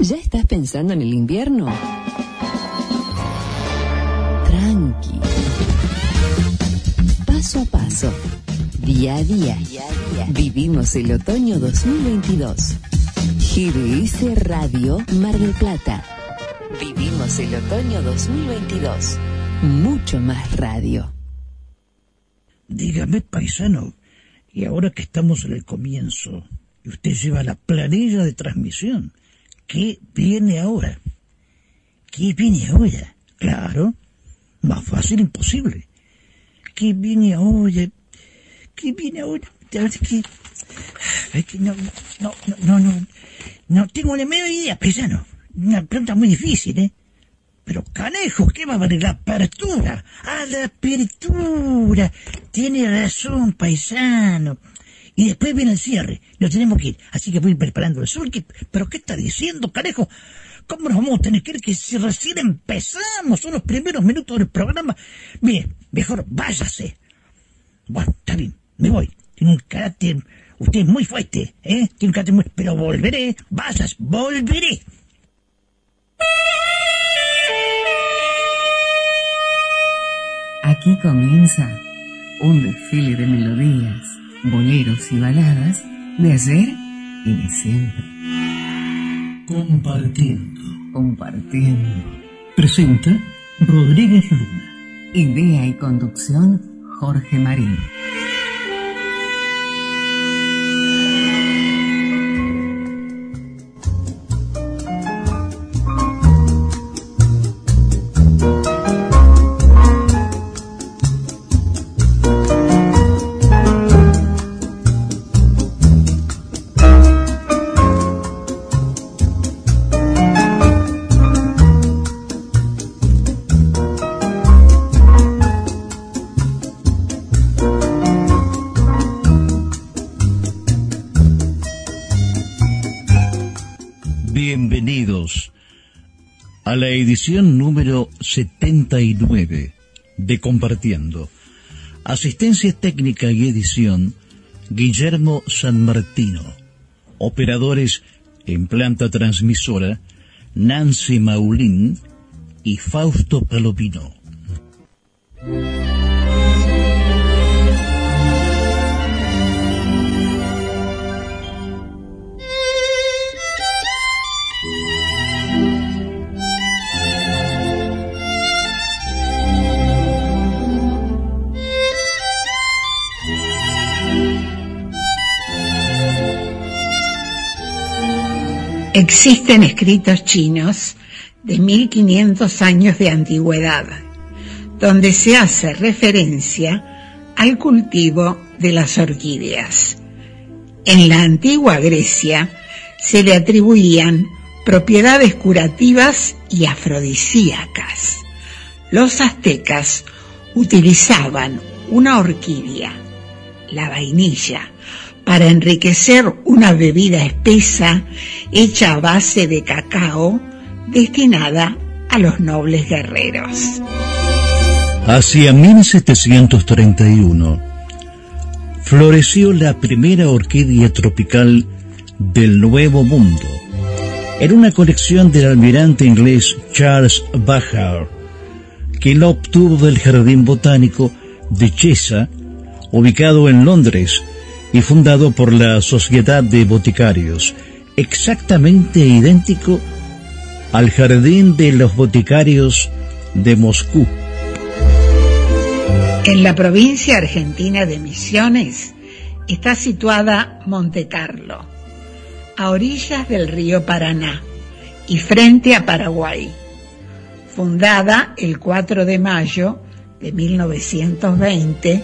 ¿Ya estás pensando en el invierno? Tranqui. Paso a paso. Día a día. Vivimos el otoño 2022. GDS Radio Mar del Plata. Vivimos el otoño 2022. Mucho más radio. Dígame, paisano, y ahora que estamos en el comienzo, y usted lleva la planilla de transmisión, ¿Qué viene ahora? ¿Qué viene ahora? Claro, más fácil imposible. ¿Qué viene ahora? ¿Qué viene ahora? ¿Qué? no, no, no, no, no tengo ni media idea, pesano. Una pregunta muy difícil, ¿eh? Pero canejo, ¿qué va a valer la apertura? ¡Ah, la apertura! Tiene razón, paisano. Y después viene el cierre. Nos tenemos que ir. Así que voy preparando el sur. ¿Pero qué está diciendo, carejo? ¿Cómo nos vamos a tener que ir que si recién empezamos? Son los primeros minutos del programa. Mire, mejor váyase. Bueno, está bien, me voy. Tiene un carácter, usted es muy fuerte, ¿eh? Tiene un carácter muy... Pero volveré, vayas, volveré. Aquí comienza un desfile de melodías boleros y baladas de ayer y de siempre. Compartiendo. Compartiendo. Presenta Rodríguez Luna. Idea y conducción Jorge Marín. La edición número 79 de Compartiendo. Asistencia técnica y edición, Guillermo San Martino. Operadores en planta transmisora, Nancy Maulín y Fausto Palopino. Existen escritos chinos de 1500 años de antigüedad, donde se hace referencia al cultivo de las orquídeas. En la antigua Grecia se le atribuían propiedades curativas y afrodisíacas. Los aztecas utilizaban una orquídea, la vainilla, para enriquecer una bebida espesa hecha a base de cacao destinada a los nobles guerreros. Hacia 1731 floreció la primera orquídea tropical del Nuevo Mundo en una colección del almirante inglés Charles Bacher, que la obtuvo del Jardín Botánico de Chesa, ubicado en Londres, y fundado por la Sociedad de Boticarios, exactamente idéntico al Jardín de los Boticarios de Moscú. En la provincia argentina de Misiones está situada Monte Carlo, a orillas del río Paraná y frente a Paraguay. Fundada el 4 de mayo de 1920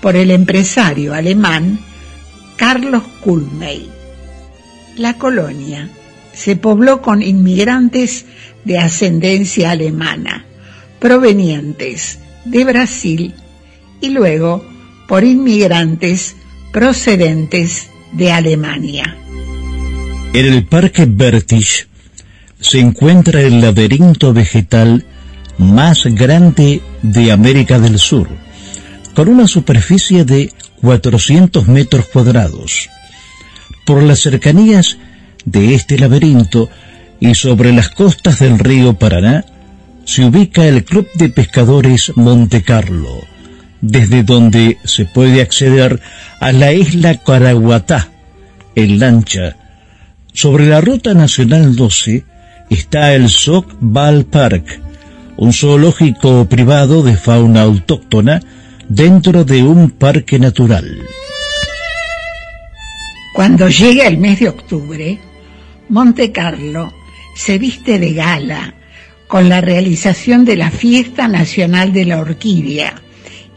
por el empresario alemán Carlos Culmey. La colonia se pobló con inmigrantes de ascendencia alemana, provenientes de Brasil y luego por inmigrantes procedentes de Alemania. En el Parque Bertisch se encuentra el laberinto vegetal más grande de América del Sur, con una superficie de 400 metros cuadrados. Por las cercanías de este laberinto y sobre las costas del río Paraná se ubica el Club de Pescadores Monte Carlo, desde donde se puede acceder a la isla Caraguatá en lancha. Sobre la Ruta Nacional 12 está el Soc Ball Park, un zoológico privado de fauna autóctona dentro de un parque natural. Cuando llega el mes de octubre, Monte Carlo se viste de gala con la realización de la Fiesta Nacional de la Orquídea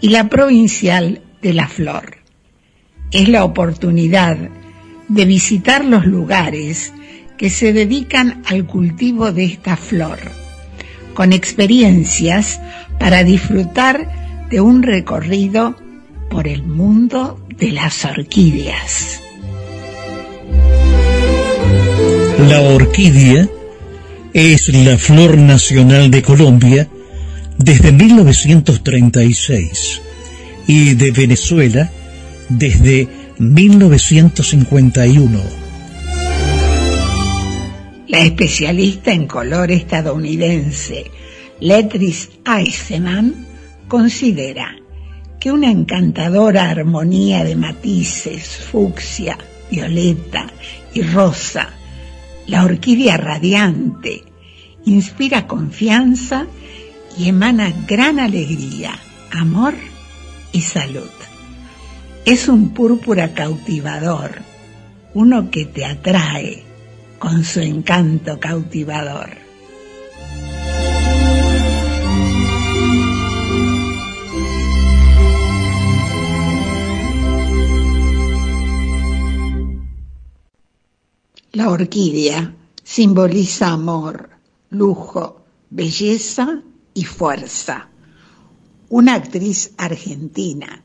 y la Provincial de la Flor. Es la oportunidad de visitar los lugares que se dedican al cultivo de esta flor, con experiencias para disfrutar de un recorrido por el mundo de las orquídeas. La orquídea es la flor nacional de Colombia desde 1936 y de Venezuela desde 1951. La especialista en color estadounidense Letris Eisenman considera que una encantadora armonía de matices fucsia, violeta y rosa la orquídea radiante inspira confianza y emana gran alegría, amor y salud. Es un púrpura cautivador, uno que te atrae con su encanto cautivador. La orquídea simboliza amor, lujo, belleza y fuerza. Una actriz argentina,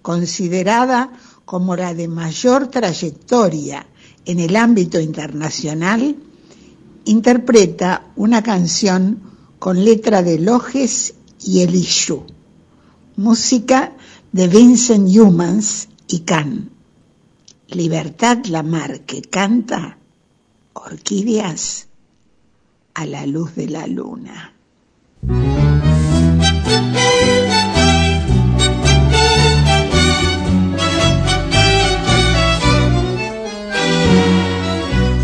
considerada como la de mayor trayectoria en el ámbito internacional, interpreta una canción con letra de Lojes y Elishu, música de Vincent Humans y Can. Libertad que canta orquídeas a la luz de la luna.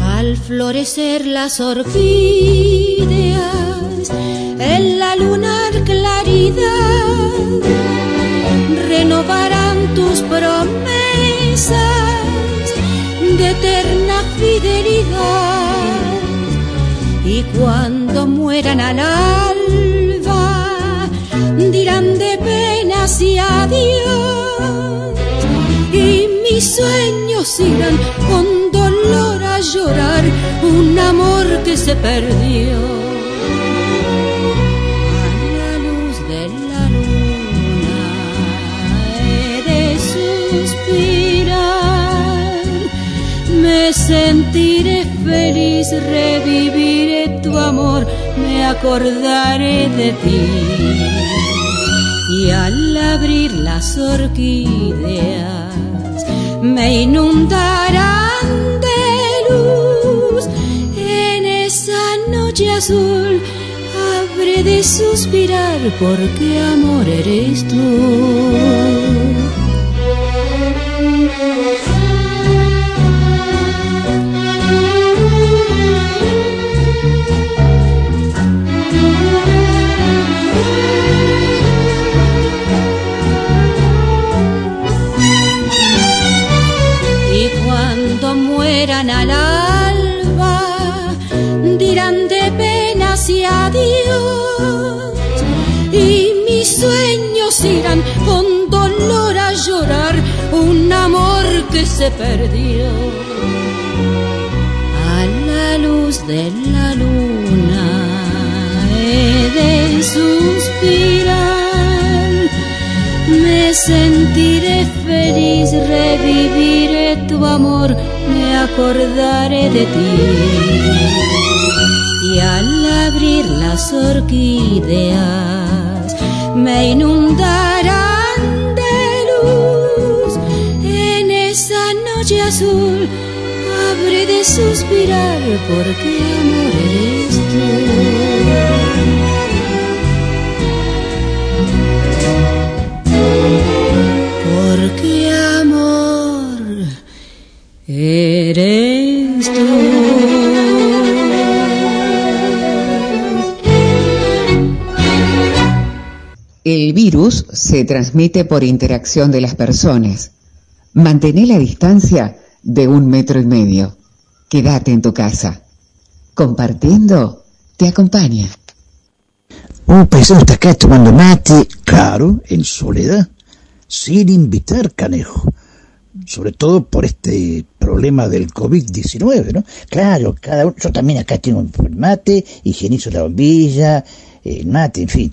Al florecer las orquídeas en la lunar claridad, renovarán tus promesas de eterna Cuando mueran al alba, dirán de penas y adiós. Y mis sueños irán con dolor a llorar un amor que se perdió sentiré feliz, reviviré tu amor, me acordaré de ti. Y al abrir las orquídeas, me inundarán de luz. En esa noche azul, habré de suspirar porque amor eres tú. Al alba, dirán de penas y adiós. Y mis sueños irán con dolor a llorar un amor que se perdió. A la luz de la luna he de suspirar, me sentiré feliz, reviviré tu amor acordaré de ti. Y al abrir las orquídeas me inundarán de luz. En esa noche azul habré de suspirar porque amor eres tú. Porque virus se transmite por interacción de las personas. Mantén la distancia de un metro y medio. Quédate en tu casa. Compartiendo te acompaña. Un paisano está acá tomando mate, claro, en soledad, sin invitar canejo. Sobre todo por este problema del COVID-19, ¿no? Claro, cada uno, yo también acá tengo un mate, higienizo la bombilla, el mate, en fin.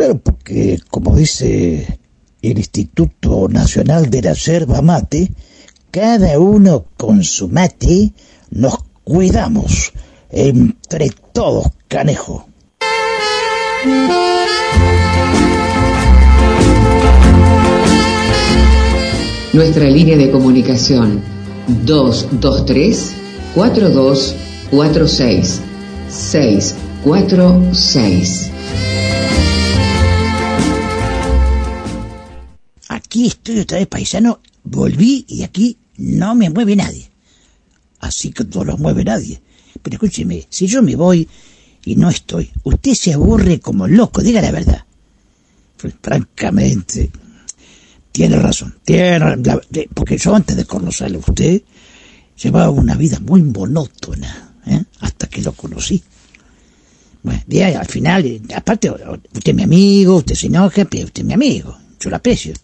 Pero porque, como dice el Instituto Nacional de la Yerba Mate, cada uno con su mate nos cuidamos entre todos, canejo. Nuestra línea de comunicación 223 4246 646 aquí estoy otra vez paisano, volví y aquí no me mueve nadie. Así que no lo mueve nadie. Pero escúcheme, si yo me voy y no estoy, usted se aburre como loco, diga la verdad. Francamente, tiene razón, tiene porque yo antes de conocerle a usted, llevaba una vida muy monótona, ¿eh? hasta que lo conocí. Bueno, al final, aparte, usted es mi amigo, usted se enoja, pero usted es mi amigo, yo lo aprecio.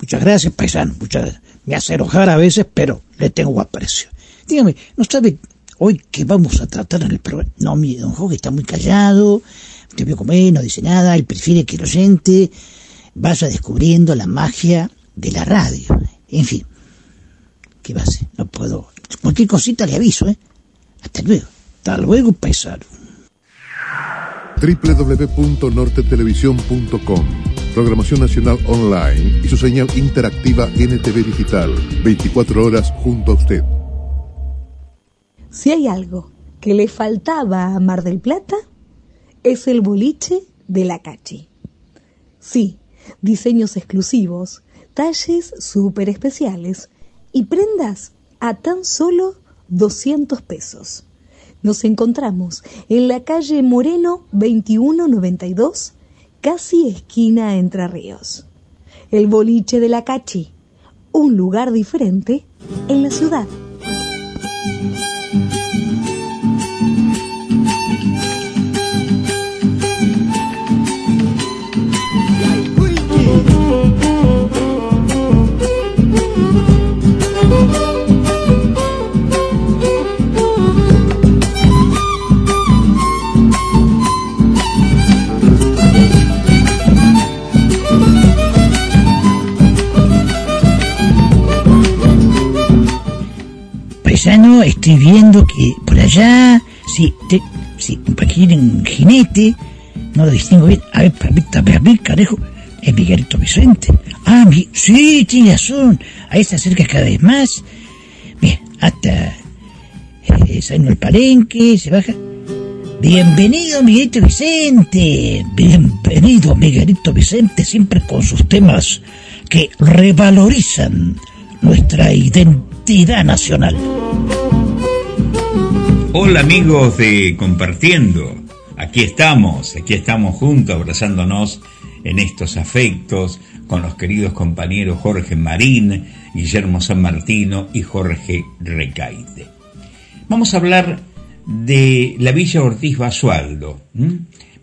Muchas gracias, paisano. Muchas Me hace enojar a veces, pero le tengo aprecio. Dígame, ¿no sabe hoy que vamos a tratar en el programa? No, mi don Jorge está muy callado, usted vio comer, no dice nada, él prefiere que el oyente vaya descubriendo la magia de la radio. En fin, ¿qué va a hacer? No puedo. Cualquier cosita le aviso, ¿eh? Hasta luego. Hasta luego, paisano www.nortetelevisión.com Programación Nacional Online y su señal interactiva NTV Digital, 24 horas junto a usted. Si hay algo que le faltaba a Mar del Plata, es el boliche de la Cachi. Sí, diseños exclusivos, talles súper especiales y prendas a tan solo 200 pesos. Nos encontramos en la calle Moreno 2192, casi esquina Entre Ríos. El boliche de la Cachi, un lugar diferente en la ciudad. No estoy viendo que por allá, si, te, si un jinete, no lo distingo bien. A ver, ver, a ver, carejo, es Miguelito Vicente. Ah, mi, sí, tiene razón. Ahí se acerca cada vez más. Bien, hasta eh, el palenque, se baja. Bienvenido, Miguelito Vicente. Bienvenido, Miguelito Vicente, siempre con sus temas que revalorizan nuestra identidad nacional. Hola amigos de Compartiendo. Aquí estamos, aquí estamos juntos abrazándonos en estos afectos con los queridos compañeros Jorge Marín, Guillermo San Martino y Jorge Recaite. Vamos a hablar de la Villa Ortiz Basualdo.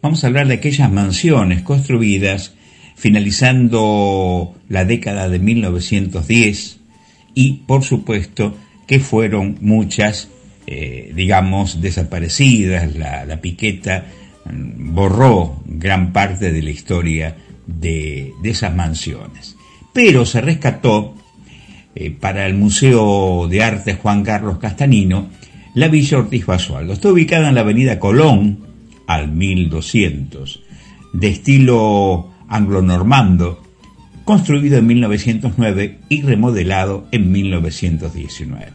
Vamos a hablar de aquellas mansiones construidas finalizando la década de 1910 y, por supuesto, que fueron muchas eh, digamos, desaparecidas. La, piqueta mm, borró gran parte de la historia de, esas mansiones. Pero se rescató eh, para el Museo de Arte Juan Carlos Castanino la Villa Ortiz Basualdo. Está ubicada en la avenida Colón, al 1200, de estilo anglo-normando, construido en 1909 y remodelado en 1919.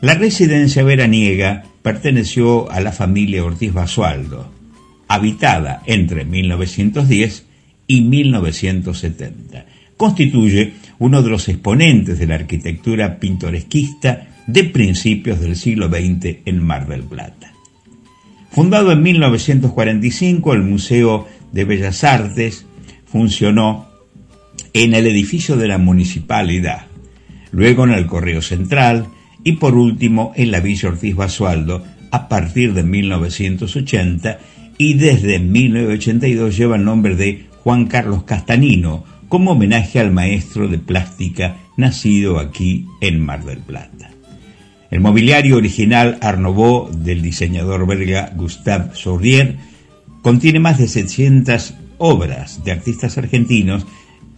La residencia veraniega perteneció a la familia Ortiz Basualdo, habitada entre 1910 y 1970. Constituye uno de los exponentes de la arquitectura pintoresquista de principios del siglo XX en Mar del Plata. Fundado en 1945, el Museo de Bellas Artes funcionó en el edificio de la municipalidad, luego en el Correo Central y por último en la Villa Ortiz Basualdo a partir de 1980 y desde 1982 lleva el nombre de Juan Carlos Castanino como homenaje al maestro de plástica nacido aquí en Mar del Plata. El mobiliario original Art del diseñador belga Gustave Sourdier contiene más de 700 obras de artistas argentinos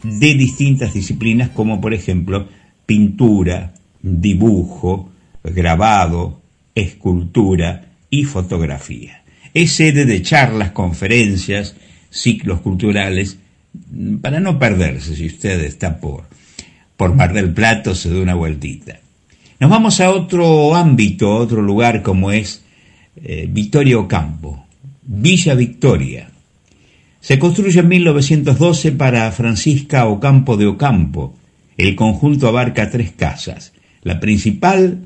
de distintas disciplinas como por ejemplo pintura, dibujo, grabado, escultura y fotografía. Es sede de charlas, conferencias, ciclos culturales, para no perderse si usted está por, por Mar del Plato, se da una vueltita. Nos vamos a otro ámbito, a otro lugar como es eh, Victoria Ocampo, Villa Victoria. Se construye en 1912 para Francisca Ocampo de Ocampo. El conjunto abarca tres casas. La principal,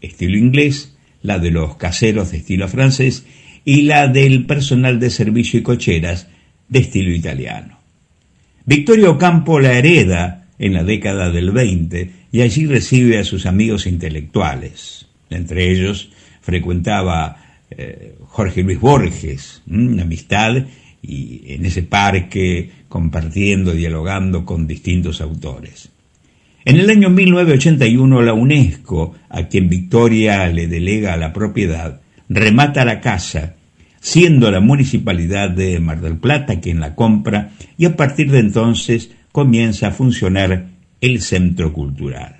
estilo inglés, la de los caseros de estilo francés y la del personal de servicio y cocheras de estilo italiano. Victoria Ocampo la hereda en la década del 20 y allí recibe a sus amigos intelectuales. Entre ellos frecuentaba eh, Jorge Luis Borges, una amistad y en ese parque compartiendo, dialogando con distintos autores. En el año 1981 la UNESCO, a quien Victoria le delega la propiedad, remata la casa, siendo la municipalidad de Mar del Plata quien la compra y a partir de entonces comienza a funcionar el centro cultural.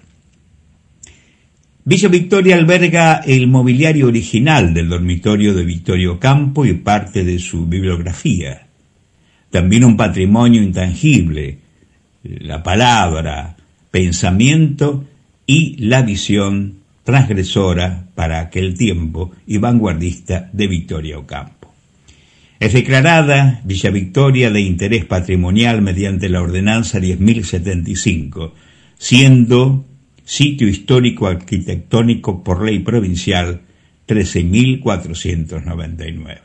Villa Victoria alberga el mobiliario original del dormitorio de Victorio Campo y parte de su bibliografía. También un patrimonio intangible, la palabra, pensamiento y la visión transgresora para aquel tiempo y vanguardista de Victoria Ocampo. Es declarada Villa Victoria de interés patrimonial mediante la ordenanza 10.075, siendo sitio histórico arquitectónico por ley provincial 13.499.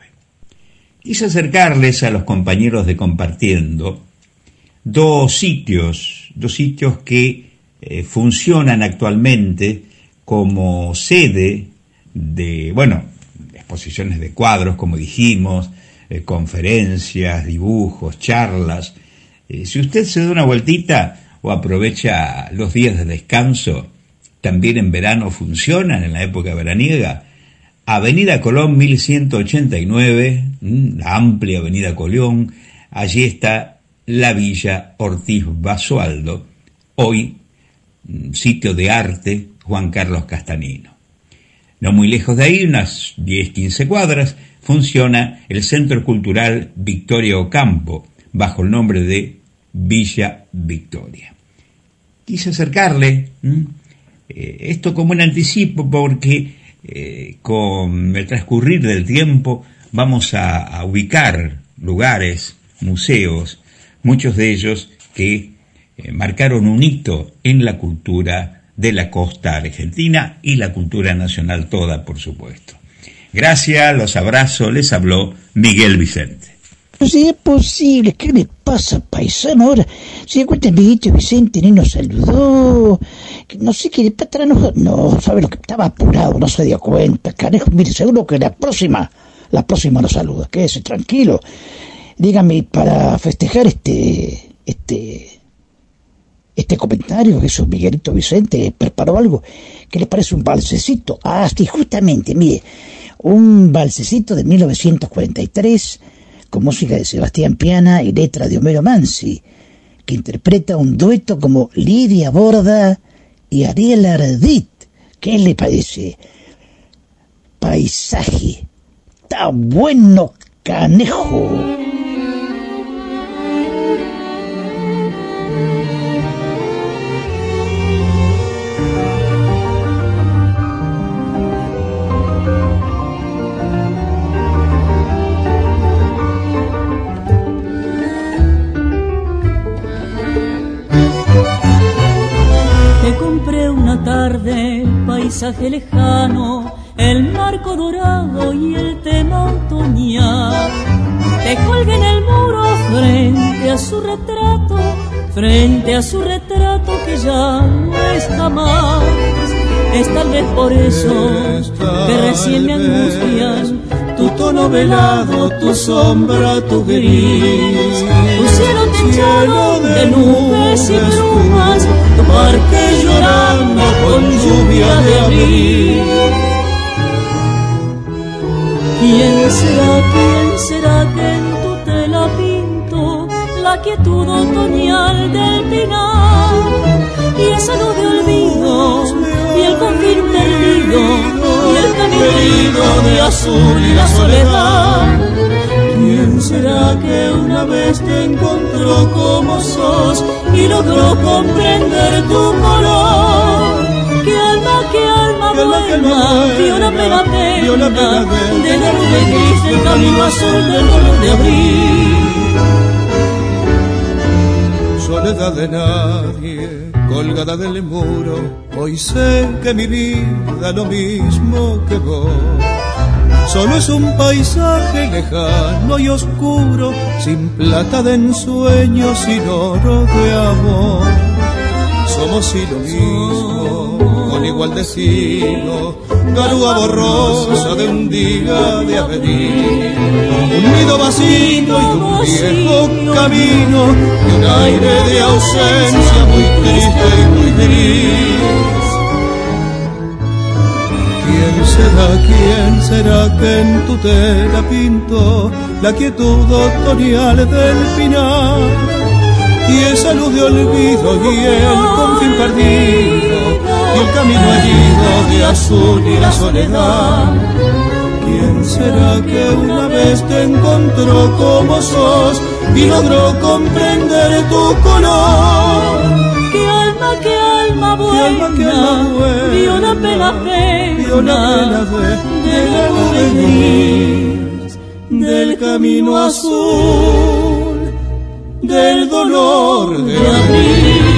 Quise acercarles a los compañeros de Compartiendo dos sitios, dos sitios que eh, funcionan actualmente como sede de, bueno, exposiciones de cuadros, como dijimos, eh, conferencias, dibujos, charlas. Eh, si usted se da una vueltita, o aprovecha los días de descanso, también en verano funcionan, en la época veraniega. Avenida Colón 1189, mm, la amplia Avenida Colón, allí está la Villa Ortiz Basualdo, hoy sitio de arte Juan Carlos Castanino. No muy lejos de ahí, unas 10-15 cuadras, funciona el Centro Cultural Victoria Ocampo, bajo el nombre de Villa Victoria quise acercarle eh, esto como un anticipo porque eh, con el transcurrir del tiempo vamos a, ubicar lugares, museos, muchos de ellos que eh, marcaron un hito en la cultura de la costa argentina y la cultura nacional toda, por supuesto. Gracias, los abrazo, les habló Miguel Vicente. Si es posible, ¿qué le pasa, paisano? Ahora, si encuentra Miguelito Vicente ni nos saludó, no sé qué le pasa, no, no sabe lo que estaba apurado, no se dio cuenta, carejo, mire, seguro que la próxima, la próxima nos saluda, quédese tranquilo. Dígame, para festejar este, este, este comentario que hizo Miguelito Vicente, preparó algo que le parece un balsecito. Ah, sí, justamente, mire, un balsecito de 1943 con música de Sebastián Piana y letra de Homero Mansi, que interpreta un dueto como Lidia Borda y Ariel Ardit. ¿Qué le parece? Paisaje. Está bueno, canejo. Paisaje lejano, el marco dorado y el tema otoñal. Te colga en el muro frente a su retrato, frente a su retrato que ya no está más. Es tal vez por eso que recién me angustian tu tono velado, tu sombra, tu gris, techado de nubes y brumas, tu parque llorando con lluvia de abril. ¿Quién será, quién será que en tu tela pinto la quietud otoñal del pinar y esa luz de olvido y el confín perdido y el camino de azul y la soledad? ¿Quién será que una vez te encontró como sos y logró comprender tu color? ¿Qué alma, qué alma buena vio la pena pena de la nube gris del camino azul del dolor de abril? Soledad de nadie, colgada del muro, hoy sé que mi vida lo mismo que vos. Solo es un paisaje lejano y oscuro, sin plata de ensueños, sin oro de amor. Somos y lo mismo, con igual destino, garúa borrosa de un día de avenir. Un nido vacío y un viejo camino, y un aire de ausencia muy triste y muy gris. ¿Quién será, quién será que en tu tela pintó la quietud otoñal del pinar? Y esa luz de olvido y el confín perdido y el camino herido de azul y la soledad. ¿Quién será que una vez te encontró como sos y logró comprender tu color? ¿Qué alma, alma ¿Qué alma, qué alma buena buena la pena vio la pena de, de la nube gris del camino azul, del dolor de abril.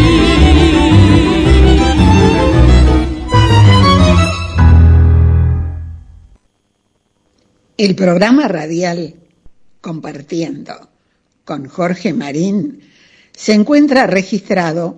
El programa radial Compartiendo con Jorge Marín se encuentra registrado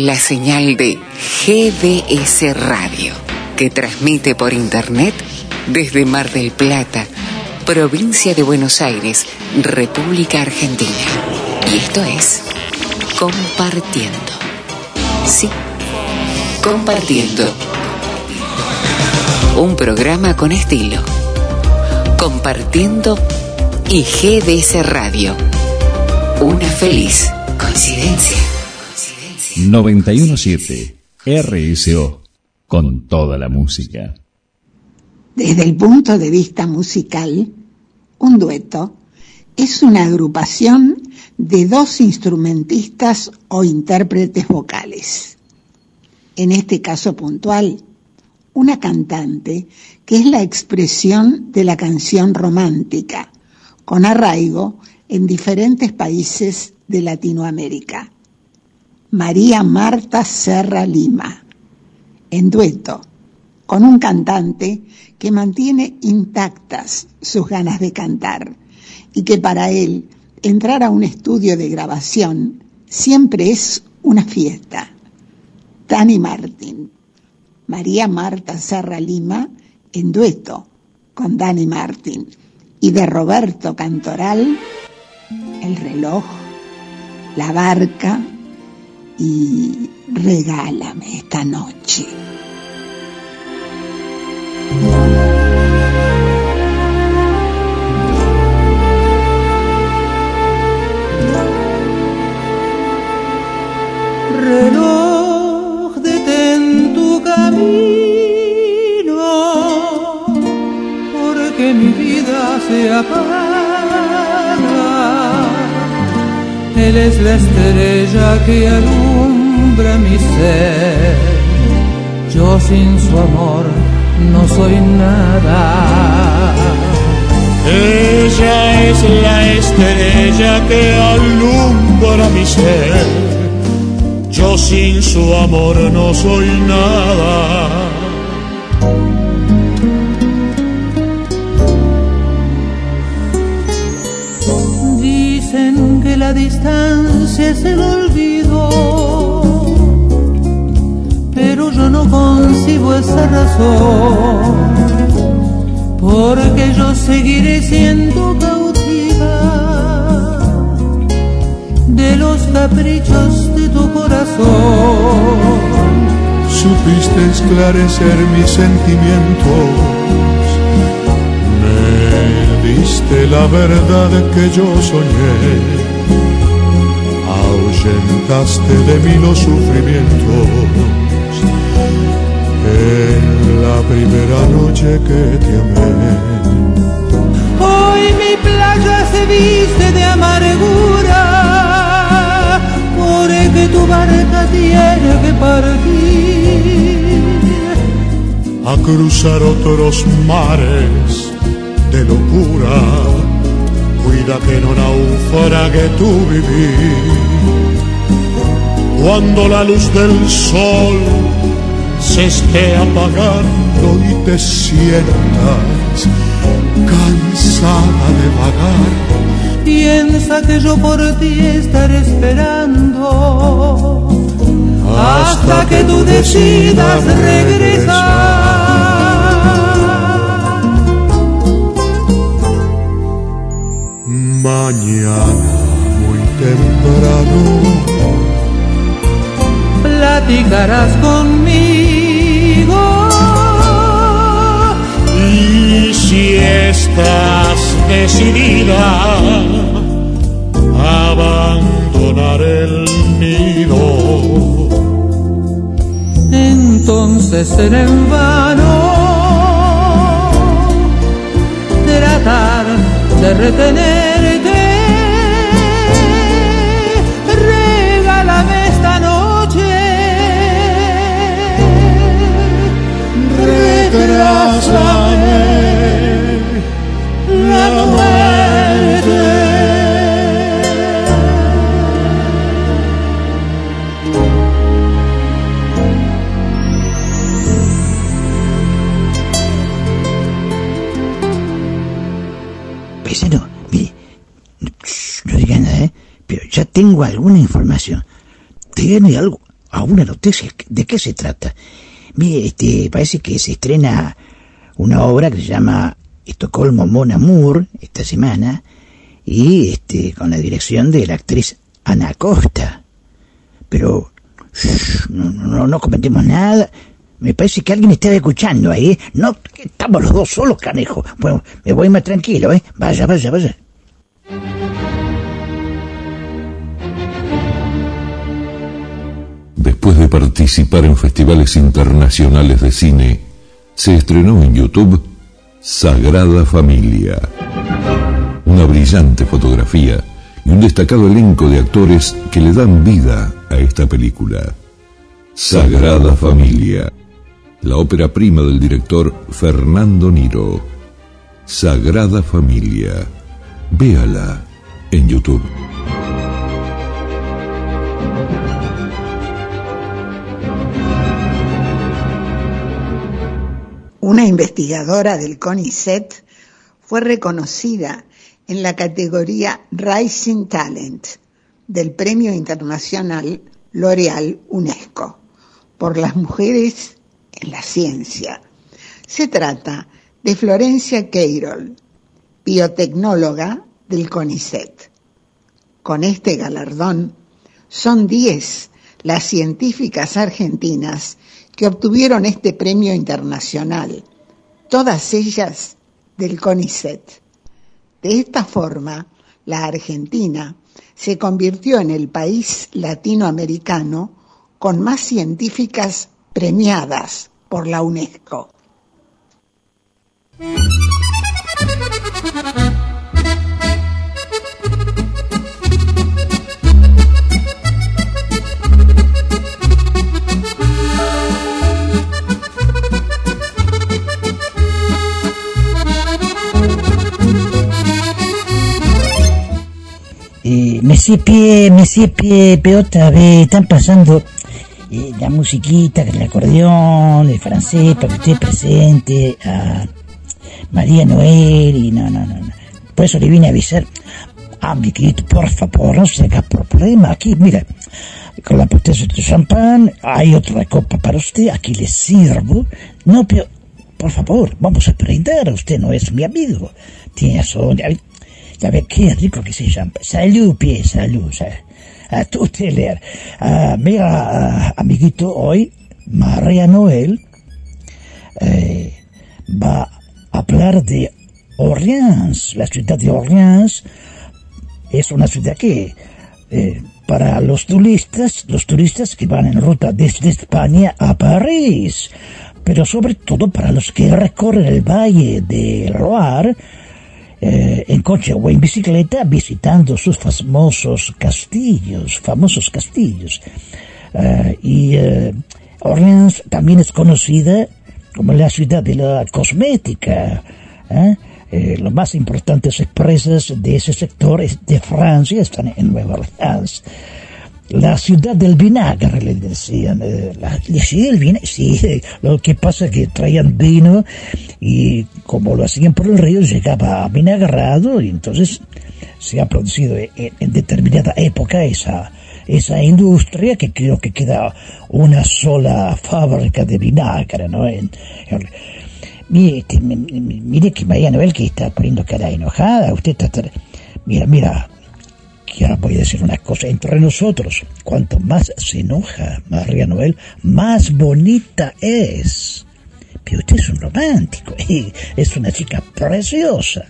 la señal de GDS Radio, que transmite por Internet desde Mar del Plata, provincia de Buenos Aires, República Argentina. Y esto es Compartiendo. Sí, Compartiendo. Un programa con estilo. Compartiendo y GDS Radio. Una feliz coincidencia. 917 RSO con toda la música. Desde el punto de vista musical, un dueto es una agrupación de dos instrumentistas o intérpretes vocales. En este caso puntual, una cantante que es la expresión de la canción romántica, con arraigo en diferentes países de Latinoamérica. María Marta Serra Lima, en dueto con un cantante que mantiene intactas sus ganas de cantar y que para él entrar a un estudio de grabación siempre es una fiesta. Tani Martin, María Marta Serra Lima en dueto con Dani Martin y de Roberto Cantoral, El reloj, La barca y Regálame esta noche. Reloj, detén tu camino que mi vida se apaga. Él es la estrella que alumbra mi ser. Yo sin su amor no soy nada. Ella es la estrella que alumbra mi ser. Yo sin su amor no soy nada. Distancia es el olvido, pero yo no concibo esa razón porque yo seguiré siendo cautiva de los caprichos de tu corazón. Supiste esclarecer mis sentimientos, me diste la verdad que yo soñé, ahuyentaste de mí los sufrimientos en la primera noche que te amé. Hoy mi playa se viste de amargura, porque tu barca tiene que partir a cruzar otros mares de locura. Cuida que no naufrague tu vivir. Cuando la luz del sol se esté apagando y te sientas cansada de vagar. Piensa que yo por ti estaré esperando hasta, que tú decidas regresar. Mañana muy temprano platicarás conmigo. Y si estás decidida a abandonar el nido, entonces será en vano tratar de retenerte. Tengo alguna información. ¿Tiene algo, alguna noticia? ¿De qué se trata? Mire, este, parece que se estrena una obra que se llama Estocolmo Mon Amour esta semana y este con la dirección de la actriz Ana Costa. Pero no, no, no comentemos nada. Me parece que alguien está escuchando ahí. ¿eh? No, estamos los dos solos, canejo. Bueno, me voy más tranquilo, ¿eh? Vaya, vaya, vaya. Después de participar en festivales internacionales de cine, se estrenó en YouTube Sagrada Familia. Una brillante fotografía y un destacado elenco de actores que le dan vida a esta película. Sagrada Familia. La ópera prima del director Fernando Niro. Sagrada Familia. Véala en YouTube. Una investigadora del CONICET fue reconocida en la categoría Rising Talent del Premio Internacional L'Oreal UNESCO por las mujeres en la ciencia. Se trata de Florencia Queirol, biotecnóloga del CONICET. Con este galardón son 10 las científicas argentinas que obtuvieron este premio internacional, todas ellas del CONICET. De esta forma, la Argentina se convirtió en el país latinoamericano con más científicas premiadas por la UNESCO. Monsieur Pie, Monsieur Pie, otra vez, están pasando eh, la musiquita, el acordeón, el francés, para que usted presente a María Noel y no, no, no, no. Por eso le vine a avisar. Ah, mi querido, por favor, no se haga problema. Aquí, mira, con la potencia de champán, hay otra copa para usted, aquí le sirvo. No, pero, por favor, vamos a brindar, usted no es mi amigo. Tiene razón, ya qué rico que se llama. Salud, pie, salud. A tu leer. Ah, mira, amiguito, hoy María Noel eh, va a hablar de Orleans. La ciudad de Orleans es una ciudad que eh, para los turistas, los turistas que van en ruta desde España a París, pero sobre todo para los que recorren el valle de Loire eh, en coche o en bicicleta visitando sus famosos castillos, famosos castillos. Eh, y Orleans también es conocida como la ciudad de la cosmética. ¿eh? Eh, las más importantes empresas de ese sector de Francia están en Nueva Orleans. La ciudad del vinagre, le decían. Eh, sí, el vinagre, sí, lo que pasa es que traían vino y como lo hacían por el río llegaba vinagrado y entonces se ha producido en, determinada época esa, esa industria que creo que queda una sola fábrica de vinagre, ¿no? Mire, mire que María Noel que está poniendo cara enojada, usted está... Mira, mira, ahora voy a decir una cosa, entre nosotros, cuanto más se enoja María Noel, más bonita es. Pero usted es un romántico, es una chica preciosa.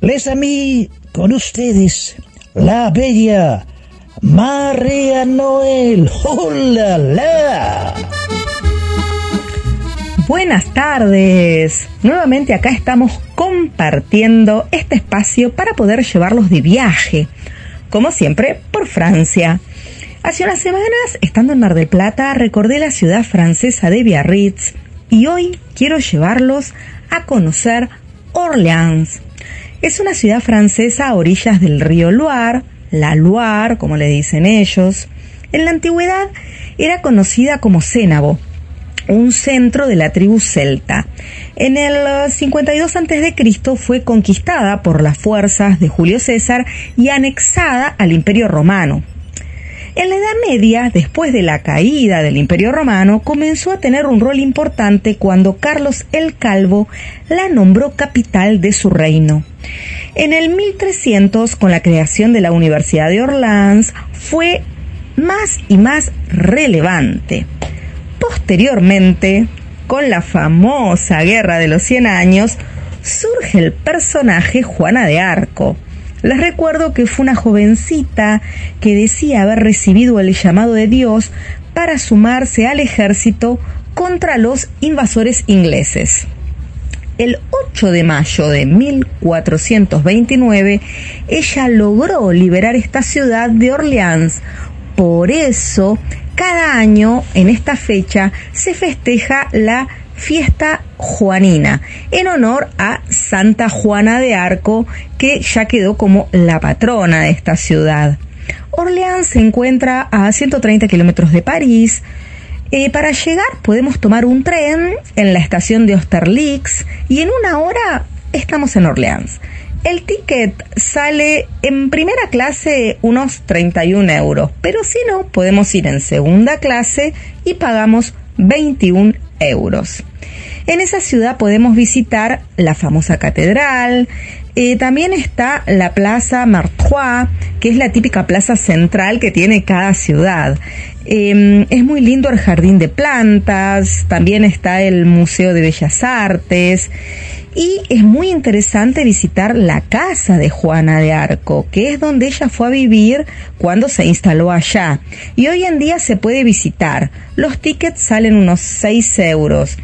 Les a mí, con ustedes, la bella María Noel. ¡Hola, la! Buenas tardes. Nuevamente acá estamos compartiendo este espacio para poder llevarlos de viaje, como siempre, por Francia. Hace unas semanas, estando en Mar del Plata, recordé la ciudad francesa de Biarritz y hoy quiero llevarlos a conocer Orleans. Es una ciudad francesa a orillas del río Loire, la Loire, como le dicen ellos. En la antigüedad era conocida como Cénabo un centro de la tribu celta. En el 52 a.C. fue conquistada por las fuerzas de Julio César y anexada al Imperio Romano. En la Edad Media, después de la caída del Imperio Romano, comenzó a tener un rol importante cuando Carlos el Calvo la nombró capital de su reino. En el 1300, con la creación de la Universidad de Orleans, fue más y más relevante. Posteriormente, con la famosa Guerra de los Cien Años, surge el personaje Juana de Arco. Les recuerdo que fue una jovencita que decía haber recibido el llamado de Dios para sumarse al ejército contra los invasores ingleses. El 8 de mayo de 1429, ella logró liberar esta ciudad de Orleans. Por eso cada año en esta fecha se festeja la fiesta juanina en honor a Santa Juana de Arco que ya quedó como la patrona de esta ciudad. Orleans se encuentra a 130 kilómetros de París. Eh, para llegar podemos tomar un tren en la estación de Austerlitz y en una hora estamos en Orleans. El ticket sale en primera clase unos 31 euros, pero si no, podemos ir en segunda clase y pagamos 21 euros. En esa ciudad podemos visitar la famosa catedral, eh, también está la Plaza Martrois, que es la típica plaza central que tiene cada ciudad. Em, es muy lindo el jardín de plantas, también está el Museo de Bellas Artes y es muy interesante visitar la casa de Juana de Arco, que es donde ella fue a vivir cuando se instaló allá. Y hoy en día se puede visitar. Los tickets salen unos 6 euros.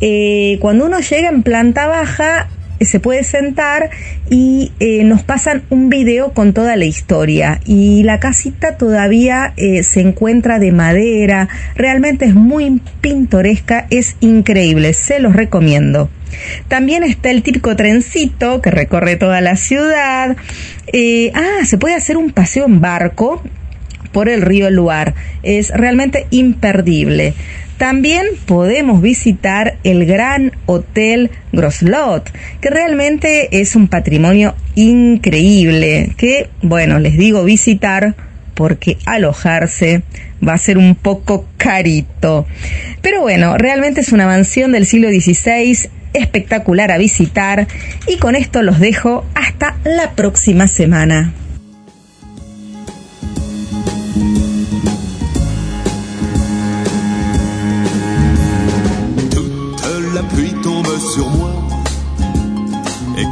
Eh, cuando uno llega en planta baja, se puede sentar y eh, nos pasan un video con toda la historia y la casita todavía eh, se encuentra de madera realmente es muy pintoresca es increíble se los recomiendo También está el típico trencito que recorre toda la ciudad. Eh, ah, se puede hacer un paseo en barco por el río Luar. Es realmente imperdible. También podemos visitar el Gran Hotel Groslot, que realmente es un patrimonio increíble, que, bueno, les digo visitar porque alojarse va a ser un poco carito. Pero bueno, realmente es una mansión del siglo XVI espectacular a visitar y con esto los dejo hasta la próxima semana.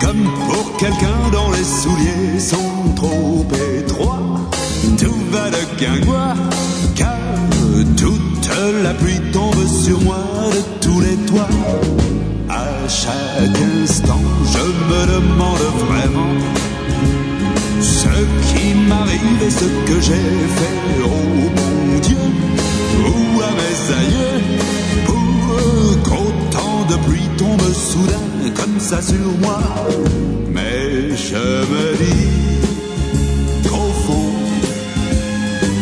Comme pour quelqu'un dont les souliers sont trop étroits, tout va de guingois, car toute la pluie tombe sur moi de tous les toits. À chaque instant, je me demande vraiment ce qui m'arrive et ce que j'ai fait, oh mon Dieu, ou à mes aïeux, de pluie tombe soudain comme ça sur moi. Mais je me dis qu'au fond,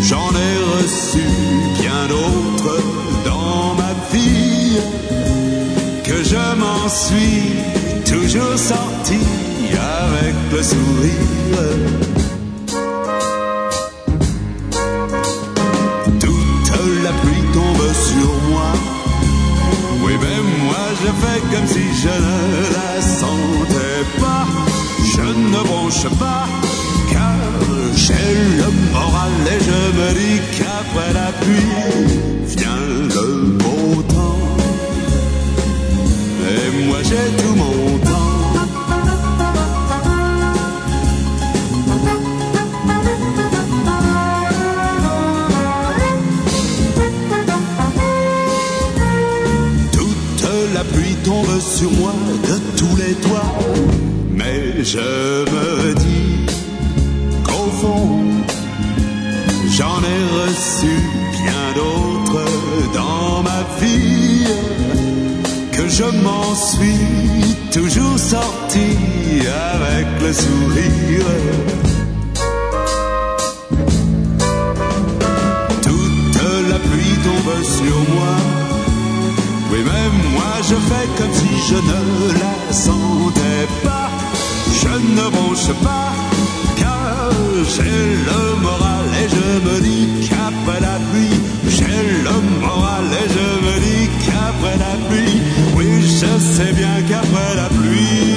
j'en ai reçu bien d'autres dans ma vie, que je m'en suis toujours sorti avec le sourire. Je fais comme si je ne la sentais pas. Je ne bronche pas, car j'ai le moral et je me dis qu'après la pluie vient le beau temps. Et moi j'ai tout mon tombe sur moi de tous les toits. Mais je me dis qu'au fond, j'en ai reçu bien d'autres dans ma vie. Que je m'en suis toujours sorti avec le sourire. Toute la pluie tombe sur moi. Oui, même moi je fais comme si je ne la sentais pas. Je ne bronche pas, car j'ai le moral et je me dis qu'après la pluie, j'ai le moral et je me dis qu'après la pluie, oui, je sais bien qu'après la pluie,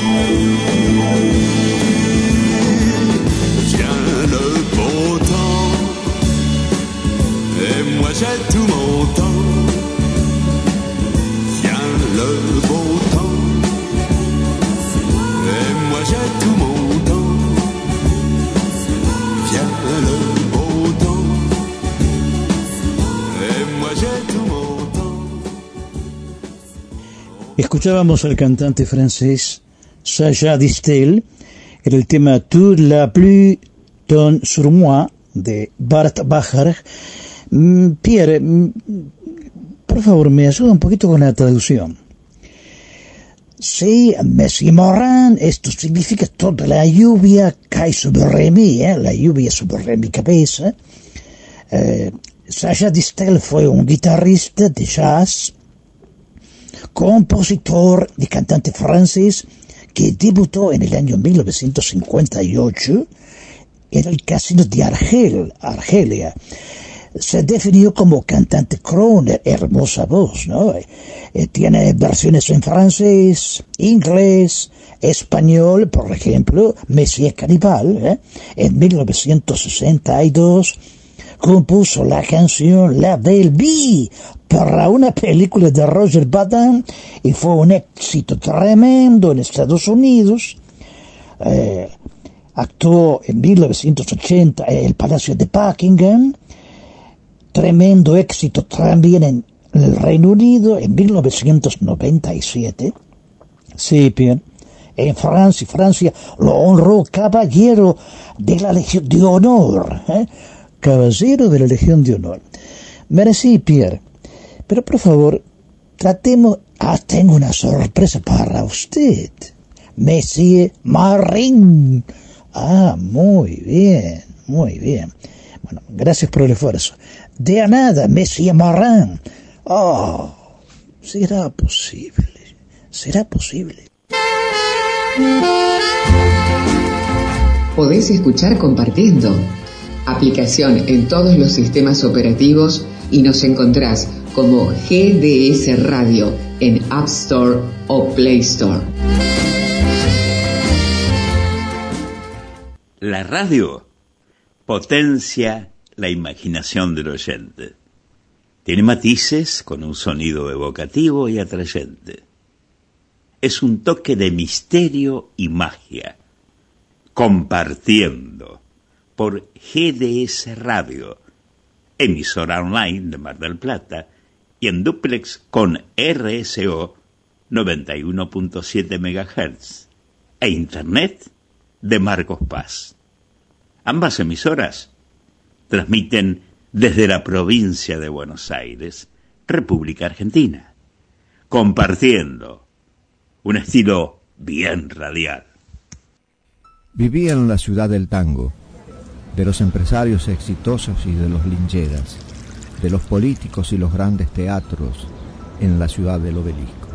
vient le beau temps. Et moi j'ai tout mon temps j'ai tout tout. Escuchábamos al cantante francés Sacha Distel en el tema Toute la pluie tombe sur moi de Bart Bacharach. Mm, Pierre, mm, por favor, me ayuda un poquito con la traducción. Sí, Messi Moran, esto significa toda la lluvia cae sobre mí, ¿eh? la lluvia sobre mi cabeza. Eh, Distel fue un guitarrista de jazz, compositor y cantante francés que debutó en el año 1958 en el casino de Argel, Argelia. Se definió como cantante crooner, hermosa voz, ¿no? Eh, tiene versiones en francés, inglés, español, por ejemplo, Messier Cannibal, ¿eh? en 1962 compuso la canción La Belle Vie para una película de Roger Badin y fue un éxito tremendo en Estados Unidos. Eh, actuó en 1980 en el Palacio de Buckingham, tremendo éxito también en el Reino Unido en 1997. Sí, bien. En Francia, Francia lo honró caballero de la Legión de Honor. ¿eh? Caballero de la Legión de Honor. Merci, Pierre. Pero por favor, tratemos Ah, tengo una sorpresa para usted. Monsieur Marin. Ah, muy bien, muy bien. Bueno, gracias por el esfuerzo. De nada, Monsieur Marin. Oh, será posible, será posible. Podés escuchar compartiendo. Aplicación en todos los sistemas operativos y nos encontrás como GDS Radio en App Store o Play Store. La radio potencia la imaginación del oyente. Tiene matices con un sonido evocativo y atrayente. Es un toque de misterio y magia. Compartiendo por GDS Radio, emisora online de Mar del Plata, y en duplex con RSO 91.7 MHz e Internet de Marcos Paz. Ambas emisoras transmiten desde la provincia de Buenos Aires, República Argentina, compartiendo un estilo bien radial. Vivía en la ciudad del tango, de los empresarios exitosos y de los lincheras, de los políticos y los grandes teatros en la ciudad del obelisco.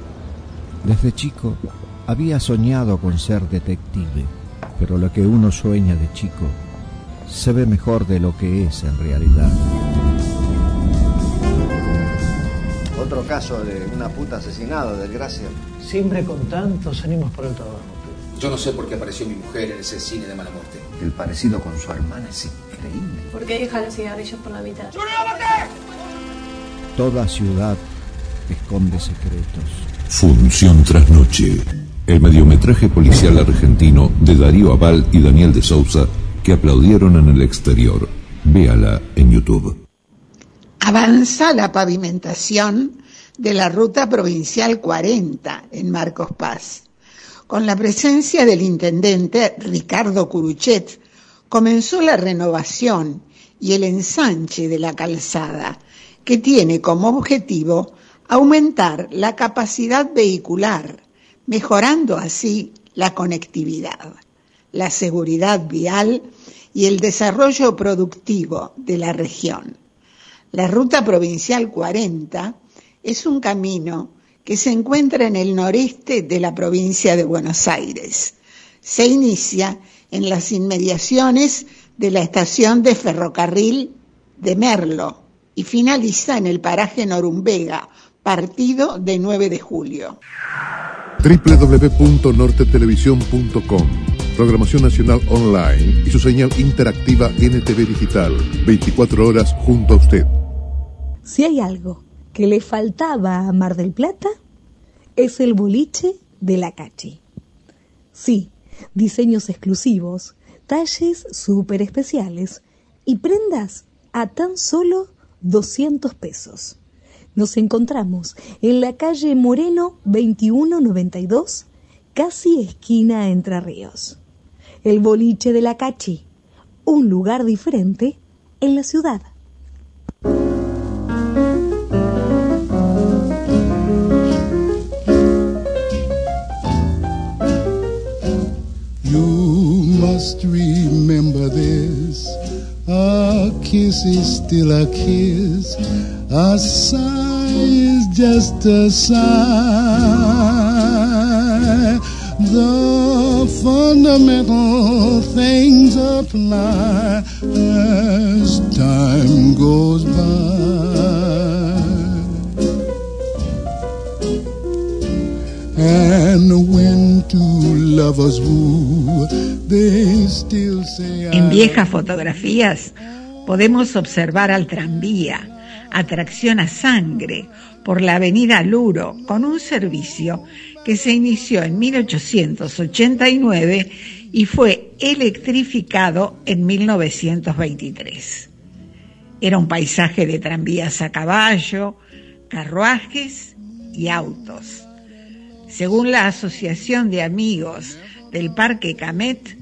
Desde chico había soñado con ser detective, pero lo que uno sueña de chico se ve mejor de lo que es en realidad. Otro caso de una puta asesinada, desgracia. Siempre con tantos ánimos por el trabajo. Yo no sé por qué apareció mi mujer en ese cine de mala muerte. El parecido con su hermana es increíble. ¿Por qué deja los cigarrillos por la mitad? Toda ciudad esconde secretos. Función tras noche. El mediometraje policial argentino de Darío Aval y Daniel de Sousa que aplaudieron en el exterior. Véala en YouTube. Avanza la pavimentación de la ruta provincial 40 en Marcos Paz. Con la presencia del intendente Ricardo Curuchet, comenzó la renovación y el ensanche de la calzada, que tiene como objetivo aumentar la capacidad vehicular, mejorando así la conectividad la seguridad vial y el desarrollo productivo de la región. La Ruta Provincial 40 es un camino que se encuentra en el noreste de la provincia de Buenos Aires. Se inicia en las inmediaciones de la estación de ferrocarril de Merlo y finaliza en el paraje Norumbega, partido de 9 de julio. www.nortetelevisión.com programación nacional online y su señal interactiva NTV Digital, 24 horas junto a usted. Si hay algo que le faltaba a Mar del Plata, es el boliche de la Cachi. Sí, diseños exclusivos, talles súper especiales y prendas a tan solo 200 pesos. Nos encontramos en la calle Moreno 2192, casi esquina Entre Ríos el boliche de la Cachi, un lugar diferente en la ciudad. You must remember this. A kiss is still a kiss. A sigh is just a sigh. The fundamental things apply as time goes by. And when two lovers woo, they still say En viejas fotografías podemos observar al tranvía, atracción a sangre, por la avenida Luro, con un servicio que se inició en 1889 y fue electrificado en 1923. Era un paisaje de tranvías a caballo, carruajes y autos. Según la Asociación de Amigos del Parque Camet,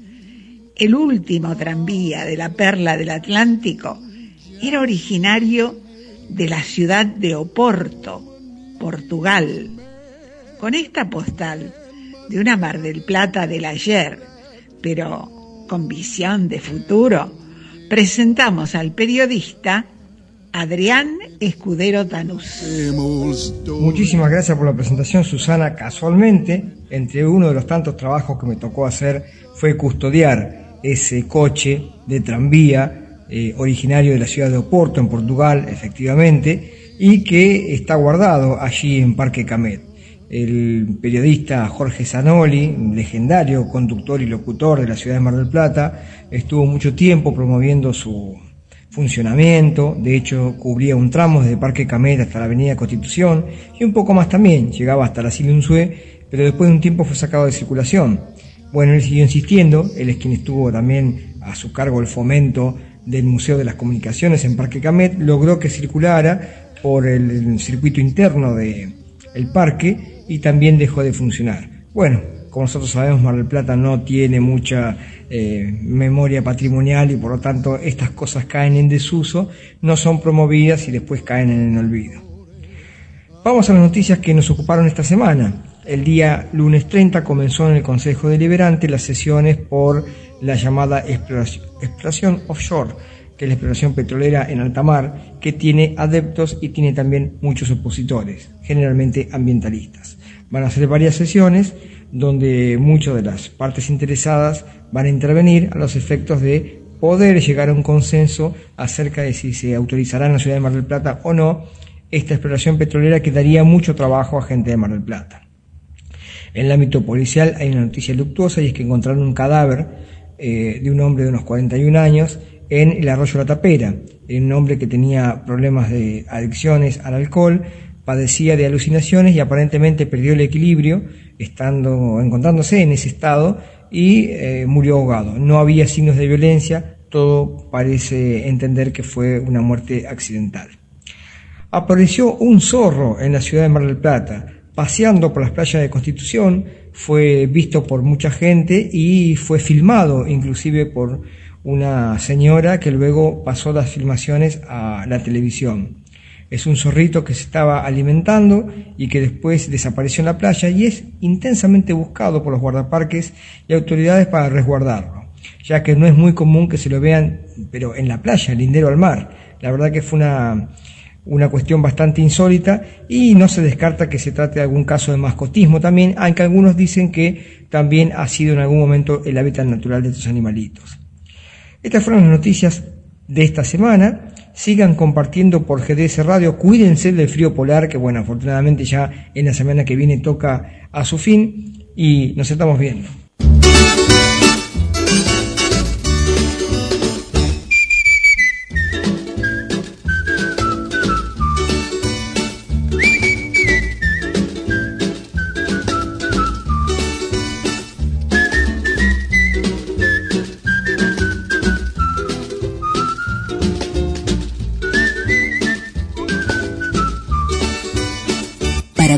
el último tranvía de la Perla del Atlántico era originario de la ciudad de Oporto, Portugal, Con esta postal de una Mar del Plata del ayer, pero con visión de futuro, presentamos al periodista Adrián Escudero Tanús. Muchísimas gracias por la presentación, Susana. Casualmente, entre uno de los tantos trabajos que me tocó hacer fue custodiar ese coche de tranvía eh, originario de la ciudad de Oporto, en Portugal, efectivamente, y que está guardado allí en Parque Camet. El periodista Jorge Zanoli, legendario conductor y locutor de la ciudad de Mar del Plata, estuvo mucho tiempo promoviendo su funcionamiento, de hecho cubría un tramo desde Parque Camet hasta la Avenida Constitución y un poco más también, llegaba hasta la Silunzue, pero después de un tiempo fue sacado de circulación. Bueno, él siguió insistiendo, él es quien estuvo también a su cargo el fomento del Museo de las Comunicaciones en Parque Camet, logró que circulara por el circuito interno del el parque y también dejó de funcionar. Bueno, como nosotros sabemos, Mar del Plata no tiene mucha eh, memoria patrimonial y por lo tanto estas cosas caen en desuso, no son promovidas y después caen en el olvido. Vamos a las noticias que nos ocuparon esta semana. El día lunes 30 comenzó en el Consejo Deliberante las sesiones por la llamada exploración, offshore, que es la exploración petrolera en alta mar, que tiene adeptos y tiene también muchos opositores, generalmente ambientalistas. Van a ser varias sesiones donde muchas de las partes interesadas van a intervenir a los efectos de poder llegar a un consenso acerca de si se autorizará en la ciudad de Mar del Plata o no esta exploración petrolera que daría mucho trabajo a gente de Mar del Plata. En el ámbito policial hay una noticia luctuosa y es que encontraron un cadáver eh, de un hombre de unos 41 años en el arroyo La Tapera, un hombre que tenía problemas de adicciones al alcohol, padecía de alucinaciones y aparentemente perdió el equilibrio estando, encontrándose en ese estado y eh, murió ahogado. No había signos de violencia, todo parece entender que fue una muerte accidental. Apareció un zorro en la ciudad de Mar del Plata, paseando por las playas de Constitución, fue visto por mucha gente y fue filmado inclusive por una señora que luego pasó las filmaciones a la televisión. Es un zorrito que se estaba alimentando y que después desapareció en la playa y es intensamente buscado por los guardaparques y autoridades para resguardarlo, ya que no es muy común que se lo vean, pero en la playa, lindero al mar. La verdad que fue una, una cuestión bastante insólita y no se descarta que se trate de algún caso de mascotismo también, aunque algunos dicen que también ha sido en algún momento el hábitat natural de estos animalitos. Estas fueron las noticias de esta semana sigan compartiendo por GDS Radio, cuídense del frío polar, que bueno, afortunadamente ya en la semana que viene toca a su fin y nos estamos viendo.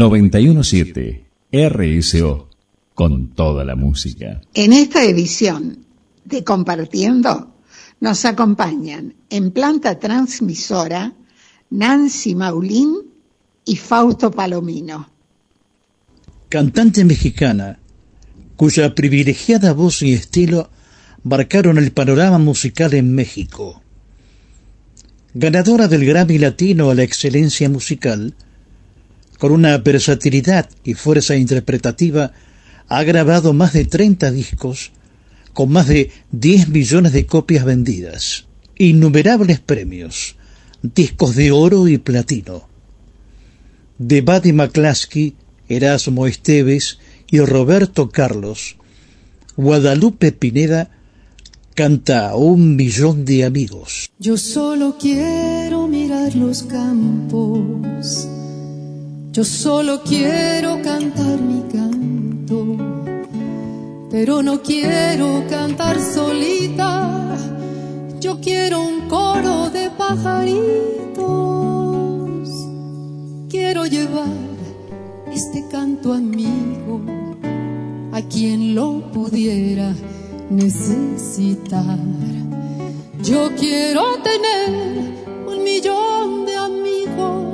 917 RSO con toda la música. En esta edición de Compartiendo nos acompañan en planta transmisora Nancy Maulín y Fausto Palomino. Cantante mexicana cuya privilegiada voz y estilo marcaron el panorama musical en México. Ganadora del Grammy Latino a la excelencia musical, con una versatilidad y fuerza interpretativa, ha grabado más de 30 discos con más de 10 millones de copias vendidas, innumerables premios, discos de oro y platino. De Buddy McClaskey, Erasmo Esteves y Roberto Carlos, Guadalupe Pineda canta Un millón de amigos. Yo solo quiero mirar los campos. Yo solo quiero cantar mi canto. Pero no quiero cantar solita. Yo quiero un coro de pajaritos. Quiero llevar este canto amigo a quien lo pudiera necesitar. Yo quiero tener un millón de amigos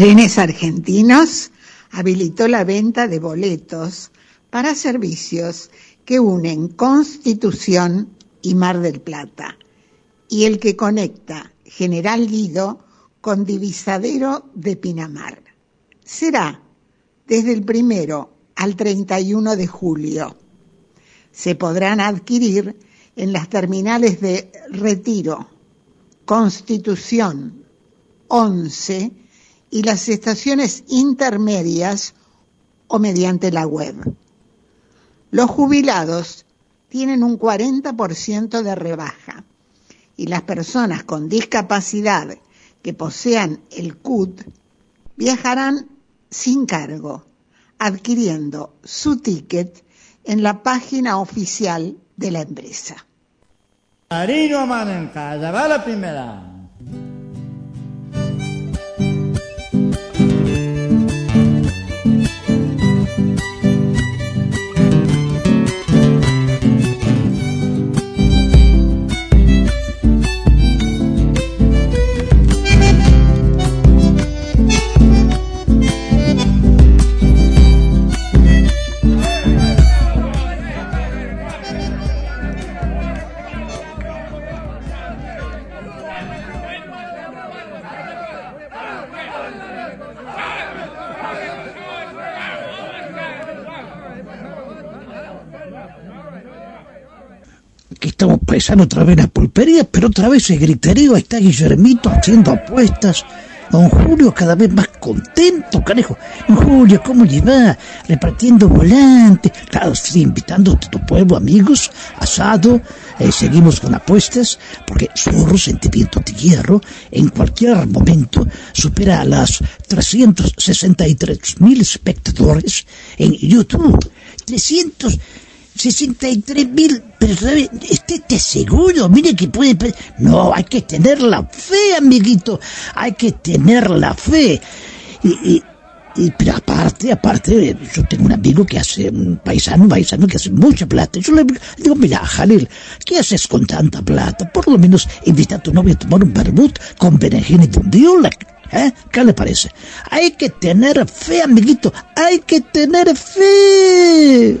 Trenes Argentinos habilitó la venta de boletos para servicios que unen Constitución y Mar del Plata y el que conecta General Guido con Divisadero de Pinamar. Será desde el primero al 31 de julio. Se podrán adquirir en las terminales de Retiro, Constitución 11 y las estaciones intermedias o mediante la web. Los jubilados tienen un 40% de rebaja y las personas con discapacidad que posean el CUT viajarán sin cargo, adquiriendo su ticket en la página oficial de la empresa. Marino mano en casa, va la primera. Estamos pasando otra vez la pulpería, pero otra vez el griterío, está Guillermito haciendo apuestas, don Julio cada vez más contento, canejo, don Julio, ¿cómo le va? Repartiendo volantes, claro, estoy invitando a tu pueblo, amigos, asado, eh, seguimos con apuestas, porque Zorro Sentimiento de Hierro, en cualquier momento, supera a las 363 mil espectadores en YouTube, 300 63 mil, pero ¿sabe? esté seguro, mire que puede... No, hay que tener la fe, amiguito, hay que tener la fe. Y, y- y- pero aparte, aparte, yo tengo un amigo que hace, un paisano, paisano que hace mucha plata. Yo le digo, mira, Jalil, ¿qué haces con tanta plata? Por lo menos invita a tu novia a tomar un vermut con berenjena y bondiola. ¿Eh? ¿Qué le parece? Hay que tener fe, amiguito, hay que tener fe.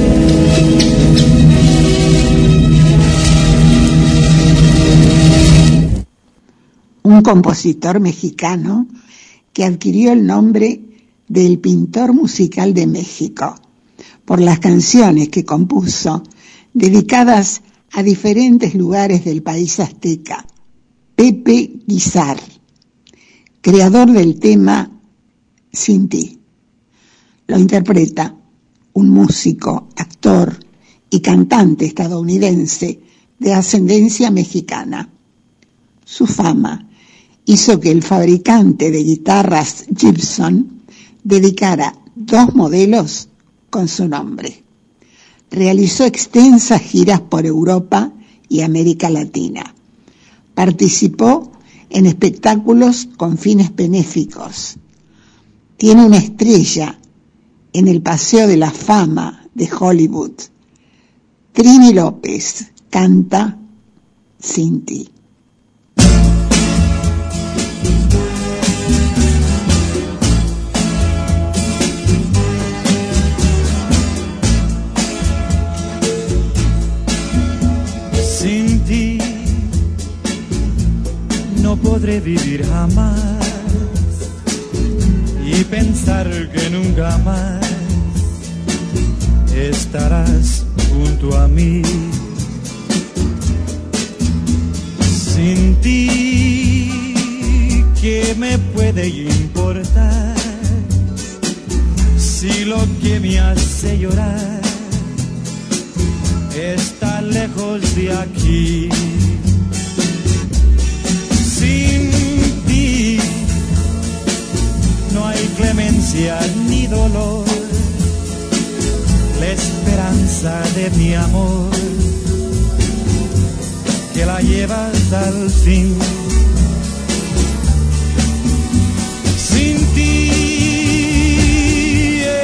Un compositor mexicano que adquirió el nombre del pintor musical de México por las canciones que compuso dedicadas a diferentes lugares del país azteca. Pepe Guizar, creador del tema Sin ti. Lo interpreta un músico, actor y cantante estadounidense de ascendencia mexicana. Su fama hizo que el fabricante de guitarras Gibson dedicara dos modelos con su nombre. Realizó extensas giras por Europa y América Latina. Participó en espectáculos con fines benéficos. Tiene una estrella en el Paseo de la Fama de Hollywood. Trini López canta Sin podré vivir jamás y pensar que nunca más estarás junto a mí. Sin ti, ¿qué me puede importar si lo que me hace llorar está lejos de aquí. Sin ti. No hay clemencia ni dolor, la esperanza de mi amor que la llevas al fin. Sin ti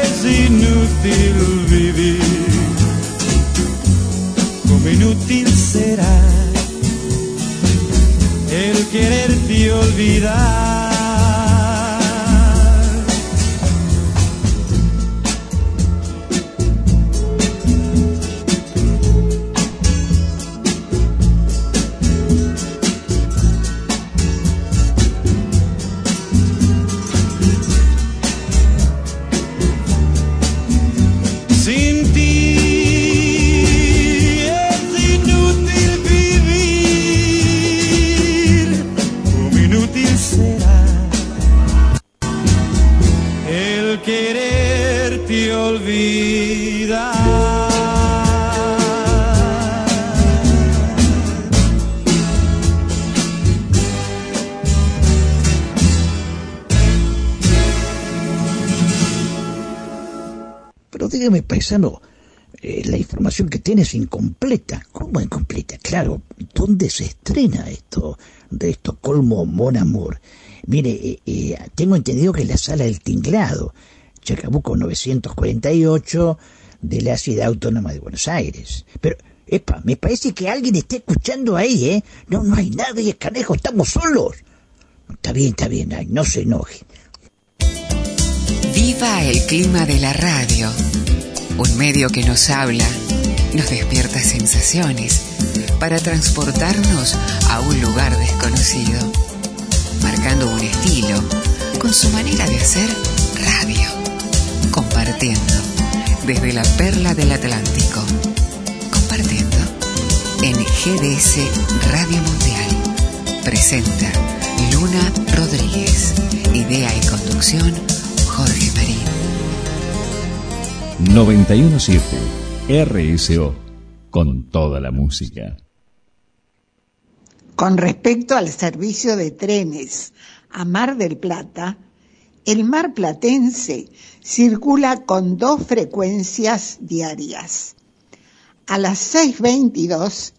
es inútil vivir. Como inútil será el quererte olvidar. Paisano, eh, la información que tiene es incompleta. ¿Cómo incompleta? Claro, ¿dónde se estrena esto de Estocolmo Mon Amour? Mire, eh, eh, tengo entendido que es la sala del tinglado, Chacabuco 948 de la Ciudad Autónoma de Buenos Aires. Pero, epa, me parece que alguien está escuchando ahí, ¿eh? No, no hay nadie, canejo, estamos solos. Está bien, está bien, ay, no se enoje. Viva el clima de la radio. Un medio que nos habla, nos despierta sensaciones para transportarnos a un lugar desconocido, marcando un estilo con su manera de hacer radio, compartiendo desde la perla del Atlántico, compartiendo en GDS Radio Mundial. Presenta Luna Rodríguez, idea y conducción Jorge Marín. 917 RSO con toda la música. Con respecto al servicio de trenes a Mar del Plata, el Mar Platense circula con dos frecuencias diarias, a las 6.22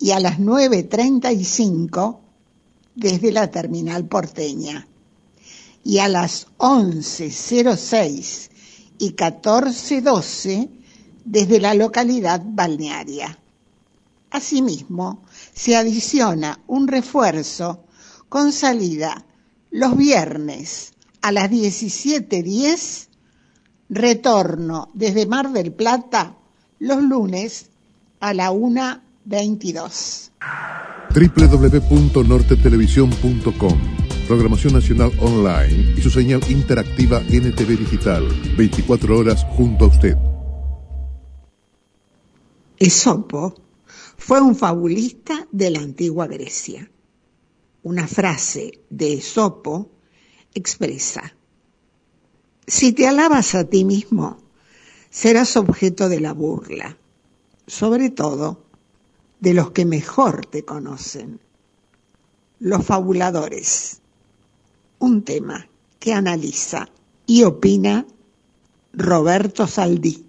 y a las 9.35 desde la terminal porteña y a las 11.06 y 14.12 desde la localidad balnearia. Asimismo, se adiciona un refuerzo con salida los viernes a las 17.10, retorno desde Mar del Plata los lunes a la 1.22. www.nortetelevisión.com Programación Nacional Online y su señal interactiva NTV Digital, 24 horas junto a usted. Esopo fue un fabulista de la antigua Grecia. Una frase de Esopo expresa, si te alabas a ti mismo, serás objeto de la burla, sobre todo de los que mejor te conocen, los fabuladores. Un tema que analiza y opina Roberto Saldí.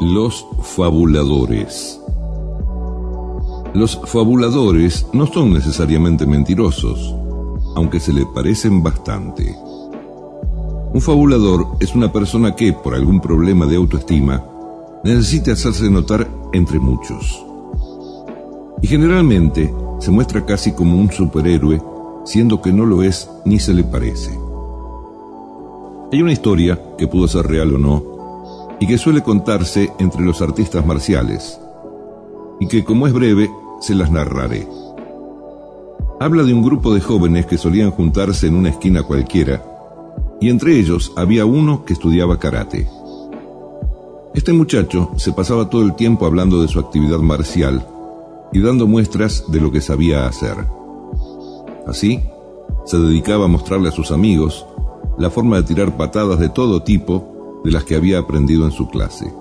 Los fabuladores. Los fabuladores no son necesariamente mentirosos, aunque se le parecen bastante. Un fabulador es una persona que, por algún problema de autoestima, necesita hacerse notar entre muchos. Y generalmente se muestra casi como un superhéroe, siendo que no lo es ni se le parece. Hay una historia, que pudo ser real o no, y que suele contarse entre los artistas marciales, y que como es breve, se las narraré. Habla de un grupo de jóvenes que solían juntarse en una esquina cualquiera, y entre ellos había uno que estudiaba karate. Este muchacho se pasaba todo el tiempo hablando de su actividad marcial y dando muestras de lo que sabía hacer. Así, se dedicaba a mostrarle a sus amigos la forma de tirar patadas de todo tipo de las que había aprendido en su clase.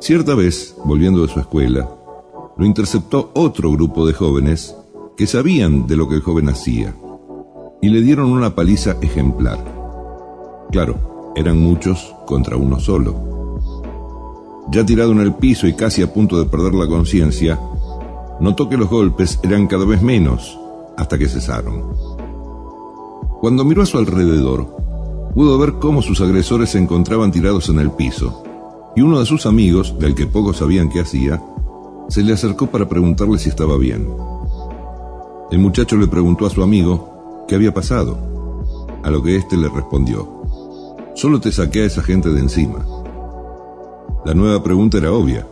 Cierta vez, volviendo de su escuela, lo interceptó otro grupo de jóvenes que sabían de lo que el joven hacía y le dieron una paliza ejemplar. Claro, eran muchos contra uno solo. Ya tirado en el piso y casi a punto de perder la conciencia, notó que los golpes eran cada vez menos hasta que cesaron. Cuando miró a su alrededor, pudo ver cómo sus agresores se encontraban tirados en el piso, y uno de sus amigos, del que pocos sabían qué hacía, se le acercó para preguntarle si estaba bien. El muchacho le preguntó a su amigo qué había pasado, a lo que éste le respondió, solo te saqué a esa gente de encima. La nueva pregunta era obvia.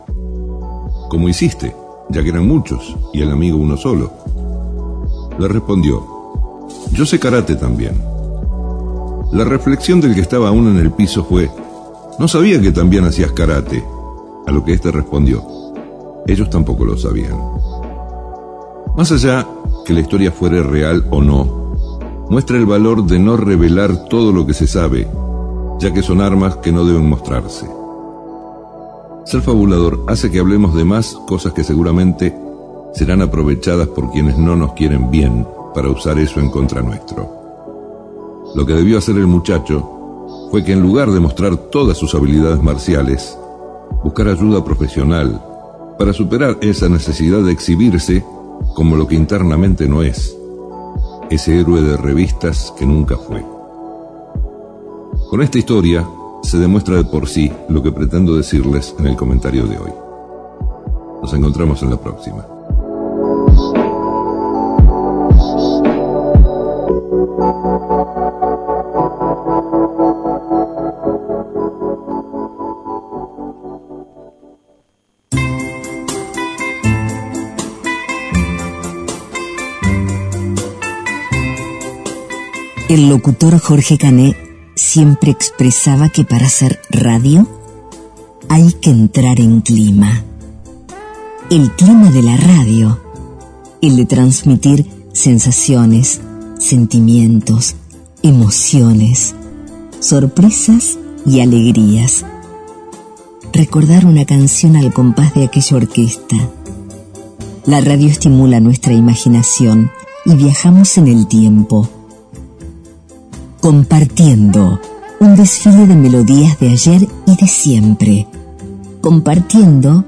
¿Cómo hiciste? Ya que eran muchos y el amigo uno solo. Le respondió, yo sé karate también. La reflexión del que estaba aún en el piso fue, no sabía que también hacías karate, a lo que éste respondió, ellos tampoco lo sabían. Más allá que la historia fuera real o no, muestra el valor de no revelar todo lo que se sabe, ya que son armas que no deben mostrarse. Ser fabulador hace que hablemos de más cosas que seguramente serán aprovechadas por quienes no nos quieren bien para usar eso en contra nuestro. Lo que debió hacer el muchacho fue que en lugar de mostrar todas sus habilidades marciales, buscar ayuda profesional para superar esa necesidad de exhibirse como lo que internamente no es, ese héroe de revistas que nunca fue. Con esta historia se demuestra de por sí lo que pretendo decirles en el comentario de hoy. Nos encontramos en la próxima. El locutor Jorge Cané siempre expresaba que para hacer radio hay que entrar en clima. El clima de la radio, el de transmitir sensaciones, sentimientos, emociones, sorpresas y alegrías. Recordar una canción al compás de aquella orquesta. La radio estimula nuestra imaginación y viajamos en el tiempo compartiendo un desfile de melodías de ayer y de siempre. Compartiendo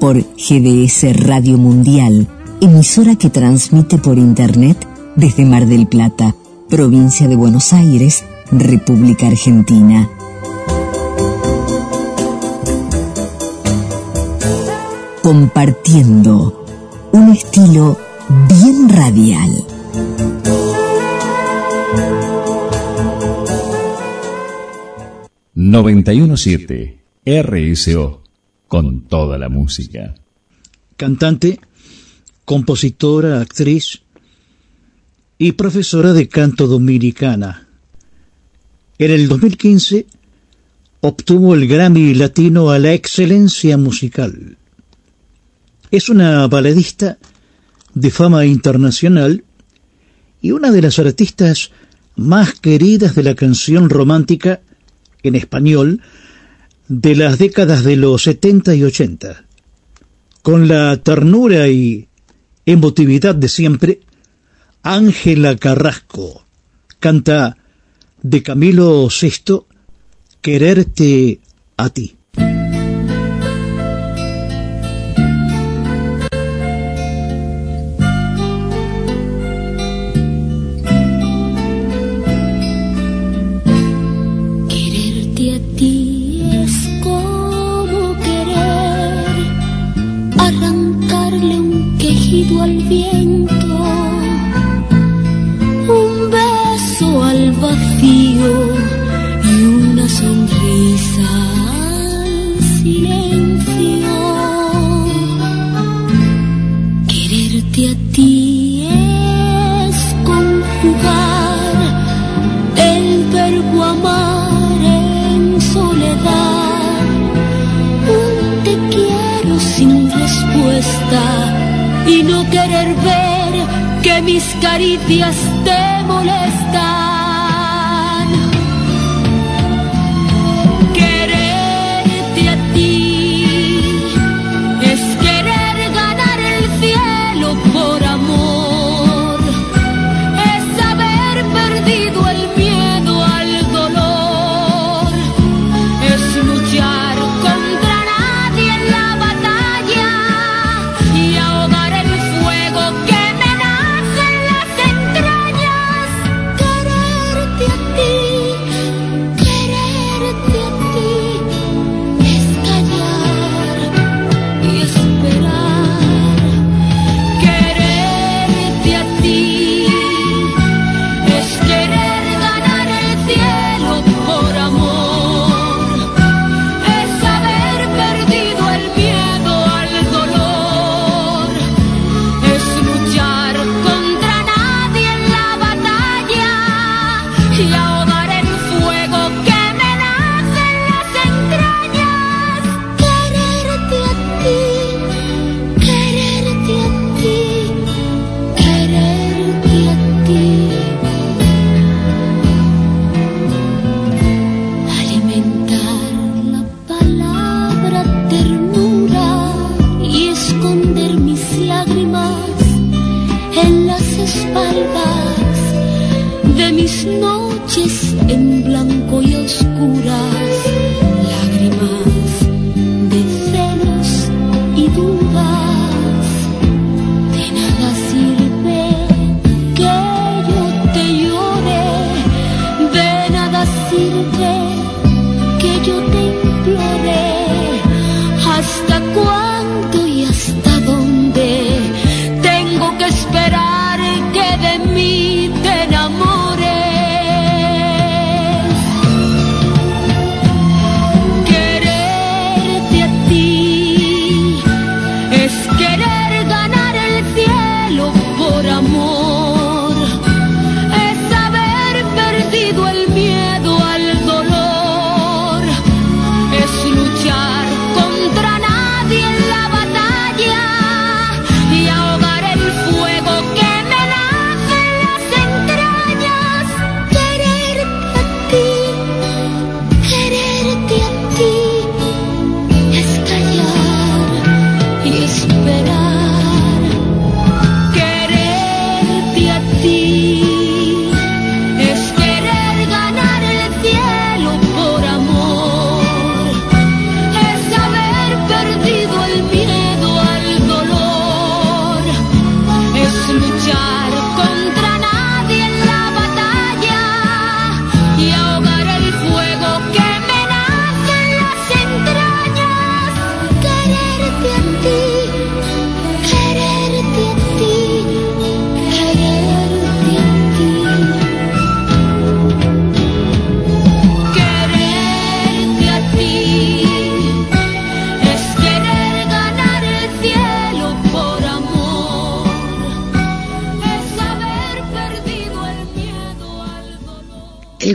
por GDS Radio Mundial, emisora que transmite por Internet desde Mar del Plata, provincia de Buenos Aires, República Argentina. Compartiendo un estilo bien radial. 917 RSO con toda la música. Cantante, compositora, actriz y profesora de canto dominicana. En el 2015 obtuvo el Grammy Latino a la excelencia musical. Es una baladista de fama internacional y una de las artistas más queridas de la canción romántica en español de las décadas de los 70 y 80. Con la ternura y emotividad de siempre, Ángela Carrasco canta de Camilo VI Quererte a ti. Caricias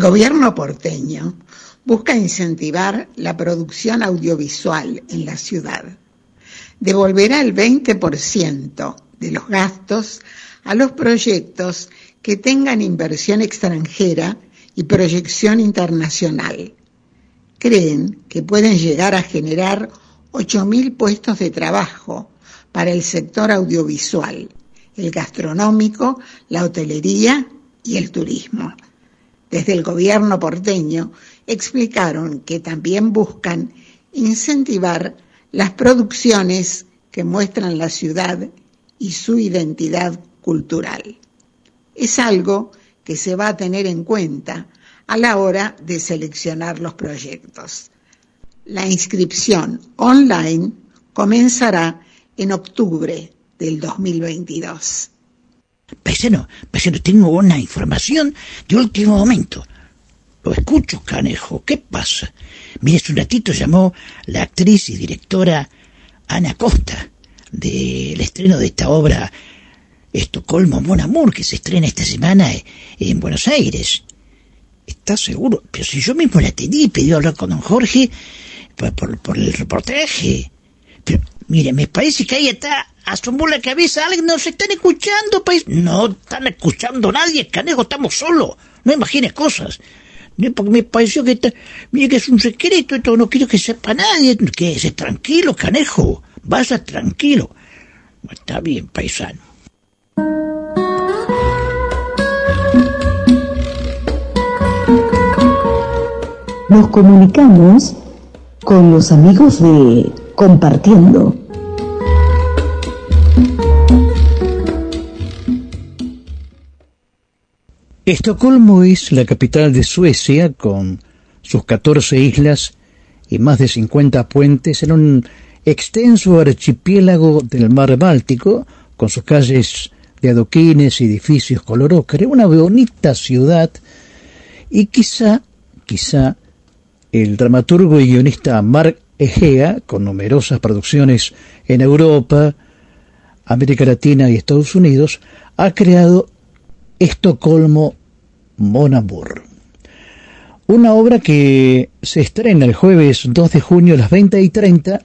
gobierno porteño busca incentivar la producción audiovisual en la ciudad. Devolverá el 20% de los gastos a los proyectos que tengan inversión extranjera y proyección internacional. Creen que pueden llegar a generar 8.000 puestos de trabajo para el sector audiovisual, el gastronómico, la hotelería y el turismo. Desde el gobierno porteño explicaron que también buscan incentivar las producciones que muestran la ciudad y su identidad cultural. Es algo que se va a tener en cuenta a la hora de seleccionar los proyectos. La inscripción online comenzará en octubre del 2022. Paisano, paisano, tengo una información de último momento. Lo escucho, canejo. ¿Qué pasa? Mire, hace un ratito llamó la actriz y directora Ana Costa del estreno de esta obra Estocolmo Mon Amour que se estrena esta semana en Buenos Aires. ¿Estás seguro? Pero si yo mismo la atendí y pedí hablar con don Jorge por, por, el reportaje. Pero, mire, me parece que ahí está asomó la cabeza, alguien nos están escuchando, país. No están escuchando nadie, canejo, estamos solos. No imagines cosas. Porque me pareció que, está, mire que es un secreto, esto no quiero que sepa nadie. Que es tranquilo, canejo. Vaya tranquilo. Está bien, paisano. Nos comunicamos con los amigos de Compartiendo. Estocolmo es la capital de Suecia con sus 14 islas y más de 50 puentes en un extenso archipiélago del mar Báltico con sus calles de adoquines y edificios color ocre, una bonita ciudad y quizá, quizá el dramaturgo y guionista Mark Egea, con numerosas producciones en Europa, América Latina y Estados Unidos, ha creado Estocolmo Mon Amour. Una obra que se estrena el jueves 2 de junio a las 20 y 30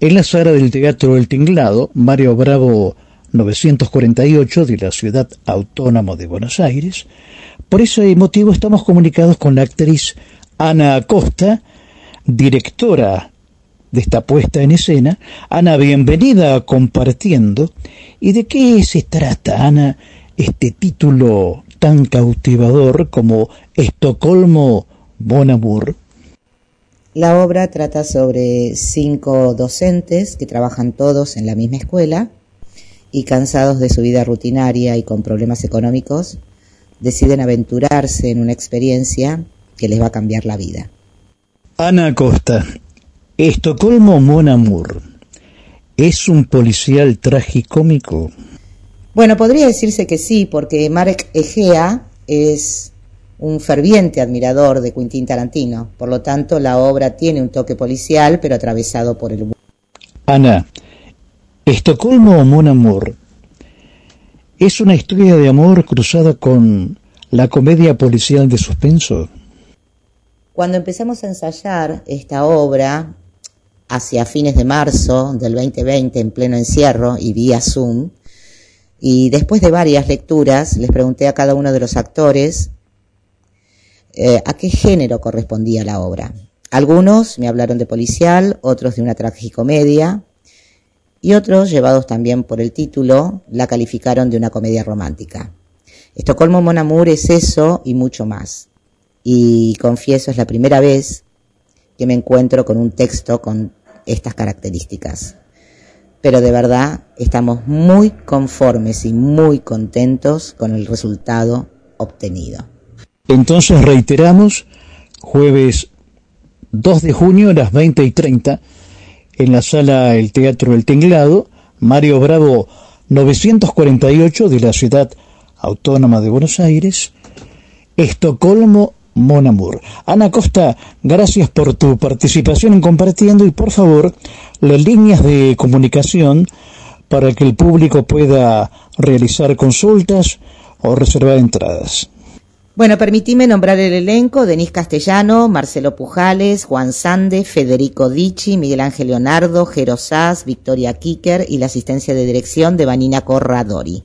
en la sala del Teatro El Tinglado, Mario Bravo 948 de la Ciudad Autónoma de Buenos Aires. Por ese motivo estamos comunicados con la actriz Ana Acosta, directora de esta puesta en escena. Ana, bienvenida a Compartiendo. ¿Y de qué se trata, Ana, este título tan cautivador como Estocolmo Bonamur? La obra trata sobre cinco docentes que trabajan todos en la misma escuela y cansados de su vida rutinaria y con problemas económicos, deciden aventurarse en una experiencia que les va a cambiar la vida. Ana Costa, Estocolmo Monamur, ¿es un policial tragicómico? Bueno, podría decirse que sí, porque Marek Egea es un ferviente admirador de Quintín Tarantino. Por lo tanto, la obra tiene un toque policial, pero atravesado por el. Ana, Estocolmo o Mon Amour es una historia de amor cruzada con la comedia policial de suspenso. Cuando empezamos a ensayar esta obra, hacia fines de marzo del 2020, en pleno encierro y vía Zoom, y después de varias lecturas, les pregunté a cada uno de los actores eh, a qué género correspondía la obra. Algunos me hablaron de policial, otros de una tragicomedia, y otros, llevados también por el título, la calificaron de una comedia romántica. Estocolmo Mon Amour es eso y mucho más. Y confieso, es la primera vez que me encuentro con un texto con estas características pero de verdad estamos muy conformes y muy contentos con el resultado obtenido. Entonces reiteramos, jueves 2 de junio a las 20 y 30, en la sala El Teatro El Tinglado, Mario Bravo 948 de la Ciudad Autónoma de Buenos Aires, Estocolmo Monamur. Ana Costa, gracias por tu participación en Compartiendo y por favor, las líneas de comunicación para que el público pueda realizar consultas o reservar entradas. Bueno, permitime nombrar el elenco, Denis Castellano, Marcelo Pujales, Juan Sande, Federico Dichi, Miguel Ángel Leonardo, Jero Sass, Victoria Kicker y la asistencia de dirección de Vanina Corradori.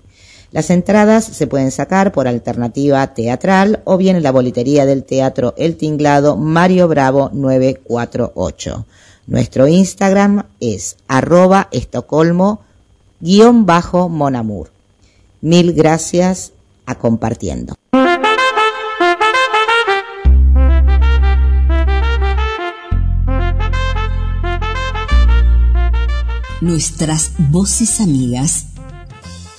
Las entradas se pueden sacar por alternativa teatral o bien en la boletería del Teatro El Tinglado Mario Bravo 948. Nuestro Instagram es arroba estocolmo guion bajo monamur. Mil gracias a compartiendo. Nuestras voces amigas.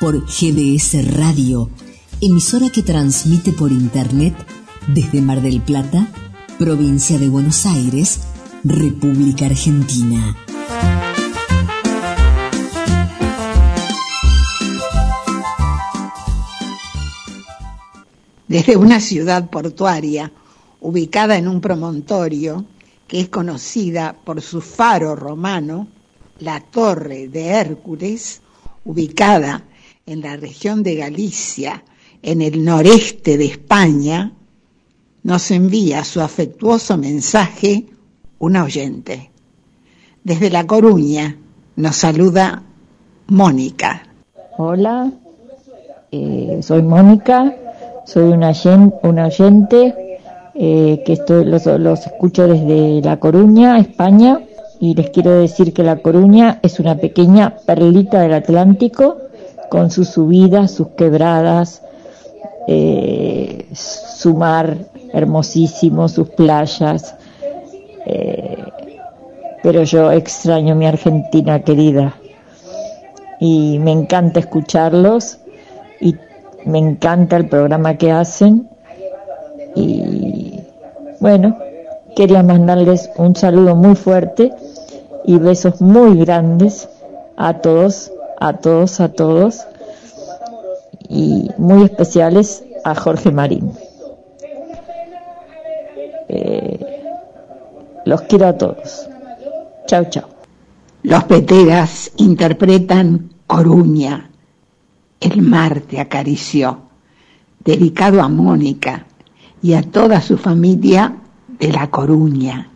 por GDS Radio, emisora que transmite por Internet desde Mar del Plata, provincia de Buenos Aires, República Argentina. Desde una ciudad portuaria ubicada en un promontorio que es conocida por su faro romano, la Torre de Hércules, ubicada en la región de Galicia, en el noreste de España, nos envía su afectuoso mensaje una oyente. Desde La Coruña nos saluda Mónica. Hola, eh, soy Mónica, soy una, oyente eh, que estoy, los, los escucho desde La Coruña, España, y les quiero decir que La Coruña es una pequeña perlita del Atlántico con sus subidas, sus quebradas, eh, su mar hermosísimo, sus playas. Eh, pero yo extraño mi Argentina querida y me encanta escucharlos y me encanta el programa que hacen y bueno, quería mandarles un saludo muy fuerte y besos muy grandes a todos a todos, a todos, y muy especiales a Jorge Marín. Eh, los quiero a todos. Chao, chao. Los Peteras interpretan Coruña, El mar te acarició, dedicado a Mónica y a toda su familia de La Coruña. Coruña,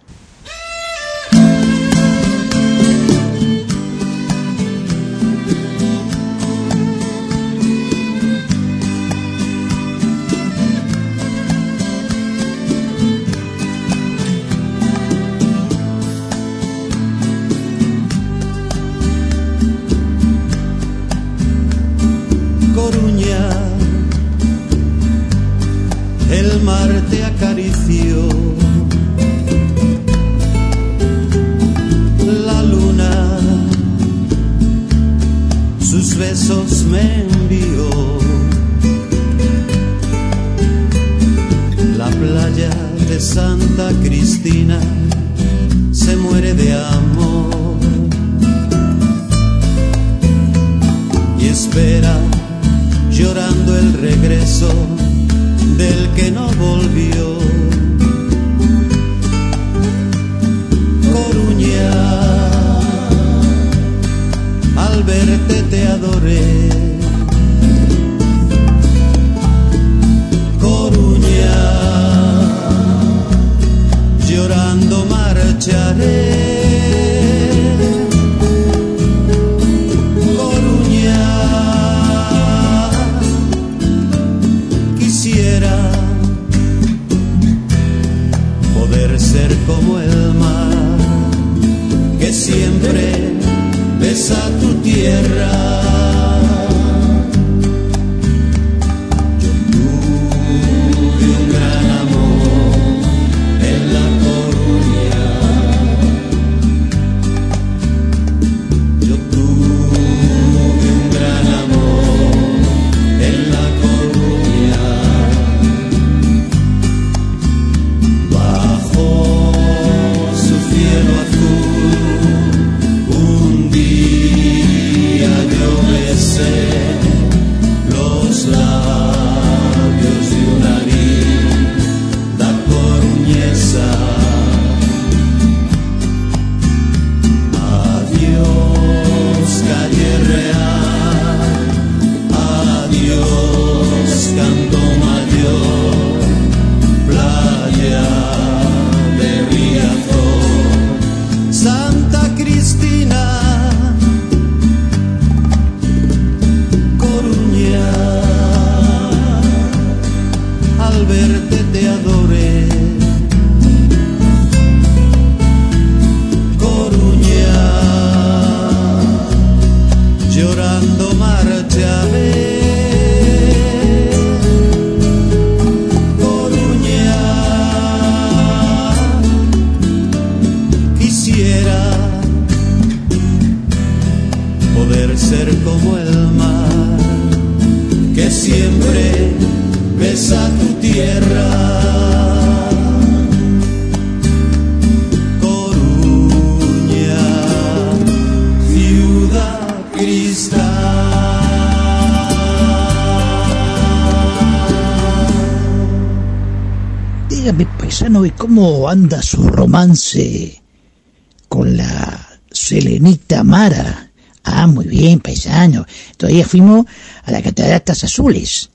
fuimos a las cataratas azules.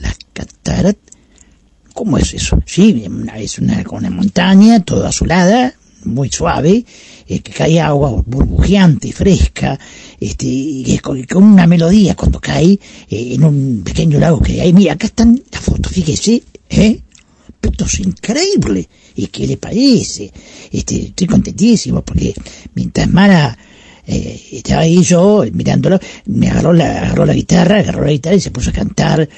Las cataratas... ¿Cómo es eso? Sí, es una, una montaña toda azulada, muy suave, eh, que cae agua burbujeante, fresca, este, con, con, una melodía cuando cae eh, en un pequeño lago que hay. Mira, acá están las fotos, fíjese, ¿eh? Esto es increíble. ¿Y qué le parece? Este, estoy contentísimo porque mientras Mara eh, estaba ahí yo mirándolo, me agarró la, agarró la guitarra, agarró la guitarra y se puso a cantar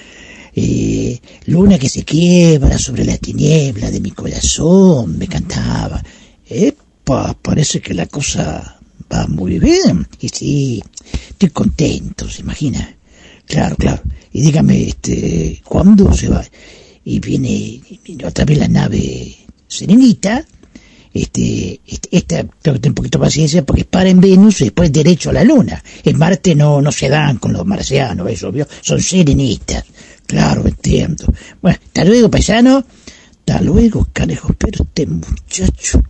eh, Luna que se quiebra sobre la tiniebla de mi corazón, me cantaba. Epa, parece que la cosa va muy bien. Y sí, estoy contento, ¿se imagina? Claro, claro. Y dígame, este, ¿cuándo se va? Y viene, otra vez la nave Serenita. Este, este, esta tengo que tener un poquito de paciencia porque para en Venus y después derecho a la Luna. En Marte no, no se dan con los marcianos, eso, obvio. Son serenitas. Claro, entiendo. Bueno, hasta luego, paisano. Hasta luego, canejo. Pero este muchacho,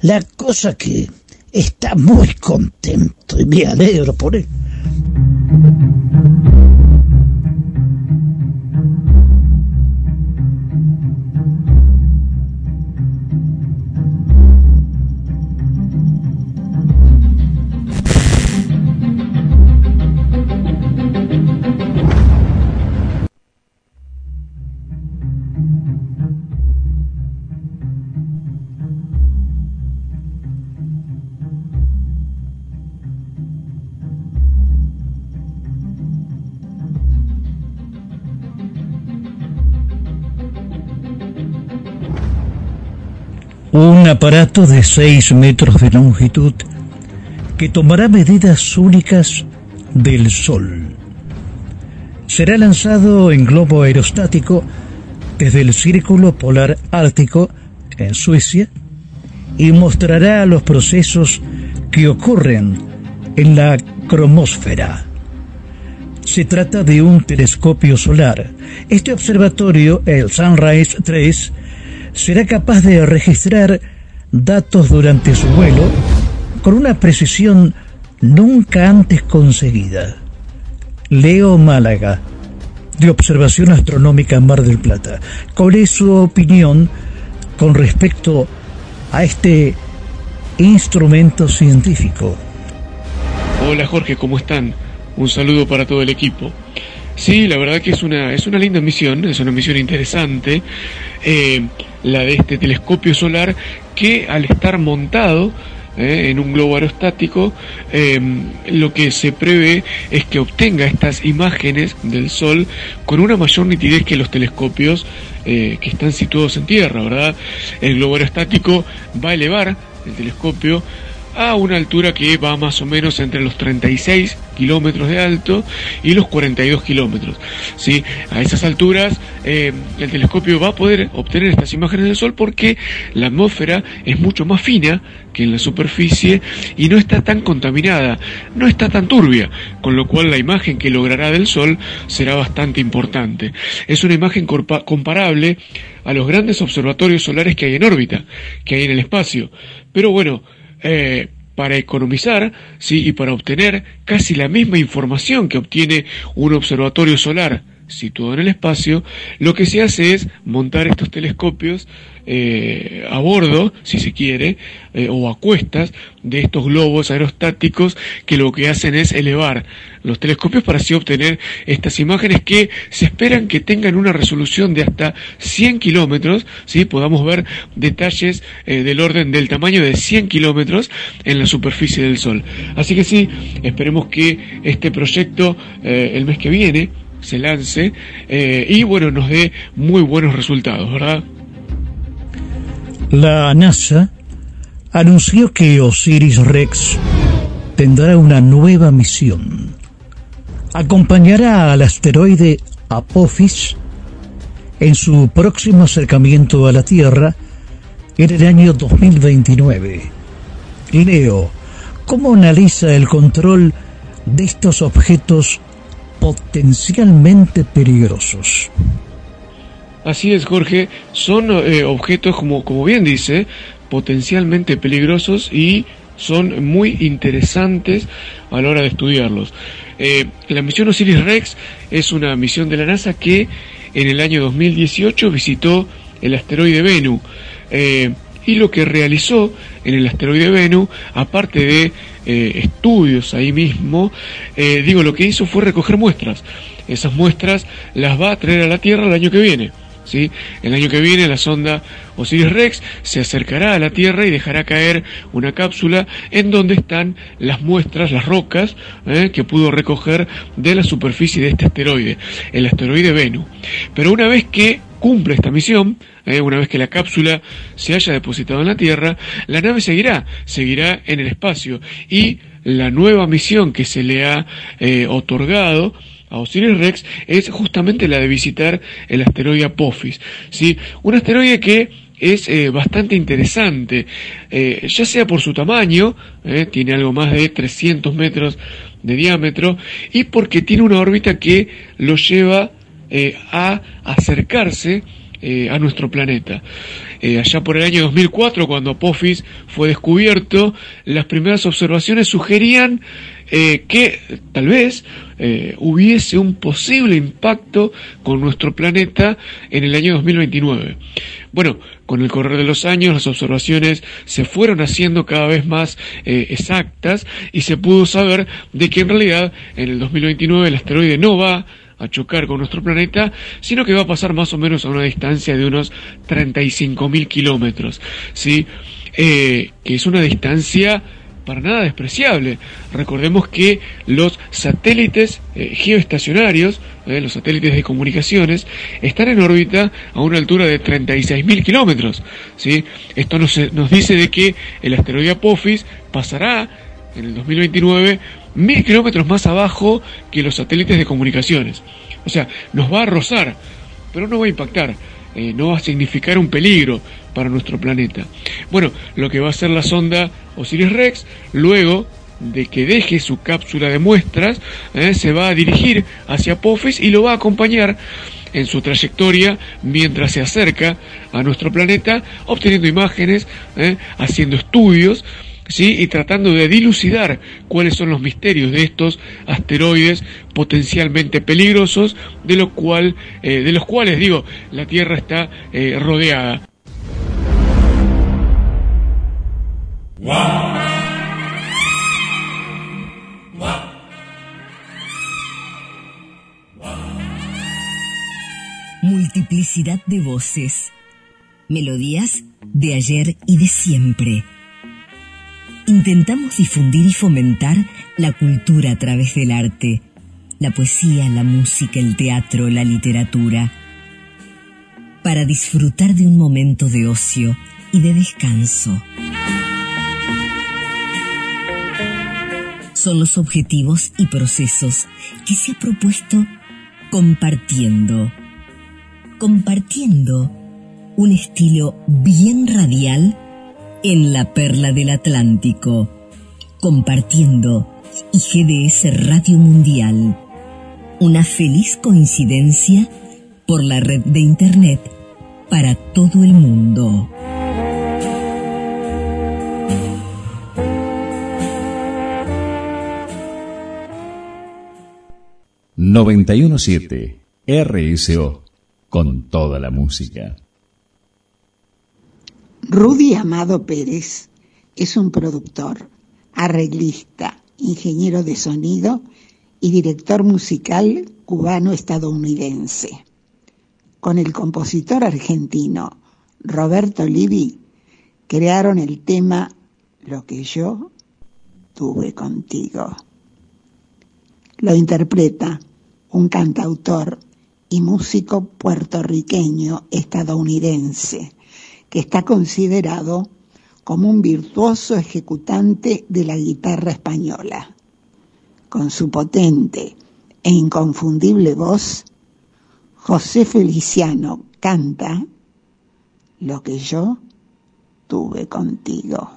la cosa que está muy contento y me alegro por él. Aparato de 6 metros de longitud que tomará medidas únicas del Sol. Será lanzado en globo aerostático desde el Círculo Polar Ártico en Suecia y mostrará los procesos que ocurren en la cromósfera. Se trata de un telescopio solar. Este observatorio, el Sunrise 3, será capaz de registrar datos durante su vuelo con una precisión nunca antes conseguida. Leo Málaga, de Observación Astronómica Mar del Plata. ¿Cuál es su opinión con respecto a este instrumento científico? Hola Jorge, ¿cómo están? Un saludo para todo el equipo. Sí, la verdad que es una, es una linda misión, es una misión interesante, eh, la de este telescopio solar que al estar montado eh, en un globo aerostático, eh, lo que se prevé es que obtenga estas imágenes del Sol con una mayor nitidez que los telescopios que están situados en tierra, ¿verdad? El globo aerostático va a elevar el telescopio a una altura que va más o menos entre los 36 kilómetros de alto y los 42 kilómetros. ¿sí? A esas alturas eh, el telescopio va a poder obtener estas imágenes del Sol porque la atmósfera es mucho más fina que en la superficie y no está tan contaminada, no está tan turbia, con lo cual la imagen que logrará del Sol será bastante importante. Es una imagen comparable a los grandes observatorios solares que hay en órbita, que hay en el espacio. Pero bueno, eh, para economizar ¿sí? y para obtener casi la misma información que obtiene un observatorio solar situado en el espacio, lo que se hace es montar estos telescopios eh, a bordo, si se quiere, eh, o a cuestas de estos globos aerostáticos que lo que hacen es elevar los telescopios para así obtener estas imágenes que se esperan que tengan una resolución de hasta 100 kilómetros, ¿sí? podamos ver detalles eh, del orden del tamaño de 100 kilómetros en la superficie del Sol. Así que sí, esperemos que este proyecto el mes que viene se lance y bueno, nos dé muy buenos resultados, ¿verdad? La NASA anunció que Osiris Rex tendrá una nueva misión. Acompañará al asteroide Apophis en su próximo acercamiento a la Tierra en el año 2029. Leo, ¿cómo analiza el control de estos objetos potencialmente peligrosos? Así es, Jorge, son eh, objetos, como, como bien dice, potencialmente peligrosos y son muy interesantes a la hora de estudiarlos. Eh, la misión Osiris Rex es una misión de la NASA que en el año 2018 visitó el asteroide Venus. Eh, y lo que realizó en el asteroide Venus, aparte de estudios ahí mismo, digo, lo que hizo fue recoger muestras. Esas muestras las va a traer a la Tierra el año que viene. ¿sí? El año que viene la sonda Osiris Rex se acercará a la Tierra y dejará caer una cápsula en donde están las muestras, las rocas ¿eh? que pudo recoger de la superficie de este asteroide, el asteroide Venus. Pero una vez que cumple esta misión, ¿eh? una vez que la cápsula se haya depositado en la Tierra, la nave seguirá, seguirá en el espacio y la nueva misión que se le ha eh, otorgado a Osiris Rex es justamente la de visitar el asteroide Apophis. ¿sí? Un asteroide que es eh, bastante interesante, ya sea por su tamaño, tiene algo más de 300 metros de diámetro, y porque tiene una órbita que lo lleva a acercarse a nuestro planeta. allá por el año 2004, cuando Apophis fue descubierto, las primeras observaciones sugerían eh, que tal vez eh, hubiese un posible impacto con nuestro planeta en el año 2029. Bueno, con el correr de los años las observaciones se fueron haciendo cada vez más eh, exactas y se pudo saber de que en realidad en el 2029 el asteroide no va a chocar con nuestro planeta, sino que va a pasar más o menos a una distancia de unos 35.000 kilómetros, ¿sí? que es una distancia para nada despreciable. Recordemos que los satélites eh, geoestacionarios, eh, los satélites de comunicaciones, están en órbita a una altura de 36.000 kilómetros. ¿sí? Esto nos, nos dice de que el asteroide Apophis pasará en el 2029 mil kilómetros más abajo que los satélites de comunicaciones. O sea, nos va a rozar, pero no va a impactar. Eh, no va a significar un peligro para nuestro planeta. Bueno, lo que va a hacer la sonda Osiris Rex, luego de que deje su cápsula de muestras, eh, se va a dirigir hacia Apophis y lo va a acompañar en su trayectoria mientras se acerca a nuestro planeta, obteniendo imágenes, eh, haciendo estudios, ¿sí? y tratando de dilucidar cuáles son los misterios de estos asteroides potencialmente peligrosos, de, cual, eh, de los cuales, digo, la Tierra está eh, rodeada. Multiplicidad de voces, melodías de ayer y de siempre Intentamos difundir y fomentar la cultura a través del arte, la poesía, la música, el teatro, la literatura, para disfrutar de un momento de ocio y de descanso. Son los objetivos y procesos que se ha propuesto compartiendo. Compartiendo un estilo bien radial en la perla del Atlántico, compartiendo IGDS Radio Mundial. Una feliz coincidencia por la red de Internet para todo el mundo. ...917... RSO, con toda la música. Rudy Amado Pérez es un productor, arreglista, ingeniero de sonido y director musical cubano-estadounidense. Con el compositor argentino Roberto Livi crearon el tema Lo que yo tuve contigo. Lo interpreta un cantautor y músico puertorriqueño estadounidense que está considerado como un virtuoso ejecutante de la guitarra española. Con su potente e inconfundible voz, José Feliciano canta Lo que yo tuve contigo.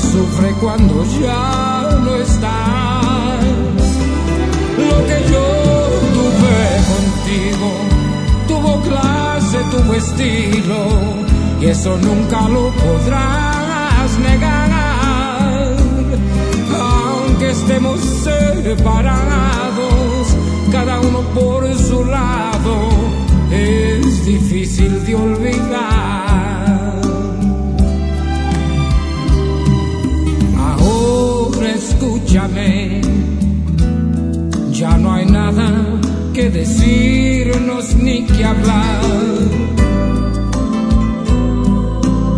Sufre cuando ya no estás. Lo que yo tuve contigo tuvo clase, tuvo estilo y eso nunca lo podrás negar. Aunque estemos separados, cada uno por su lado, es difícil de olvidar. Escúchame, ya no hay nada que decirnos ni que hablar.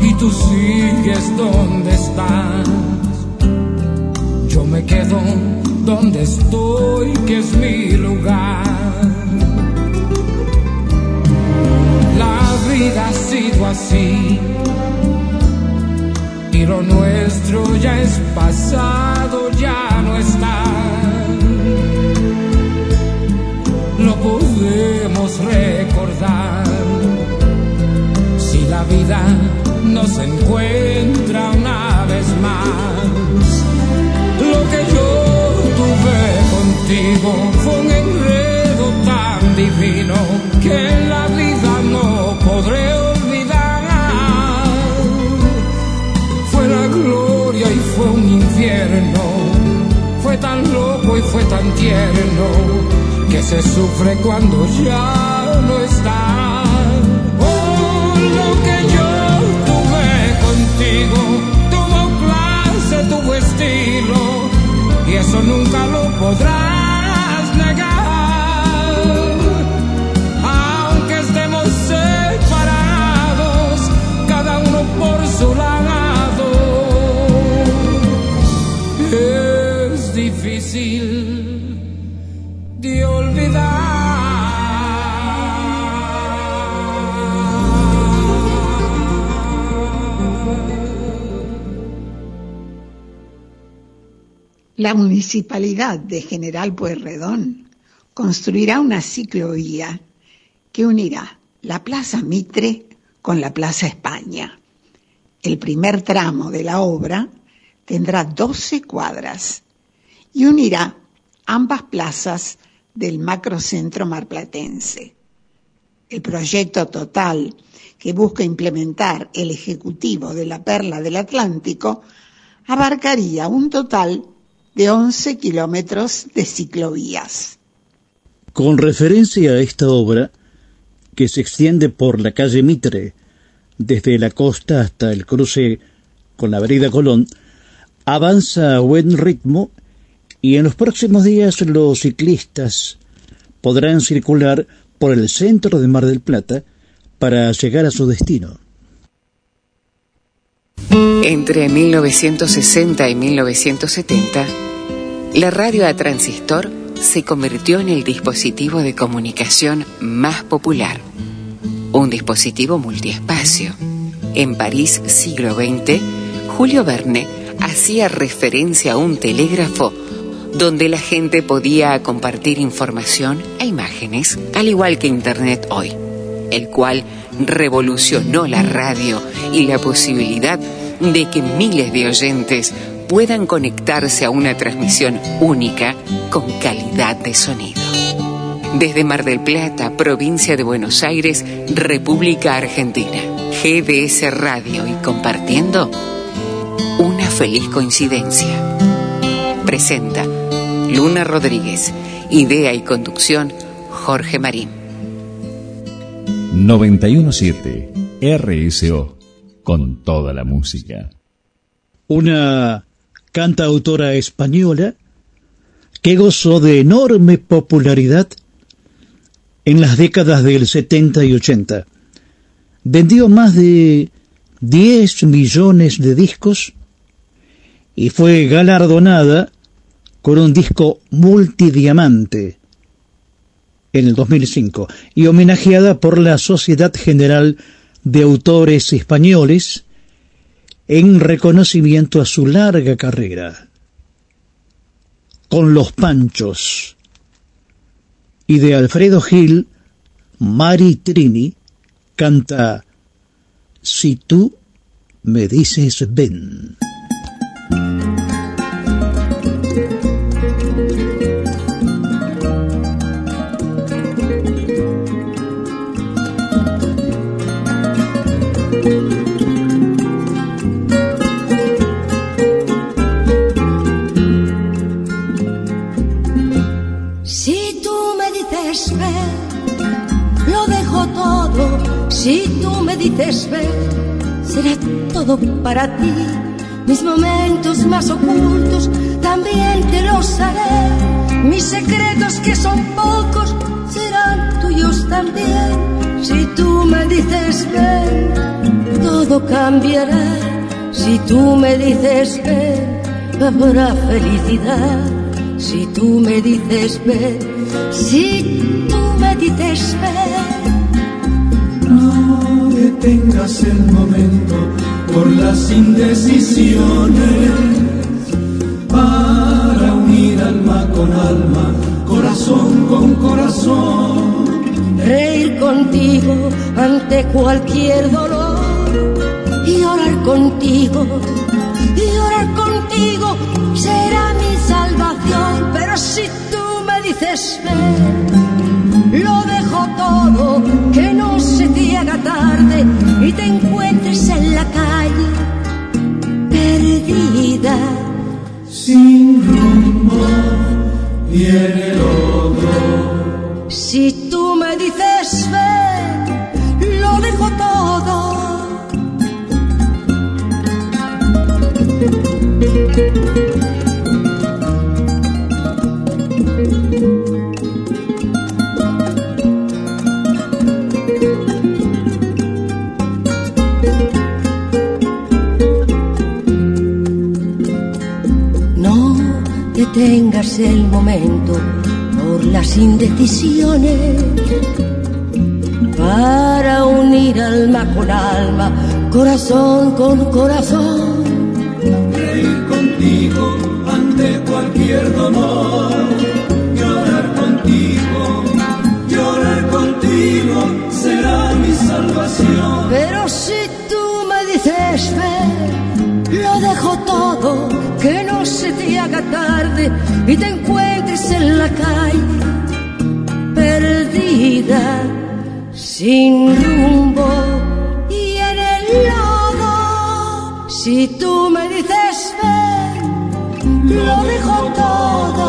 Y tú sigues donde estás, yo me quedo donde estoy, que es mi lugar. La vida ha sido así y lo nuestro ya es pasado, ya no está. Lo podemos recordar si la vida nos encuentra una vez más. Lo que yo tuve contigo fue un enredo tan divino que en la vida no podré olvidar. Fue la gloria y fue un infierno, tan loco y fue tan tierno que se sufre cuando ya no está. Oh, lo que yo tuve contigo tuvo clase, tuvo estilo y eso nunca lo podrás La municipalidad de General Pueyrredón construirá una ciclovía que unirá la Plaza Mitre con la Plaza España. El primer tramo de la obra tendrá 12 cuadras y unirá ambas plazas del macrocentro marplatense. El proyecto total que busca implementar el Ejecutivo de la Perla del Atlántico abarcaría un total de 11 kilómetros de ciclovías. Con referencia a esta obra, que se extiende por la calle Mitre, desde la costa hasta el cruce con la avenida Colón, avanza a buen ritmo y en los próximos días los ciclistas podrán circular por el centro de Mar del Plata para llegar a su destino. Entre 1960 y 1970, la radio a transistor se convirtió en el dispositivo de comunicación más popular, un dispositivo multiespacio. En París, siglo XX, Julio Verne hacía referencia a un telégrafo donde la gente podía compartir información e imágenes, al igual que Internet hoy, el cual revolucionó la radio y la posibilidad de que miles de oyentes puedan conectarse a una transmisión única con calidad de sonido. Desde Mar del Plata, provincia de Buenos Aires, República Argentina, GDS Radio y compartiendo una feliz coincidencia. Presenta Luna Rodríguez, idea y conducción Jorge Marín. 917 RSO con toda la música. Una cantautora española que gozó de enorme popularidad en las décadas del 70 y 80. Vendió más de 10 millones de discos y fue galardonada con un disco multidiamante en el 2005 y homenajeada por la Sociedad General de Autores Españoles en reconocimiento a su larga carrera. Con los Panchos y de Alfredo Gil, Mari Trini canta Si tú me dices ven. Dices ven, será todo para ti. Mis momentos más ocultos también te los haré. Mis secretos que son pocos serán tuyos también. Si tú me dices ven, todo cambiará. Si tú me dices ven, habrá felicidad. Si tú me dices ven, si tú me dices ven. No detengas el momento por las indecisiones para unir alma con alma, corazón con corazón. Reír contigo ante cualquier dolor y orar contigo y orar contigo será mi salvación. Pero si tú me dices ven, lo dejo todo, que no se te haga tarde y te encuentres en la calle perdida. Sin rumbo viene el otro. Si tú me dices ven, lo dejo todo. Detengas el momento por las indecisiones para unir alma con alma, corazón con corazón. Reír contigo ante cualquier dolor. Llorar contigo, llorar contigo será mi salvación. Pero si tú me dices ven, lo dejo todo, se te haga tarde y te encuentres en la calle perdida. sin rumbo y en el lodo. Si tú me dices ven, lo dejo todo.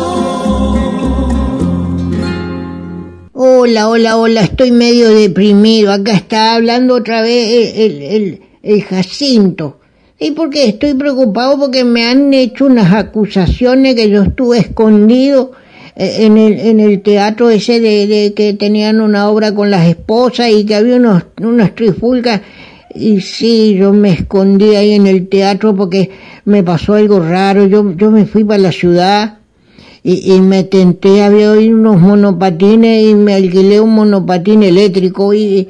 Hola, hola, hola, estoy medio deprimido. Acá está hablando otra vez el, el, el Jacinto. ¿Y por qué? Estoy preocupado porque me han hecho unas acusaciones que yo estuve escondido eh, en el, en el teatro ese de, de que tenían una obra con las esposas y que había unos, unas trifulcas. Y sí, yo me escondí ahí en el teatro porque me pasó algo raro. Yo, yo me fui para la ciudad y, y me tenté, había hoy unos monopatines y me alquilé un monopatín eléctrico y,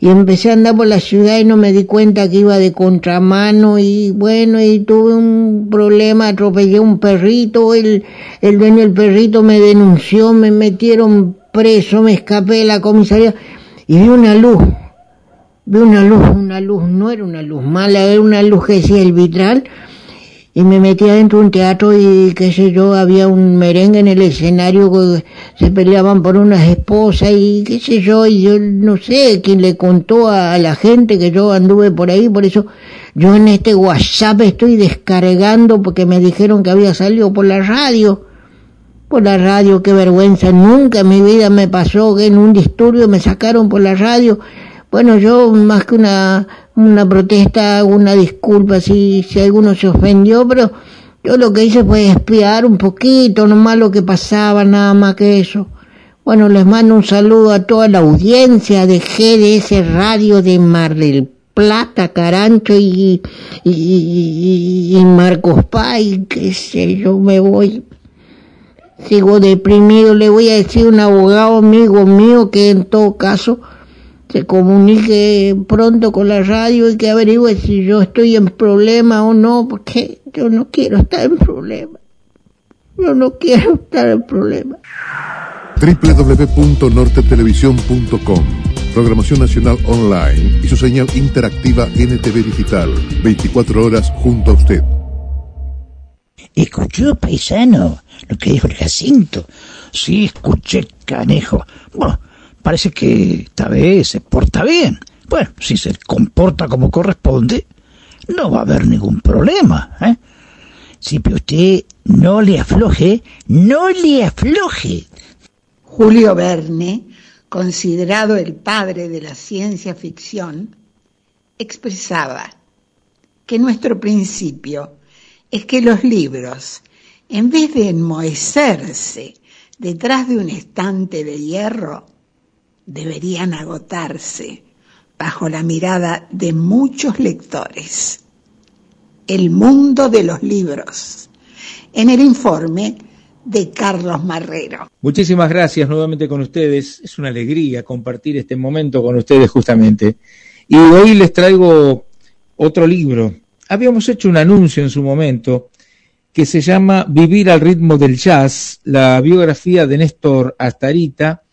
y empecé a andar por la ciudad y no me di cuenta que iba de contramano y bueno, y tuve un problema, atropellé un perrito, el, el dueño del perrito me denunció, me metieron preso, me escapé de la comisaría y vi una luz, vi una luz, una luz, no era una luz mala, era una luz que decía el vitral y me metí adentro de un teatro y qué sé yo, había un merengue en el escenario que se peleaban por unas esposas y qué sé yo, y yo no sé quién le contó a, a la gente que yo anduve por ahí, por eso yo en este WhatsApp estoy descargando porque me dijeron que había salido por la radio. Por la radio, qué vergüenza, nunca en mi vida me pasó que en un disturbio me sacaron por la radio. Bueno, yo más que una una protesta, una disculpa si, si alguno se ofendió, pero yo lo que hice fue espiar un poquito, nomás lo que pasaba, nada más que eso. Bueno, les mando un saludo a toda la audiencia de GDS Radio de Mar del Plata, Carancho y, y, y, y Marcos Pay, qué sé yo, me voy. Sigo deprimido, le voy a decir a un abogado amigo mío que en todo caso se comunique pronto con la radio y que averigüe si yo estoy en problema o no, porque yo no quiero estar en problema. Yo no quiero estar en problema. www.nortetelevisión.com Programación Nacional Online y su señal interactiva NTV Digital. 24 horas junto a usted. ¿Escuchó, paisano, lo que dijo el Jacinto? Sí, escuché, canejo. Bueno, parece que esta vez se porta bien. Bueno, si se comporta como corresponde, no va a haber ningún problema. ¿eh? Si usted no le afloje, no le afloje. Julio Verne, considerado el padre de la ciencia ficción, expresaba que nuestro principio es que los libros, en vez de enmohecerse detrás de un estante de hierro, deberían agotarse bajo la mirada de muchos lectores. El mundo de los libros. En el informe de Carlos Marrero. Muchísimas gracias nuevamente con ustedes. Es una alegría compartir este momento con ustedes justamente. Y hoy les traigo otro libro. Habíamos hecho un anuncio en su momento que se llama Vivir al ritmo del jazz, la biografía de Néstor Astarita.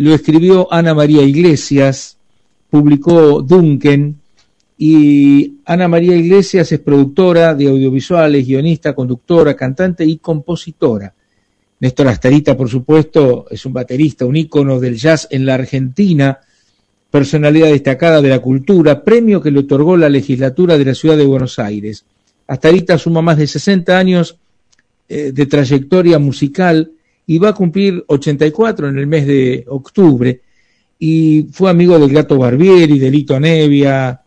Lo escribió Ana María Iglesias, publicó Duncan, y Ana María Iglesias es productora de audiovisuales, guionista, conductora, cantante y compositora. Néstor Astarita, por supuesto, es un baterista, un ícono del jazz en la Argentina, personalidad destacada de la cultura, premio que le otorgó la legislatura de la ciudad de Buenos Aires. Astarita suma más de 60 años eh, de trayectoria musical y va a cumplir 84 en el mes de octubre. Y fue amigo del Gato Barbieri, de Lito Nevia,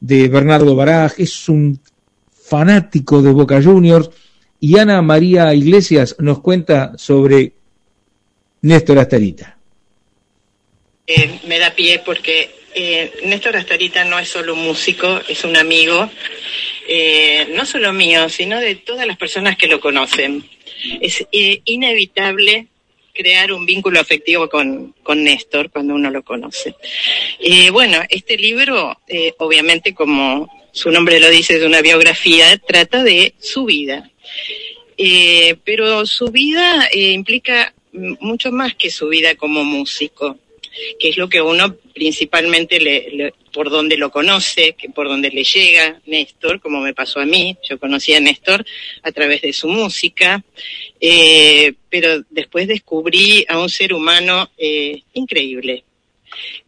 de Bernardo Baraj, es un fanático de Boca Juniors. Y Ana María Iglesias nos cuenta sobre Néstor Astarita. Eh, me da pie porque eh, Néstor Astarita no es solo un músico, es un amigo, eh, no solo mío, sino de todas las personas que lo conocen. Es eh, inevitable crear un vínculo afectivo con, con Néstor cuando uno lo conoce. Eh, bueno, este libro, eh, obviamente como su nombre lo dice, de una biografía, trata de su vida. Eh, pero su vida implica mucho más que su vida como músico, que es lo que uno principalmente le- por donde lo conoce, que por donde le llega Néstor, como me pasó a mí, yo conocí a Néstor a través de su música, eh, pero después descubrí a un ser humano eh, increíble,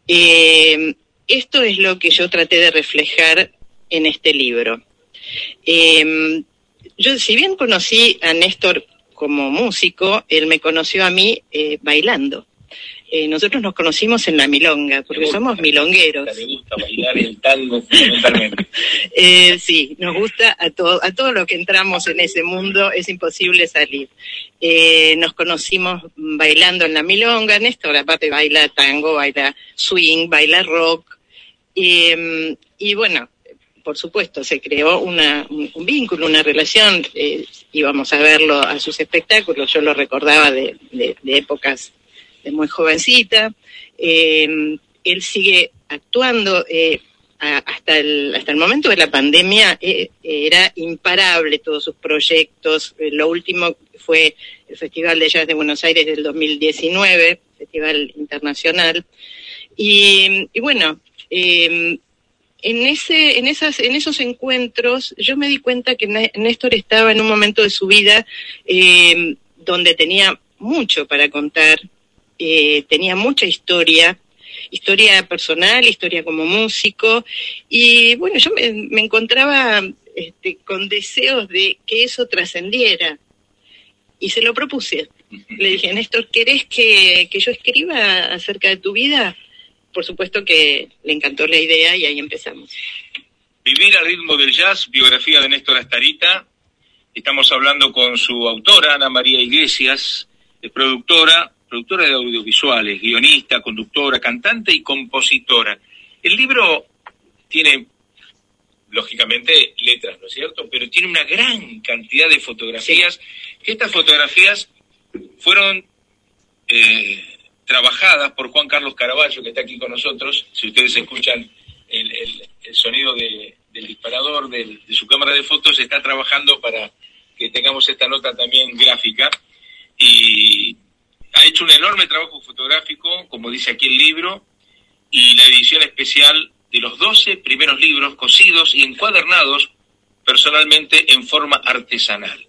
Eh, esto es lo que yo traté de reflejar en este libro. Yo, si bien conocí a Néstor como músico, él me conoció a mí bailando. Eh, nosotros nos conocimos en la milonga, porque somos milongueros. Me gusta bailar el tango fundamentalmente. Eh, sí, nos gusta a todo, a todo lo que entramos en ese mundo, es imposible salir. Eh, nos conocimos bailando en la milonga, Néstor aparte baila tango, baila swing, baila rock. Eh, y bueno, por supuesto, se creó una, un, un vínculo, una relación. eh, íbamos a verlo a sus espectáculos, yo lo recordaba de, de- de épocas muy jovencita. Eh, él sigue actuando. eh, hasta, el, hasta el momento de la pandemia eh, era imparable todos sus proyectos. Lo último fue el Festival de Jazz de Buenos Aires del 2019, Festival Internacional. Y, bueno, eh, en, ese, en, esas, en esos encuentros yo me di cuenta que Né- Néstor estaba en un momento de su vida eh, donde tenía mucho para contar, eh, tenía mucha historia, historia personal, historia como músico, y bueno, yo me, encontraba este, con deseos de que eso trascendiera, y se lo propuse. Le dije, Néstor, ¿querés que, que yo escriba acerca de tu vida? Por supuesto que le encantó la idea y ahí empezamos. Vivir al ritmo del jazz, biografía de Néstor Astarita. Estamos hablando con su autora, Ana María Iglesias, es productora, productora de audiovisuales, guionista, conductora, cantante y compositora. El libro tiene, lógicamente, letras, ¿no es cierto? Pero tiene una gran cantidad de fotografías, que estas fotografías fueron eh, trabajadas por Juan Carlos Caraballo, que está aquí con nosotros. Si ustedes escuchan el, el- el sonido de- del disparador del- de su cámara de fotos, está trabajando para que tengamos esta nota también gráfica. Y ha hecho un enorme trabajo fotográfico, como dice aquí el libro, y la edición especial de los 12 primeros libros cosidos y encuadernados personalmente en forma artesanal.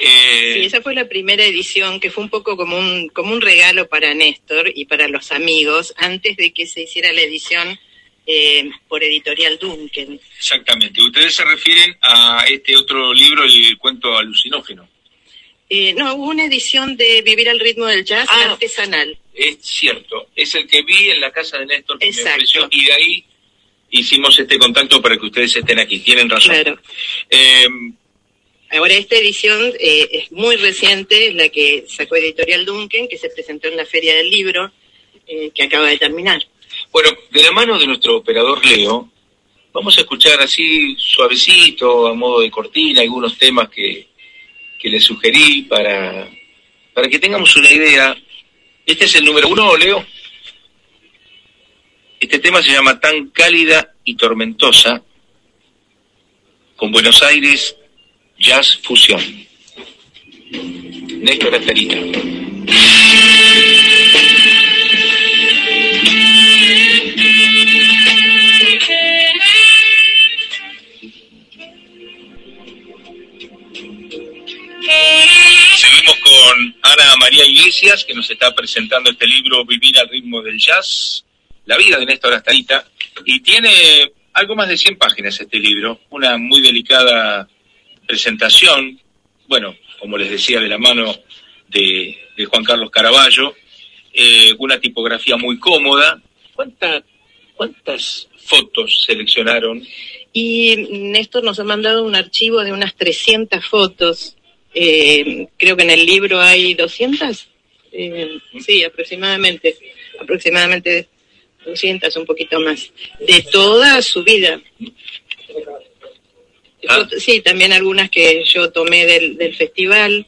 Eh, Sí, esa fue la primera edición que fue un poco como un, como un regalo para Néstor y para los amigos antes de que se hiciera la edición eh, por editorial Duncan. Exactamente. Ustedes se refieren a este otro libro, el cuento alucinógeno. Eh, no, hubo una edición de Vivir al ritmo del jazz Ah. artesanal. Es cierto, es el que vi en la casa de Néstor que me Exacto. ofreció y de ahí hicimos este contacto para que ustedes estén aquí. Tienen razón. Claro. Eh, Ahora, esta edición eh, es muy reciente, es la que sacó Editorial Duncan, que se presentó en la Feria del Libro, eh, que acaba de terminar. bueno, de la mano de nuestro operador Leo, vamos a escuchar así suavecito, a modo de cortina, algunos temas que, que le sugerí para, para que tengamos una idea. Este es el número uno, Leo. Este tema se llama Tan cálida y tormentosa, con Buenos Aires Jazz Fusión. Néstor Astarita. Con Ana María Iglesias, que nos está presentando este libro Vivir al ritmo del jazz, la vida de Néstor Astarita, y tiene algo más de 100 páginas este libro, una muy delicada presentación, bueno, como les decía, de la mano de, Juan Carlos Caraballo, eh, una tipografía muy cómoda. ¿Cuánta- ¿Cuántas fotos seleccionaron? Y Néstor nos ha mandado un archivo de unas 300 fotos. Eh, creo que en el libro hay 200. Eh, sí, aproximadamente. Aproximadamente 200, un poquito más. De toda su vida. Foto- Sí, también algunas que yo tomé del, del festival.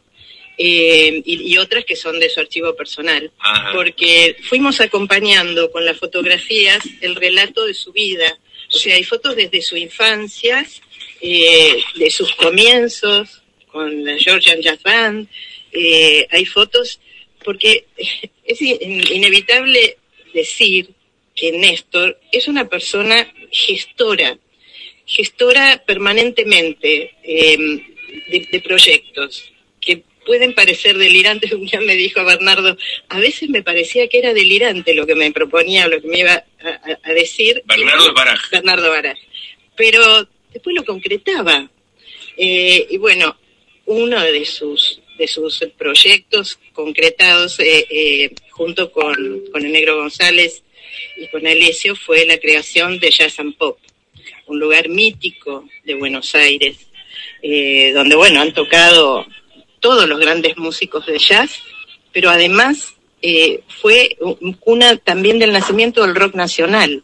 eh, y, y otras que son de su archivo personal. Ajá. Porque fuimos acompañando con las fotografías el relato de su vida. O sea, hay fotos desde su infancia, eh, de sus comienzos con la Georgian Jazz Band. eh, hay fotos, porque es in- inevitable decir que Néstor es una persona gestora, gestora permanentemente eh, de, de proyectos, que pueden parecer delirantes. Un día me dijo Bernardo, a veces me parecía que era delirante lo que me proponía, lo que me iba a, a- a decir. Bernardo Baraj. Bernardo Baraj. Pero después lo concretaba. Eh, y bueno, uno de sus de sus proyectos concretados eh, eh, junto con, con el Negro González y con Alessio fue la creación de Jazz and Pop, un lugar mítico de Buenos Aires, eh, donde bueno han tocado todos los grandes músicos de jazz, pero además fue un- cuna también del nacimiento del rock nacional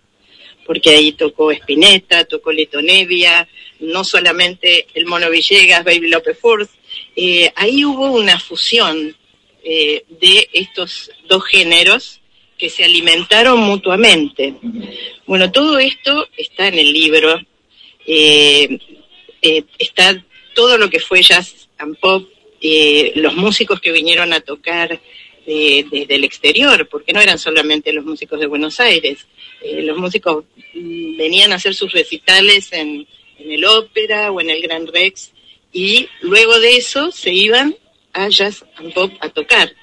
porque ahí tocó Spinetta, tocó Lito Nevia, no solamente el Mono Villegas, Baby López Ford, eh, ahí hubo una fusión eh, de estos dos géneros que se alimentaron mutuamente. Bueno, todo esto está en el libro, eh, está todo lo que fue jazz and pop, los músicos que vinieron a tocar desde el exterior, porque no eran solamente los músicos de Buenos Aires, los músicos venían a hacer sus recitales en, en el ópera o en el Gran Rex y luego de eso se iban a Jazz and Pop a tocar.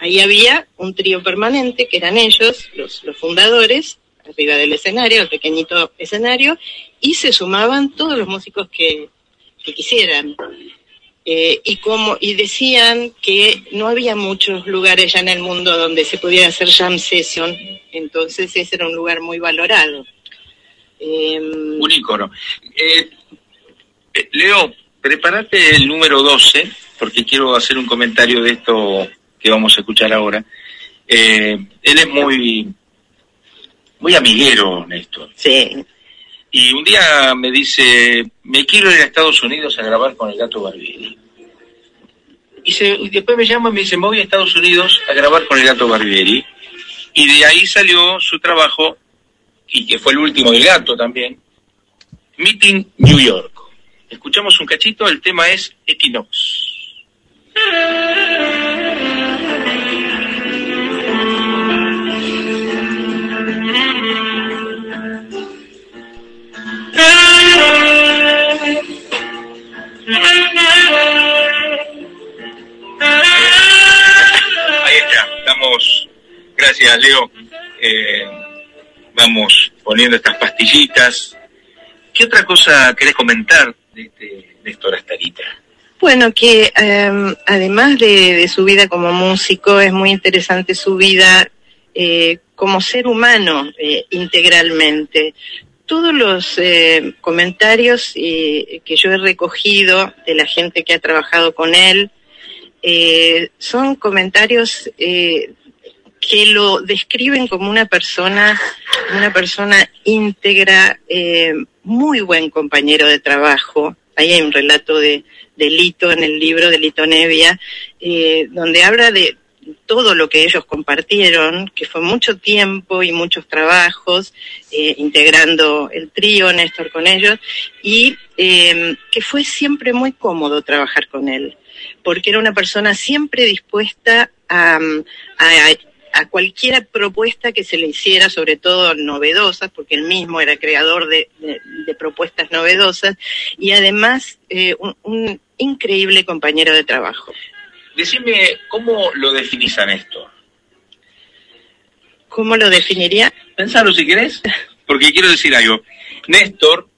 Ahí había un trío permanente que eran ellos, los, los fundadores, arriba del escenario, el pequeñito escenario, y se sumaban todos los músicos que, que quisieran. Eh, y como y decían que no había muchos lugares ya en el mundo donde se pudiera hacer jam session, entonces ese era un lugar muy valorado. Em, Un ícono. Eh, eh, Leo, prepárate el número 12, porque quiero hacer un comentario de esto que vamos a escuchar ahora. Eh, él es muy, muy amiguero, Néstor. Sí. Y un día me dice, me quiero ir a Estados Unidos a grabar con el gato Barbieri. Y, se- y después me llama y me dice, me voy a Estados Unidos a grabar con el gato Barbieri. Y de ahí salió su trabajo, y que fue el último del gato también, Meeting New York. Escuchamos un cachito, el tema es Equinox. Ahí está, estamos, gracias Leo, Eh, vamos poniendo estas pastillitas. ¿Qué otra cosa querés comentar de este Néstor Astarita? Bueno, que em, además de, de su vida como músico, es muy interesante su vida eh, como ser humano eh, integralmente. Todos los eh, comentarios que yo he recogido de la gente que ha trabajado con él son comentarios eh, que lo describen como una persona, una persona íntegra, eh, muy buen compañero de trabajo. Ahí hay un relato de, Lito en el libro de Lito Nevia, eh, donde habla de todo lo que ellos compartieron, que fue mucho tiempo y muchos trabajos, eh, integrando el trío, Néstor con ellos, y que fue siempre muy cómodo trabajar con él, porque era una persona siempre dispuesta a, a cualquier propuesta que se le hiciera, sobre todo novedosas, porque él mismo era creador de, de- de propuestas novedosas, y además eh, un, un increíble compañero de trabajo. Decime, ¿cómo lo definís a Néstor? ¿Cómo lo definiría? Pensalo si querés, porque quiero decir algo. Néstor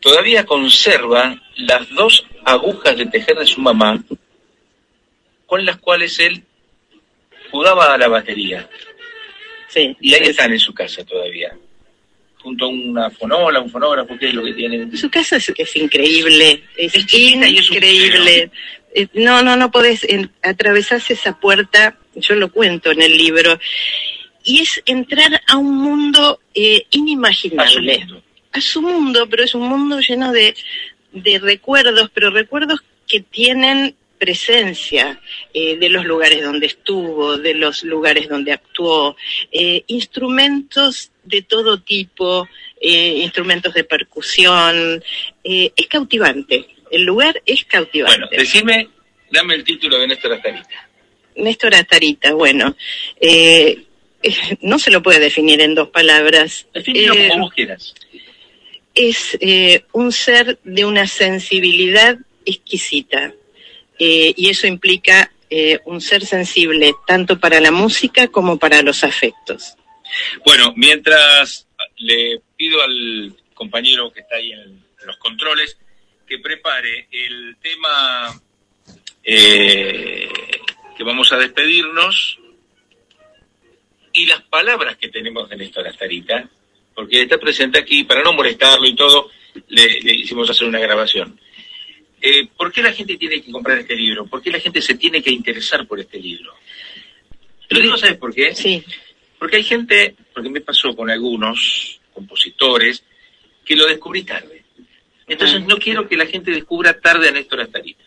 todavía conserva las dos agujas de tejer de su mamá con las cuales él jugaba a la batería. Sí. Y ahí están en su casa todavía. Junto a una fonola, un fonógrafo, que es lo que tiene. Su casa es, es increíble, es, un increíble. Eh, No, no, no podés atravesarse esa puerta, yo lo cuento en el libro, y es entrar a un mundo eh, inimaginable. A su mundo, pero es un mundo lleno de, de recuerdos, pero recuerdos que tienen presencia eh, de los lugares donde estuvo, de los lugares donde actuó, eh, instrumentos de todo tipo, eh, instrumentos de percusión. es cautivante, el lugar es cautivante. Bueno, decime, dame el título de Néstor Astarita. Néstor Atarita, bueno, no se lo puede definir en dos palabras. Definilo Eh, como vos quieras. es un ser de una sensibilidad exquisita. Eh, y eso implica eh, un ser sensible tanto para la música como para los afectos. Bueno, mientras le pido al compañero que está ahí en los controles que prepare el tema eh, que vamos a despedirnos y las palabras que tenemos de Néstor Astarita, porque está presente aquí, para no molestarlo y todo, le, le hicimos hacer una grabación. Eh, ¿Por qué la gente tiene que comprar este libro? ¿Por qué la gente se tiene que interesar por este libro? Te lo digo, ¿sabes por qué? Sí. Porque hay gente, porque me pasó con algunos compositores, que lo descubrí tarde. Entonces Ah. no quiero que la gente descubra tarde a Néstor Astarita.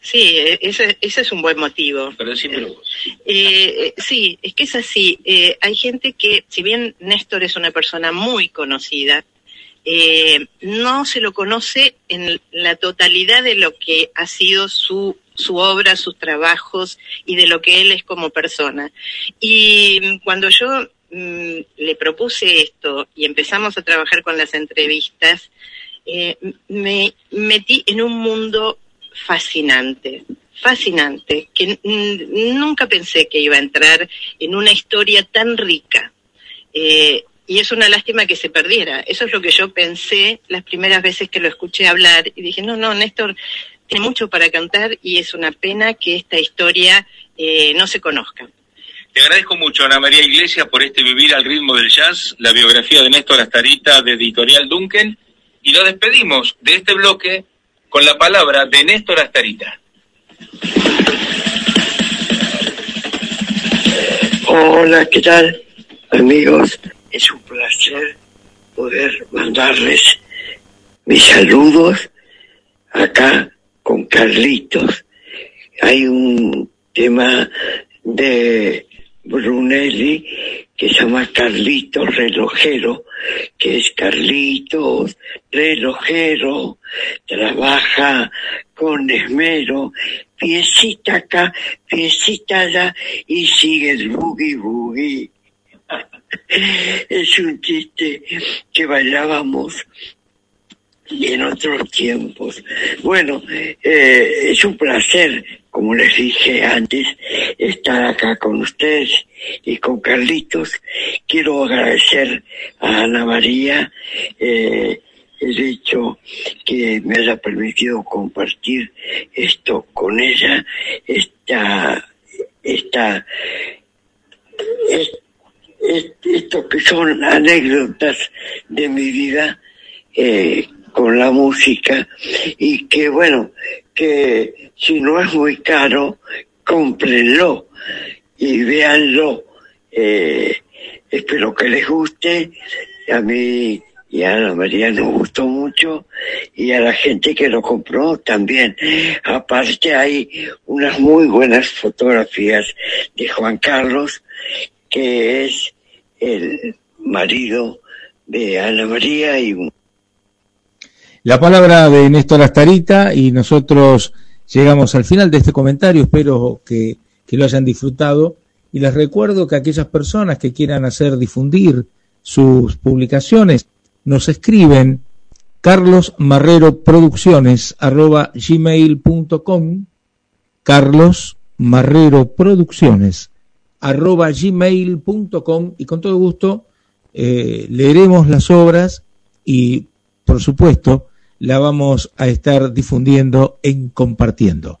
Sí, e- ese, ese es un buen motivo. Pero decímelo vos. Eh, eh, sí, es que es así. Eh, hay gente que, si bien Néstor es una persona muy conocida, eh, no se lo conoce en la totalidad de lo que ha sido su, su obra, sus trabajos y de lo que él es como persona. Y cuando yo mm, le propuse esto y empezamos a trabajar con las entrevistas, eh, me metí en un mundo fascinante, fascinante, que nunca pensé que iba a entrar en una historia tan rica. Eh, y es una lástima que se perdiera. Eso es lo que yo pensé las primeras veces que lo escuché hablar y dije, no, no, Néstor tiene mucho para cantar y es una pena que esta historia eh, no se conozca. Te agradezco mucho, Ana María Iglesias, por este Vivir al ritmo del jazz, la biografía de Néstor Astarita de Editorial Duncan, y lo despedimos de este bloque con la palabra de Néstor Astarita. Hola, ¿qué tal, amigos? Es un placer poder mandarles mis saludos acá con Carlitos. Hay un tema de Brunelli que se llama Carlitos Relojero, que es Carlitos Relojero, trabaja con esmero, piecita acá, piecita allá, y sigue el boogie boogie. es un chiste que bailábamos en otros tiempos. Bueno, eh, es un placer, como les dije antes, estar acá con ustedes y con Carlitos. Quiero agradecer a Ana María eh, el hecho que me haya permitido compartir esto con ella, esta, esta, es- es- esto que son anécdotas de mi vida eh, con la música y que bueno, que si no es muy caro, cómprenlo y véanlo. Eh, espero que les guste. A mí y a Ana María nos gustó mucho y a la gente que lo compró también. Aparte hay unas muy buenas fotografías de Juan Carlos, que es el marido de Ana María y La palabra de Néstor Astarita y nosotros llegamos al final de este comentario. Espero que, que lo hayan disfrutado y les recuerdo que aquellas personas que quieran hacer difundir sus publicaciones nos escriben Carlos Marrero Producciones arroba gmail.com Carlos Marrero Producciones arroba gmail.com y con todo gusto eh, leeremos las obras y por supuesto la vamos a estar difundiendo en compartiendo.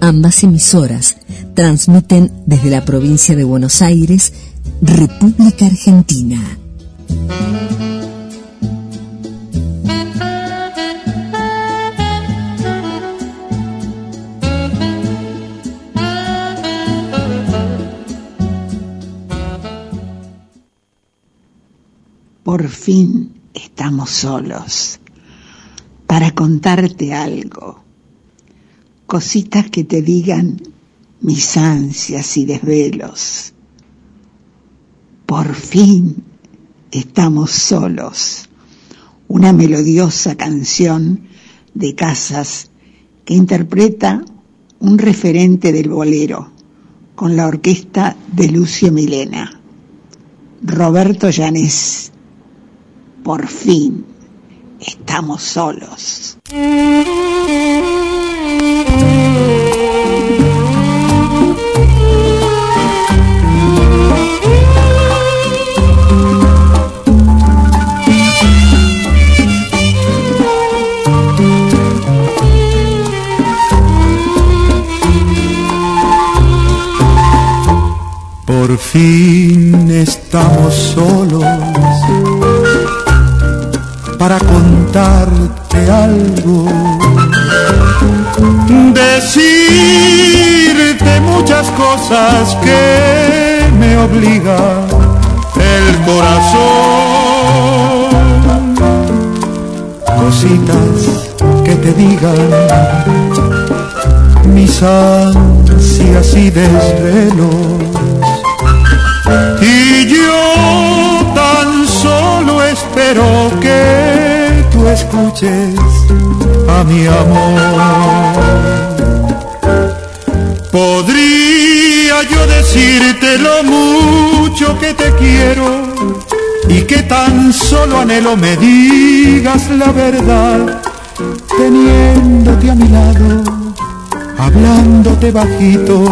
Ambas emisoras transmiten desde la provincia de Buenos Aires, República Argentina. Por fin estamos solos para contarte algo Cositas que te digan mis ansias y desvelos. Por fin estamos solos. Una melodiosa canción de casas que interpreta un referente del bolero con la orquesta de Lucio Milena. Roberto Llanés. Por fin estamos solos. Estamos solos para contarte algo. Decirte muchas cosas que me obliga el corazón. Cositas que te digan mis ansias y desvelos. Y yo tan solo espero que tú escuches a mi amor. Podría yo decirte lo mucho que te quiero y que tan solo anhelo me digas la verdad, teniéndote a mi lado, hablándote bajito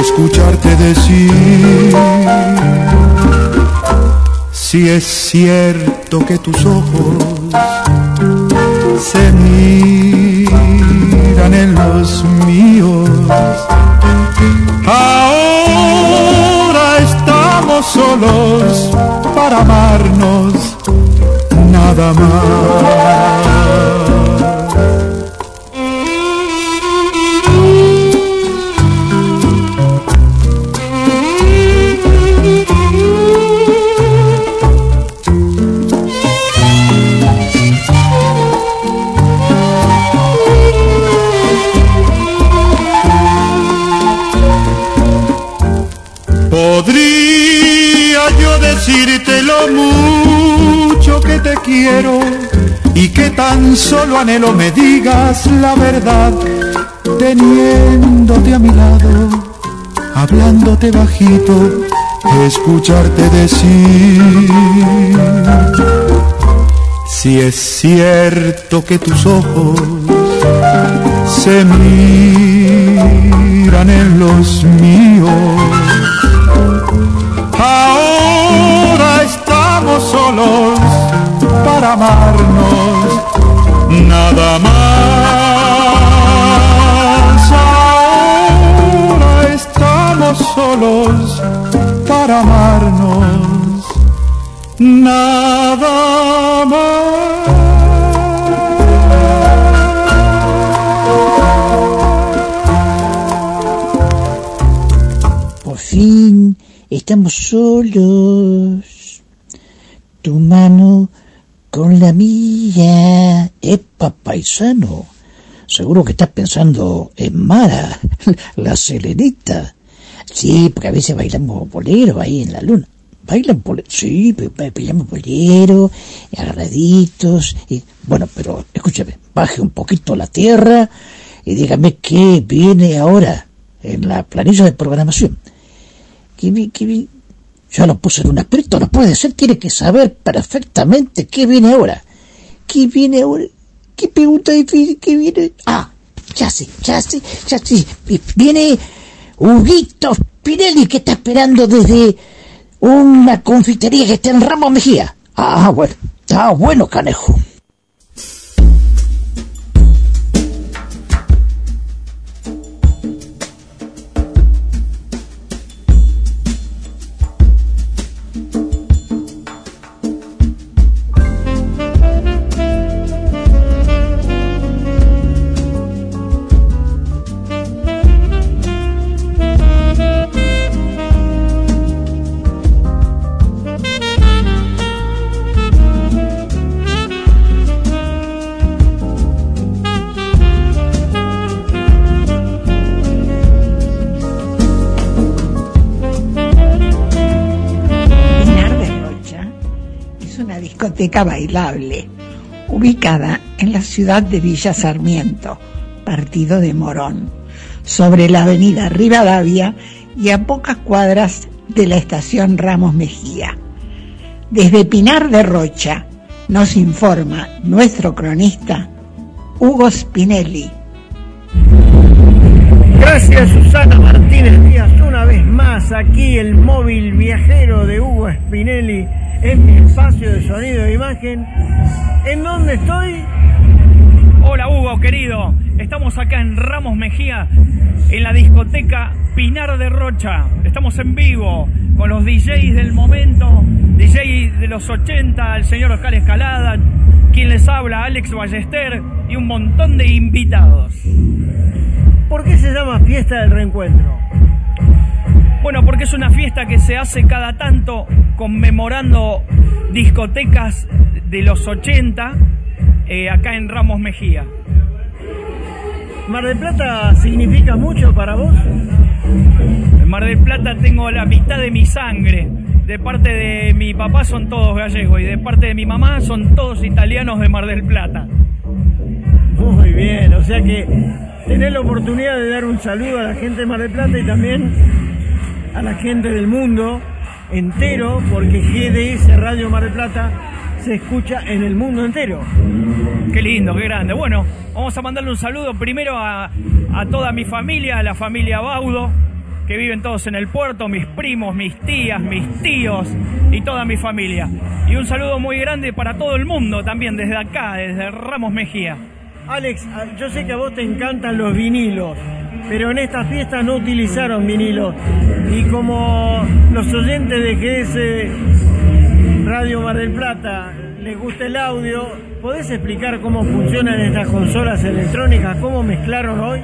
escucharte decir si es cierto que tus ojos se miran en los míos. Ahora estamos solos para amarnos nada más. Decirte lo mucho que te quiero y que tan solo anhelo me digas la verdad, teniéndote a mi lado, hablándote bajito, escucharte decir. Si es cierto que tus ojos se miran en los míos, estamos solos para amarnos nada más. Ahora estamos solos para amarnos nada Por fin estamos solos. Tu mano con la mía. Epa, paisano. Seguro que estás pensando en Mara, la selenita. Sí, porque a veces bailamos bolero ahí en la luna. Bailan bolero, sí, ba- ba- bailamos bolero, agarraditos. Y, bueno, pero escúchame, baje un poquito la tierra y dígame qué viene ahora en la planilla de programación. ¿Qué, qué Ya lo puse en un aprieto, no puede ser, tiene que saber perfectamente qué viene ahora. ¿Qué viene ahora? ¿Qué pregunta difícil? ¿Qué viene? Ah, ya sé, ya sé, ya sé. Vi- Viene Huguito Spinelli que está esperando desde una confitería que está en Ramos Mejía. Ah, bueno, ah, bueno, canejo. Bailable, ubicada en la ciudad de Villa Sarmiento, partido de Morón, sobre la avenida Rivadavia y a pocas cuadras de la estación Ramos Mejía. Desde Pinar de Rocha nos informa nuestro cronista Hugo Spinelli. Gracias Susana Martínez Díaz, una vez más aquí el móvil viajero de Hugo Spinelli en mi espacio de sonido e imagen. ¿En dónde estoy? Hola Hugo, querido. Estamos acá en Ramos Mejía, en la discoteca Pinar de Rocha. Estamos en vivo con los DJs del momento, DJ de los 80, el señor Oscar Escalada, quien les habla, Alex Ballester, y un montón de invitados. ¿Por qué se llama Fiesta del Reencuentro? Bueno, porque es una fiesta que se hace cada tanto conmemorando discotecas de los 80 eh, acá en Ramos Mejía. ¿Mar del Plata significa mucho para vos? En Mar del Plata tengo la mitad de mi sangre. De parte de mi papá son todos gallegos y de parte de mi mamá son todos italianos de Mar del Plata. Muy bien, o sea que tener la oportunidad de dar un saludo a la gente de Mar del Plata y también a la gente del mundo entero, porque GDS Radio Mar del Plata se escucha en el mundo entero. Qué lindo, qué grande. Bueno, vamos a mandarle un saludo primero a, a toda mi familia, a la familia Baudo, que viven todos en el puerto, mis primos, mis tías, mis tíos y toda mi familia. Y un saludo muy grande para todo el mundo también, desde acá, desde Ramos Mejía. Alex, yo sé que a vos te encantan los vinilos, pero en esta fiesta no utilizaron vinilos. Y como los oyentes de GS Radio Mar del Plata les gusta el audio, ¿podés explicar cómo funcionan estas consolas electrónicas? ¿Cómo mezclaron hoy?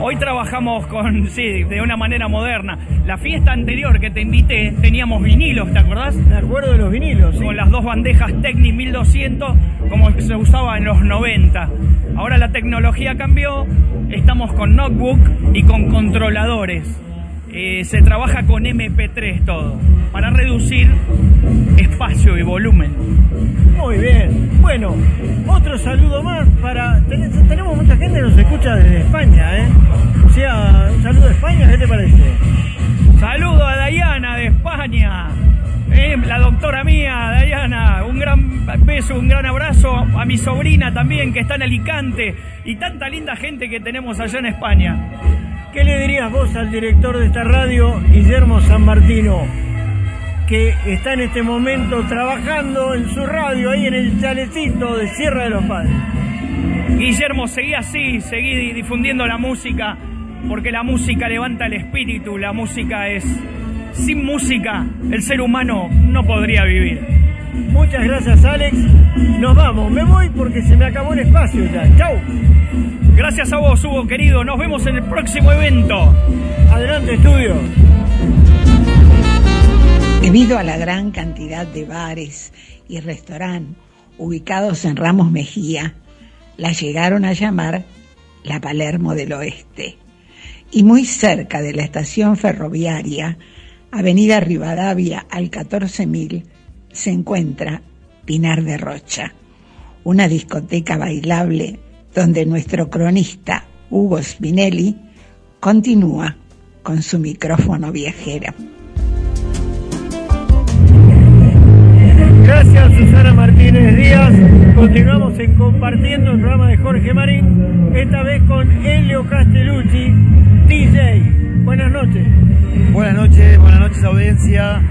Hoy trabajamos con, sí, de una manera moderna. La fiesta anterior que te invité teníamos vinilos, ¿te acordás? Me acuerdo de los vinilos, sí. Con las dos bandejas Technic 1200 como se usaba en los 90. Ahora la tecnología cambió, estamos con notebook y con controladores. Eh, se trabaja con MP3 todo, para reducir espacio y volumen. Muy bien. Bueno, otro saludo más para... ten- Tenemos mucha gente que nos escucha desde España, ¿eh? O sea, un saludo de España, ¿qué te parece? Saludo a Dayana de España. Eh, la doctora mía, Dayana, un gran beso, un gran abrazo a mi sobrina también que está en Alicante y tanta linda gente que tenemos allá en España. ¿Qué le dirías vos al director de esta radio, Guillermo San Martino, que está en este momento trabajando en su radio ahí en el chalecito de Sierra de los Padres? Guillermo, seguí así, seguí difundiendo la música, porque la música levanta el espíritu, la música es... Sin música, el ser humano no podría vivir. Muchas gracias, Alex. Nos vamos. Me voy porque se me acabó el espacio ya. Chau. Gracias a vos, Hugo, querido. Nos vemos en el próximo evento. Adelante, estudio. Debido a la gran cantidad de bares y restaurantes ubicados en Ramos Mejía, la llegaron a llamar la Palermo del Oeste. Y muy cerca de la estación ferroviaria, Avenida Rivadavia al 14000, se encuentra Pinar de Rocha, una discoteca bailable donde nuestro cronista Hugo Spinelli continúa con su micrófono viajero. Gracias, Susana Martínez Díaz. Continuamos en compartiendo el programa de Jorge Marín, esta vez con Elio Castellucci, DJ. Buenas noches. Buenas noches, buenas noches audiencia.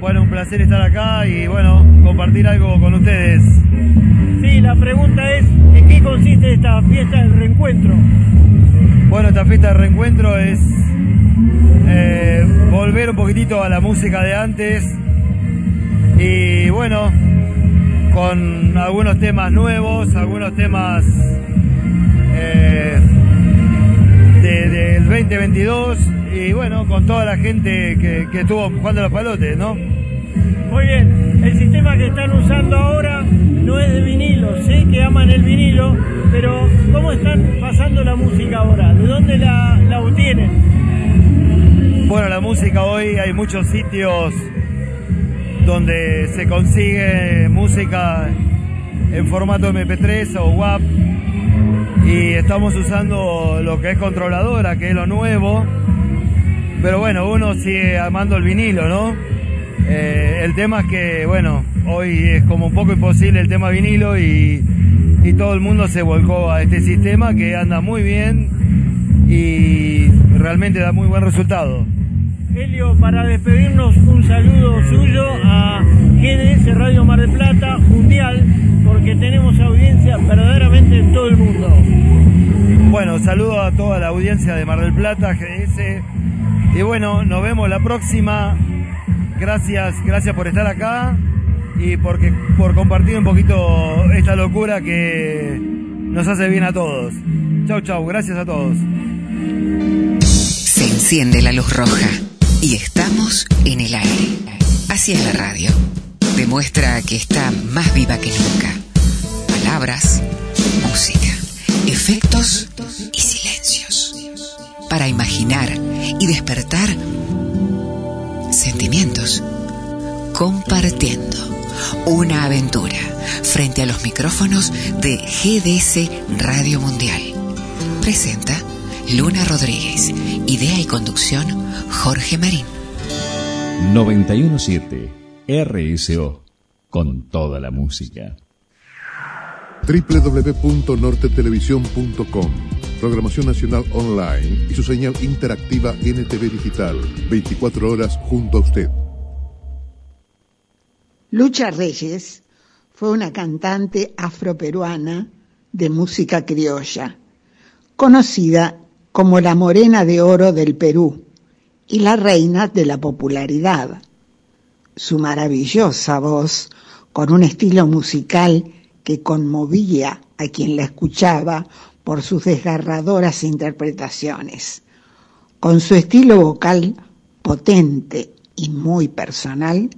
Bueno, un placer estar acá y bueno, compartir algo con ustedes. Sí, la pregunta es, ¿en qué consiste esta fiesta del reencuentro? Bueno, esta fiesta de reencuentro es eh, volver un poquitito a la música de antes y bueno, con algunos temas nuevos, algunos temas eh, de- del 2022 y bueno, con toda la gente que, que estuvo jugando los palotes, ¿no? Muy bien, el sistema que están usando ahora no es de vinilo, sé que aman el vinilo, pero ¿cómo están pasando la música ahora? ¿De dónde la, la obtienen? Bueno, la música hoy hay muchos sitios donde se consigue música en formato MP3 o WAP y estamos usando lo que es controladora, que es lo nuevo, pero bueno, uno sigue amando el vinilo, ¿no? Eh, el tema es que, bueno, hoy es como un poco imposible el tema vinilo y, y todo el mundo se volcó a este sistema que anda muy bien y realmente da muy buen resultado. Helio, para despedirnos, un saludo suyo a GDS Radio Mar del Plata Mundial, porque tenemos audiencia verdaderamente en todo el mundo. Bueno, saludo a toda la audiencia de Mar del Plata, GDS. Y bueno, nos vemos la próxima. Gracias, gracias por estar acá y porque, por compartir un poquito esta locura que nos hace bien a todos. Chau, chau, gracias a todos. Se enciende la luz roja y estamos en el aire. Así es la radio. Demuestra que está más viva que nunca. Palabras, música, efectos y silencios. Para imaginar y despertar sentimientos. Compartiendo una aventura frente a los micrófonos de GDS Radio Mundial. Presenta Luna Rodríguez. Idea y conducción Jorge Marín. 917 RSO. Con toda la música. www.nortetelevisión.com Programación Nacional Online y su señal interactiva NTV Digital. 24 horas junto a usted. Lucha Reyes fue una cantante afroperuana de música criolla, conocida como la morena de oro del Perú y la reina de la popularidad. Su maravillosa voz, con un estilo musical que conmovía a quien la escuchaba por sus desgarradoras interpretaciones. Con su estilo vocal potente y muy personal,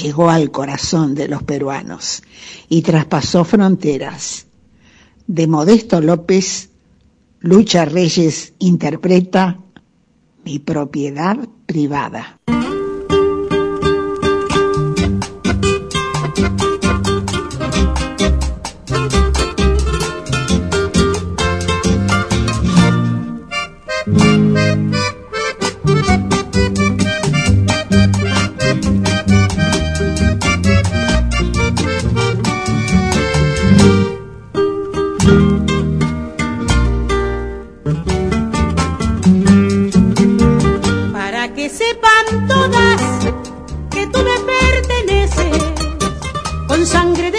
llegó al corazón de los peruanos y traspasó fronteras. De Modesto López, Lucha Reyes interpreta Mi propiedad privada.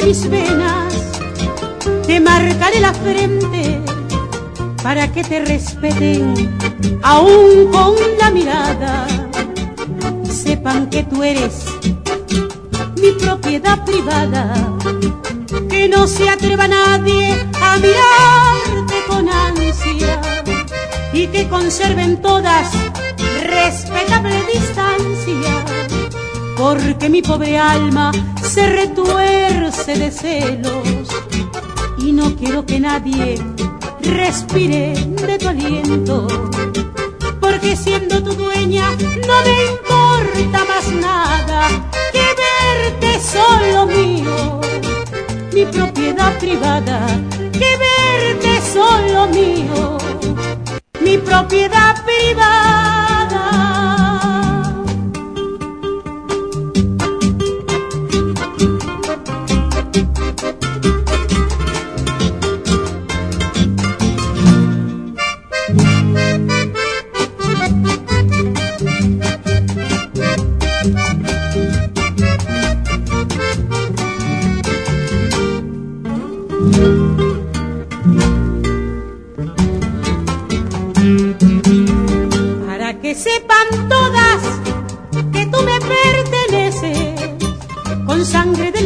Mis venas te marcaré la frente para que te respeten aún con la mirada. Sepan que tú eres mi propiedad privada, que no se atreva nadie a mirarte con ansia y que conserven todas respetable distancia, porque mi pobre alma se retuerce de celos y no quiero que nadie respire de tu aliento, porque siendo tu dueña no me importa más nada que verte solo mío, mi propiedad privada, que verte solo mío, mi propiedad privada.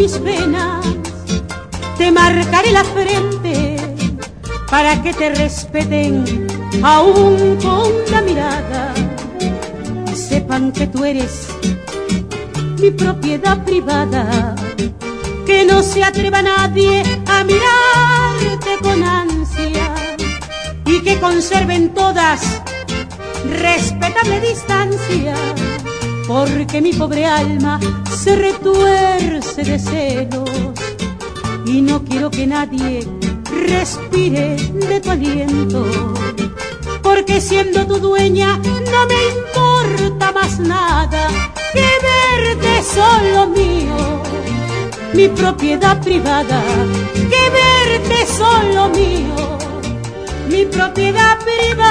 Mis venas te marcaré la frente para que te respeten aún con la mirada. Sepan que tú eres mi propiedad privada, que no se atreva nadie a mirarte con ansia y que conserven todas respetable distancia, porque mi pobre alma se retuerce de celos y no quiero que nadie respire de tu aliento, porque siendo tu dueña no me importa más nada que verte solo mío, mi propiedad privada, que verte solo mío, mi propiedad privada.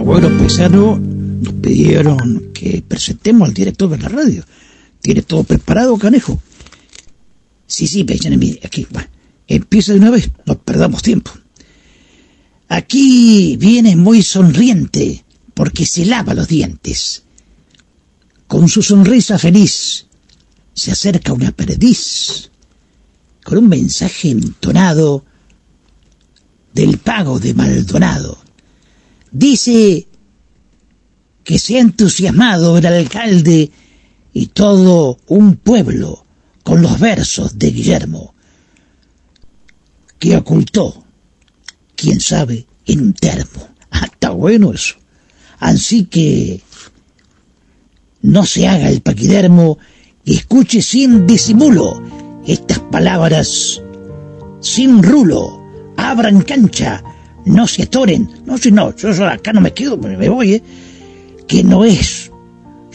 Bueno, paisano, nos pidieron que presentemos al director de la radio. ¿Tiene todo preparado, canejo? Sí, sí, paisano, mire, aquí. Empieza de una vez, no perdamos tiempo. Aquí viene muy sonriente porque se lava los dientes. Con su sonrisa feliz se acerca una perdiz con un mensaje entonado del pago de Maldonado. Dice que se ha entusiasmado el alcalde y todo un pueblo con los versos de Guillermo, que ocultó, quién sabe, en un termo. Ah, está bueno eso. Así que no se haga el paquidermo y escuche sin disimulo estas palabras sin rulo. Abran cancha, no se atoren. No, si no, yo, acá no me quedo, me voy, ¿eh? Que no es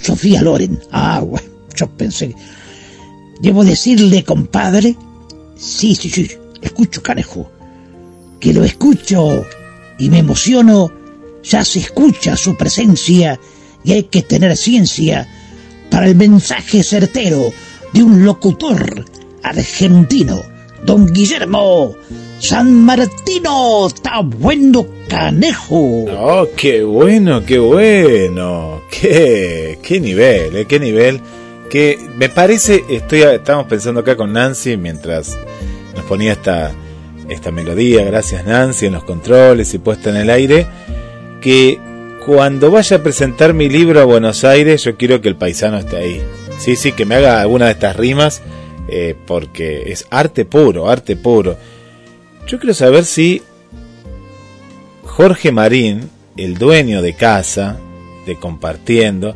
Sofía Loren. Ah, bueno, yo pensé. Debo decirle, compadre, sí, sí, sí, escucho, canejo, que lo escucho y me emociono, ya se escucha su presencia y hay que tener ciencia para el mensaje certero de un locutor argentino, don Guillermo San Martino, está bueno canejo. Oh, qué bueno, qué bueno. Qué, qué nivel, eh, qué nivel. Que me parece, estoy, estamos pensando acá con Nancy mientras nos ponía esta, esta melodía, gracias Nancy, en los controles y puesta en el aire, que cuando vaya a presentar mi libro a Buenos Aires, yo quiero que el paisano esté ahí. Sí, sí, que me haga alguna de estas rimas, eh, porque es arte puro, arte puro. Yo quiero saber si Jorge Marín, el dueño de casa, de Compartiendo,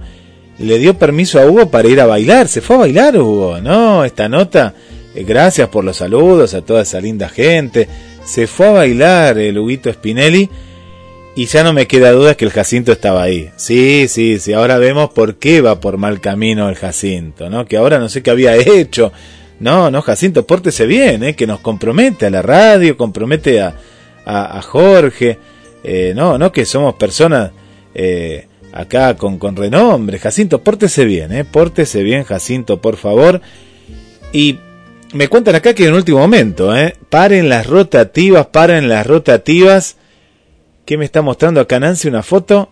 le dio permiso a Hugo para ir a bailar. Se fue a bailar Hugo, ¿no? Esta nota, eh, gracias por los saludos a toda esa linda gente. Se fue a bailar el Huguito Spinelli y ya no me queda duda que el Jacinto estaba ahí. Sí, sí, sí, ahora vemos por qué va por mal camino el Jacinto, ¿no? Que ahora no sé qué había hecho no, no, Jacinto, pórtese bien, ¿eh? que nos compromete a la radio, compromete a, a, Jorge. Eh, no, no, que somos personas eh, acá con, con renombre. Jacinto, pórtese bien, ¿eh? pórtese bien, Jacinto, por favor. Y me cuentan acá que en último momento, ¿eh? paren las rotativas, paren las rotativas. ¿Qué me está mostrando acá Nancy? Una foto.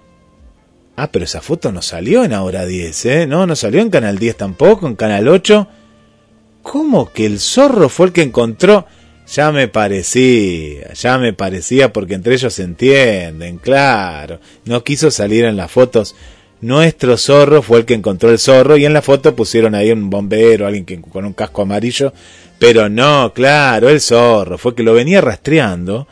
Ah, pero esa foto no salió en Ahora 10, ¿eh? No, no salió en Canal 10 tampoco, en Canal 8. ¿Cómo que el zorro fue el que encontró? Ya me parecía, ya me parecía porque entre ellos se entienden, claro. No quiso salir en las fotos. Nuestro zorro fue el que encontró el zorro y en la foto pusieron ahí un bombero, alguien que, con un casco amarillo. Pero no, claro, el zorro fue que lo venía rastreando,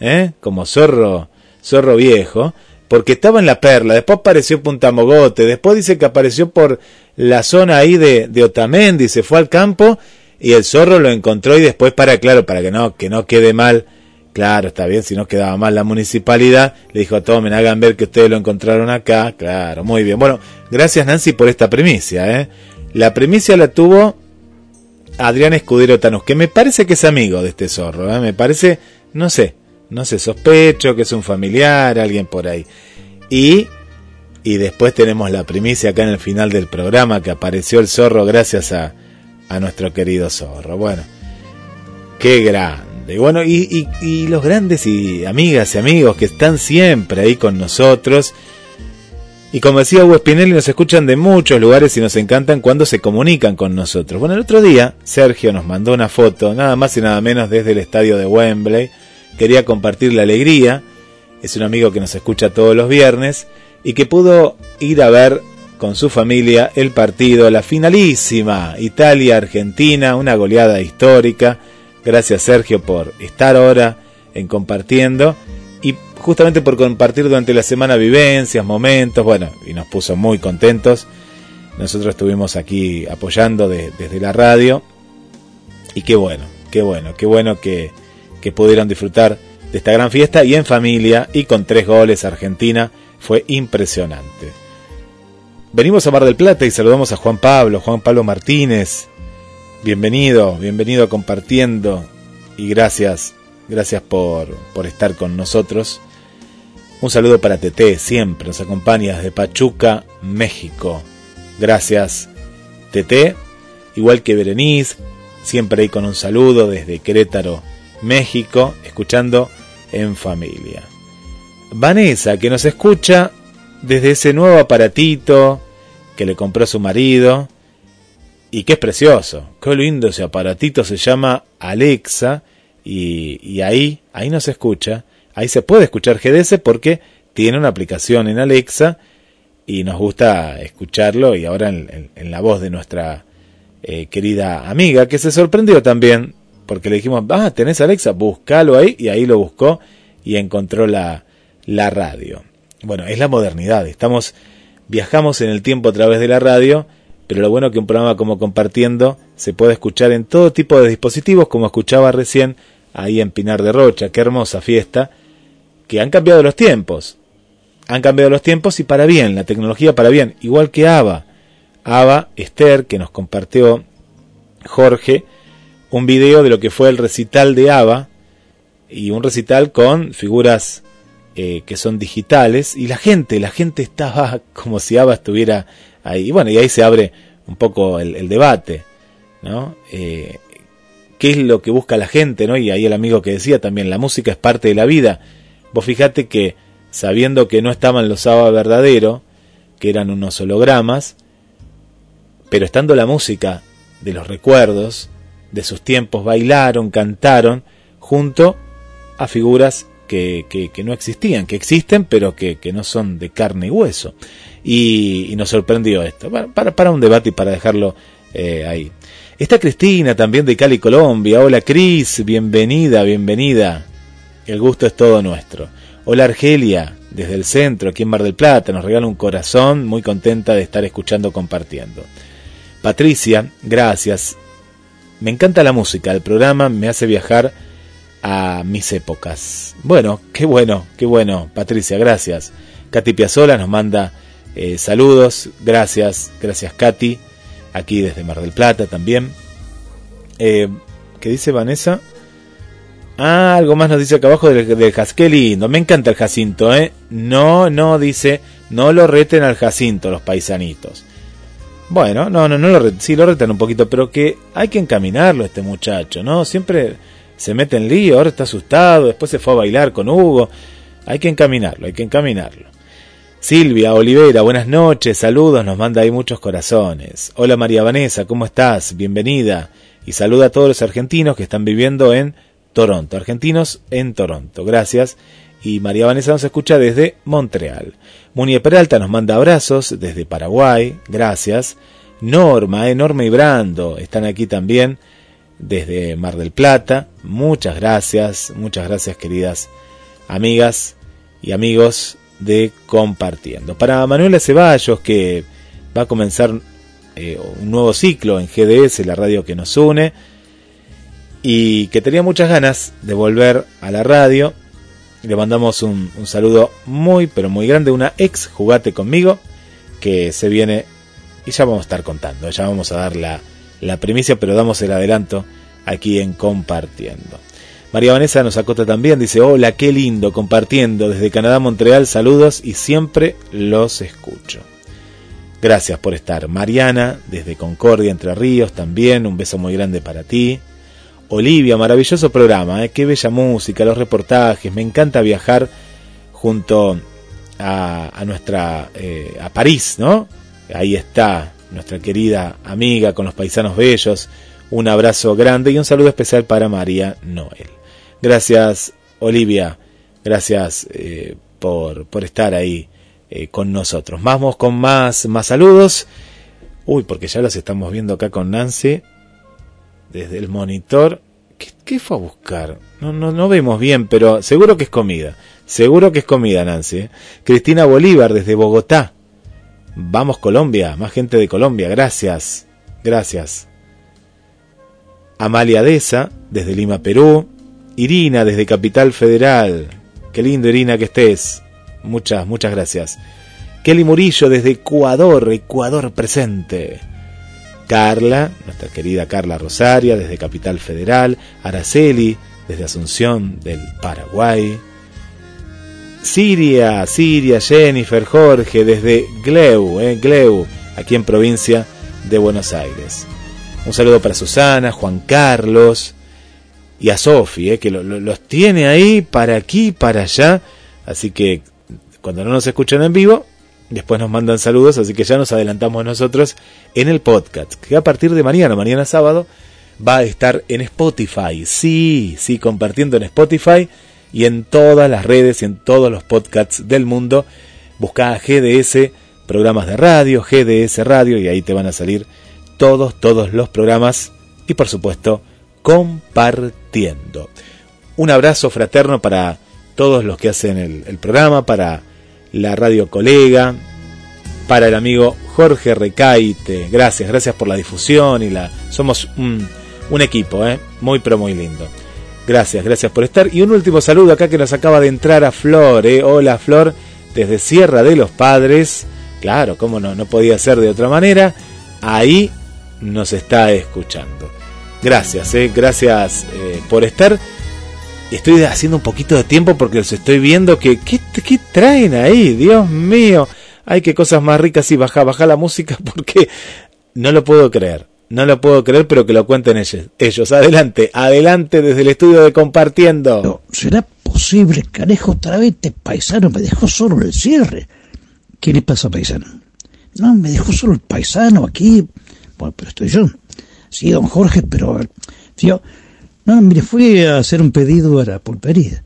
¿eh? como zorro, zorro viejo, porque estaba en la perla. Después apareció Punta Mogote, después dice que apareció por la zona ahí de, Otamendi, se fue al campo y el zorro lo encontró y después para, claro, para que no, que no quede mal, claro, está bien, si no quedaba mal la municipalidad, le dijo, tomen, hagan ver que ustedes lo encontraron acá, claro, muy bien. Bueno, gracias Nancy por esta primicia, ¿eh? La primicia la tuvo Adrián Escudero Tanus, que me parece que es amigo de este zorro, ¿eh? me parece, no sé, no sé, sospecho que es un familiar, alguien por ahí. Y y después tenemos la primicia acá en el final del programa que apareció el zorro gracias a, a nuestro querido zorro. Bueno, qué grande. Bueno, y, y, los grandes y amigas y amigos que están siempre ahí con nosotros. Y como decía Hugo Spinelli, nos escuchan de muchos lugares y nos encantan cuando se comunican con nosotros. Bueno, el otro día Sergio nos mandó una foto, nada más y nada menos desde el estadio de Wembley. Quería compartir la alegría. Es un amigo que nos escucha todos los viernes y que pudo ir a ver con su familia el partido, la finalísima Italia-Argentina, una goleada histórica. Gracias Sergio por estar ahora en compartiendo y justamente por compartir durante la semana vivencias, momentos, bueno, y nos puso muy contentos. Nosotros estuvimos aquí apoyando desde la radio y qué bueno, qué bueno, qué bueno que, que pudieron disfrutar de esta gran fiesta y en familia y con tres goles Argentina. Fue impresionante. Venimos a Mar del Plata y saludamos a Juan Pablo, Juan Pablo Martínez. Bienvenido, bienvenido compartiendo y gracias, gracias por, por estar con nosotros. Un saludo para Tete, siempre nos acompaña desde Pachuca, México. Gracias, Tete. Igual que Berenice, siempre ahí con un saludo desde Querétaro, México, escuchando en familia. Vanessa, que nos escucha desde ese nuevo aparatito que le compró su marido y que es precioso. Qué lindo ese aparatito, se llama Alexa y, ahí, ahí nos escucha. Ahí se puede escuchar GDS porque tiene una aplicación en Alexa y nos gusta escucharlo y ahora en, la voz de nuestra eh, querida amiga que se sorprendió también porque le dijimos, ah, tenés Alexa, búscalo ahí y ahí lo buscó y encontró la, la radio. Bueno, es la modernidad, estamos, viajamos en el tiempo a través de la radio, pero lo bueno que un programa como compartiendo se puede escuchar en todo tipo de dispositivos, como escuchaba recién ahí en Pinar de Rocha, qué hermosa fiesta, que han cambiado los tiempos, han cambiado los tiempos y para bien, la tecnología para bien, igual que ABA, ABA, Esther, que nos compartió Jorge, un video de lo que fue el recital de ABA, y un recital con figuras eh, que son digitales y la gente, la gente estaba como si ABBA estuviera ahí. Y bueno, y ahí se abre un poco el, debate, ¿no? Eh, ¿Qué es lo que busca la gente, no? Y ahí el amigo que decía también, la música es parte de la vida. Vos fijate que sabiendo que no estaban los ABBA verdadero, que eran unos hologramas, pero estando la música de los recuerdos, de sus tiempos, bailaron, cantaron, junto a figuras que, no existían, que existen, pero que, no son de carne y hueso. Y, nos sorprendió esto. para, un debate y para dejarlo eh, ahí. Está Cristina también de Cali, Colombia. Hola Cris, bienvenida, bienvenida. El gusto es todo nuestro. Hola Argelia, desde el centro, aquí en Mar del Plata, nos regala un corazón, muy contenta de estar escuchando, compartiendo. Patricia, gracias. Me encanta la música, el programa me hace viajar a mis épocas. Bueno, qué bueno, qué bueno, Patricia, gracias. Katy Piazzola nos manda eh, saludos, gracias, gracias Katy, aquí desde Mar del Plata también. Eh, ¿Qué dice Vanessa? Ah, algo más nos dice acá abajo del, del Qué lindo, me encanta el Jacinto, ¿eh? No, no, dice, no lo reten al Jacinto los paisanitos. Bueno, no, no, no lo reten, sí lo reten un poquito, pero que hay que encaminarlo este muchacho, ¿no? Siempre se mete en lío, ahora está asustado, después se fue a bailar con Hugo. Hay que encaminarlo, hay que encaminarlo. Silvia Olivera, buenas noches, saludos, nos manda ahí muchos corazones. Hola María Vanessa, ¿cómo estás? Bienvenida. Y saluda a todos los argentinos que están viviendo en Toronto, argentinos en Toronto. Gracias. Y María Vanessa nos escucha desde Montreal. Munie Peralta nos manda abrazos desde Paraguay, gracias. Norma, enorme y Brando están aquí también desde Mar del Plata. Muchas gracias, muchas gracias queridas amigas y amigos de Compartiendo. Para Manuela Ceballos, que va a comenzar eh, un nuevo ciclo en GDS, la radio que nos une, y que tenía muchas ganas de volver a la radio, le mandamos un, saludo muy, pero muy grande, una ex jugate conmigo, que se viene y ya vamos a estar contando, ya vamos a dar la la primicia, pero damos el adelanto aquí en Compartiendo. María Vanessa nos acota también, dice, hola, qué lindo, compartiendo desde Canadá, Montreal, saludos y siempre los escucho. Gracias por estar. Mariana, desde Concordia, Entre Ríos, también, un beso muy grande para ti. Olivia, maravilloso programa, ¿eh? qué bella música, los reportajes, me encanta viajar junto a, nuestra, eh, a París, ¿no? Ahí está nuestra querida amiga con los paisanos bellos. Un abrazo grande y un saludo especial para María Noel. Gracias, Olivia. Gracias eh, por, por, estar ahí con nosotros. Vamos con más, más saludos. Uy, porque ya los estamos viendo acá con Nancy desde el monitor. ¿Qué, fue a buscar? No, no, no vemos bien, pero seguro que es comida. Seguro que es comida, Nancy. ¿eh? Cristina Bolívar desde Bogotá. Vamos Colombia, más gente de Colombia, gracias. Gracias. Amalia Deza desde Lima, Perú. Irina desde Capital Federal. Qué lindo Irina que estés. Muchas, muchas gracias. Kelly Murillo desde Ecuador, Ecuador presente. Carla, nuestra querida Carla Rosaria desde Capital Federal. Araceli desde Asunción del Paraguay. Siria, Siria, Jennifer, Jorge desde Gleu, eh, Gleu, aquí en provincia de Buenos Aires. Un saludo para Susana, Juan Carlos y a Sofi, eh, que lo- lo- los tiene ahí para aquí, para allá. Así que cuando no nos escuchan en vivo, después nos mandan saludos, así que ya nos adelantamos nosotros en el podcast, que a partir de mañana, mañana sábado, va a estar en Spotify. Sí, sí, compartiendo en Spotify y en todas las redes y en todos los podcasts del mundo. Busca GDS, programas de radio, GDS Radio, y ahí te van a salir todos, todos los programas y por supuesto compartiendo. Un abrazo fraterno para todos los que hacen el, el programa, para la radio colega, para el amigo Jorge Recaite. Gracias, gracias por la difusión y la. Somos un, equipo, ¿eh? muy pero muy lindo. Gracias, gracias por estar. Y un último saludo acá que nos acaba de entrar a Flor. ¿eh? Hola Flor, desde Sierra de los Padres. Claro, cómo no, no podía ser de otra manera. Ahí nos está escuchando. Gracias, ¿eh? gracias por estar. Estoy haciendo un poquito de tiempo porque los estoy viendo que... ¿Qué, qué traen ahí? Dios mío. Ay, qué cosas más ricas. Y baja, baja la música porque no lo puedo creer. No lo puedo creer, pero que lo cuenten ellos. ellos. Adelante, adelante desde el estudio de Compartiendo. ¿Será posible, carejo, otra vez este paisano me dejó solo el cierre? ¿Qué le pasa, paisano? No, me dejó solo el paisano aquí. Bueno, pero estoy yo. Sí, don Jorge, pero... Tío, no, mire, fui a hacer un pedido a la pulpería.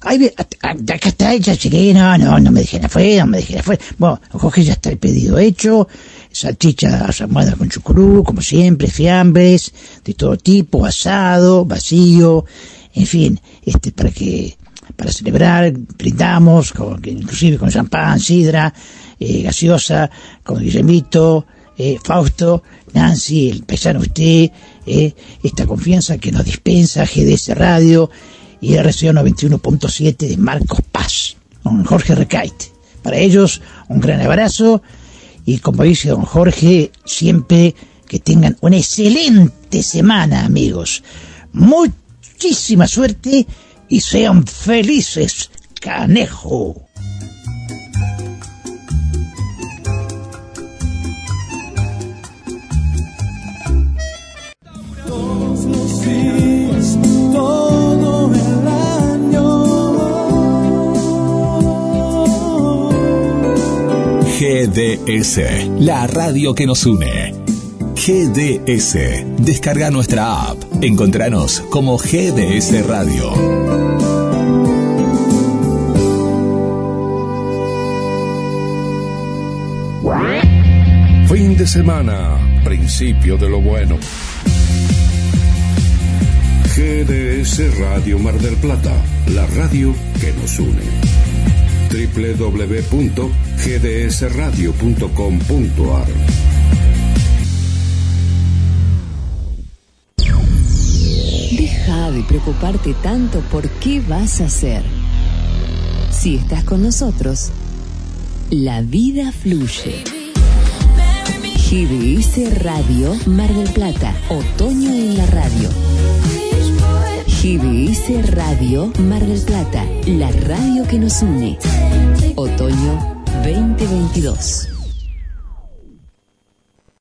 Ay, acá está, ya llegué, no, no, no me dejé afuera, no me dejé afuera. Bueno, Jorge, ya está el pedido hecho, salchicha asomada con chucurú, como siempre, fiambres, de todo tipo, asado, vacío, en fin, este, para que, para celebrar, brindamos, inclusive con champán, sidra, eh, gaseosa, con Guillemito, eh, Fausto, Nancy, el paisano usted, eh, esta confianza que nos dispensa GDS Radio y RCO 91.7 de Marcos Paz, don Jorge Recaite. Para ellos, un gran abrazo y como dice don Jorge, siempre que tengan una excelente semana, amigos. Muchísima suerte y sean felices, canejo. GDS, la radio que nos une. GDS, descarga nuestra app. Encontranos como GDS Radio. Fin de semana, principio de lo bueno. GDS Radio Mar del Plata, la radio que nos une. www.gdsradio.com.ar Deja de preocuparte tanto por qué vas a hacer. Si estás con nosotros, la vida fluye. GDS Radio Mar del Plata, otoño en la radio. GDS Radio Mar del Plata, la radio que nos une. Otoño 2022.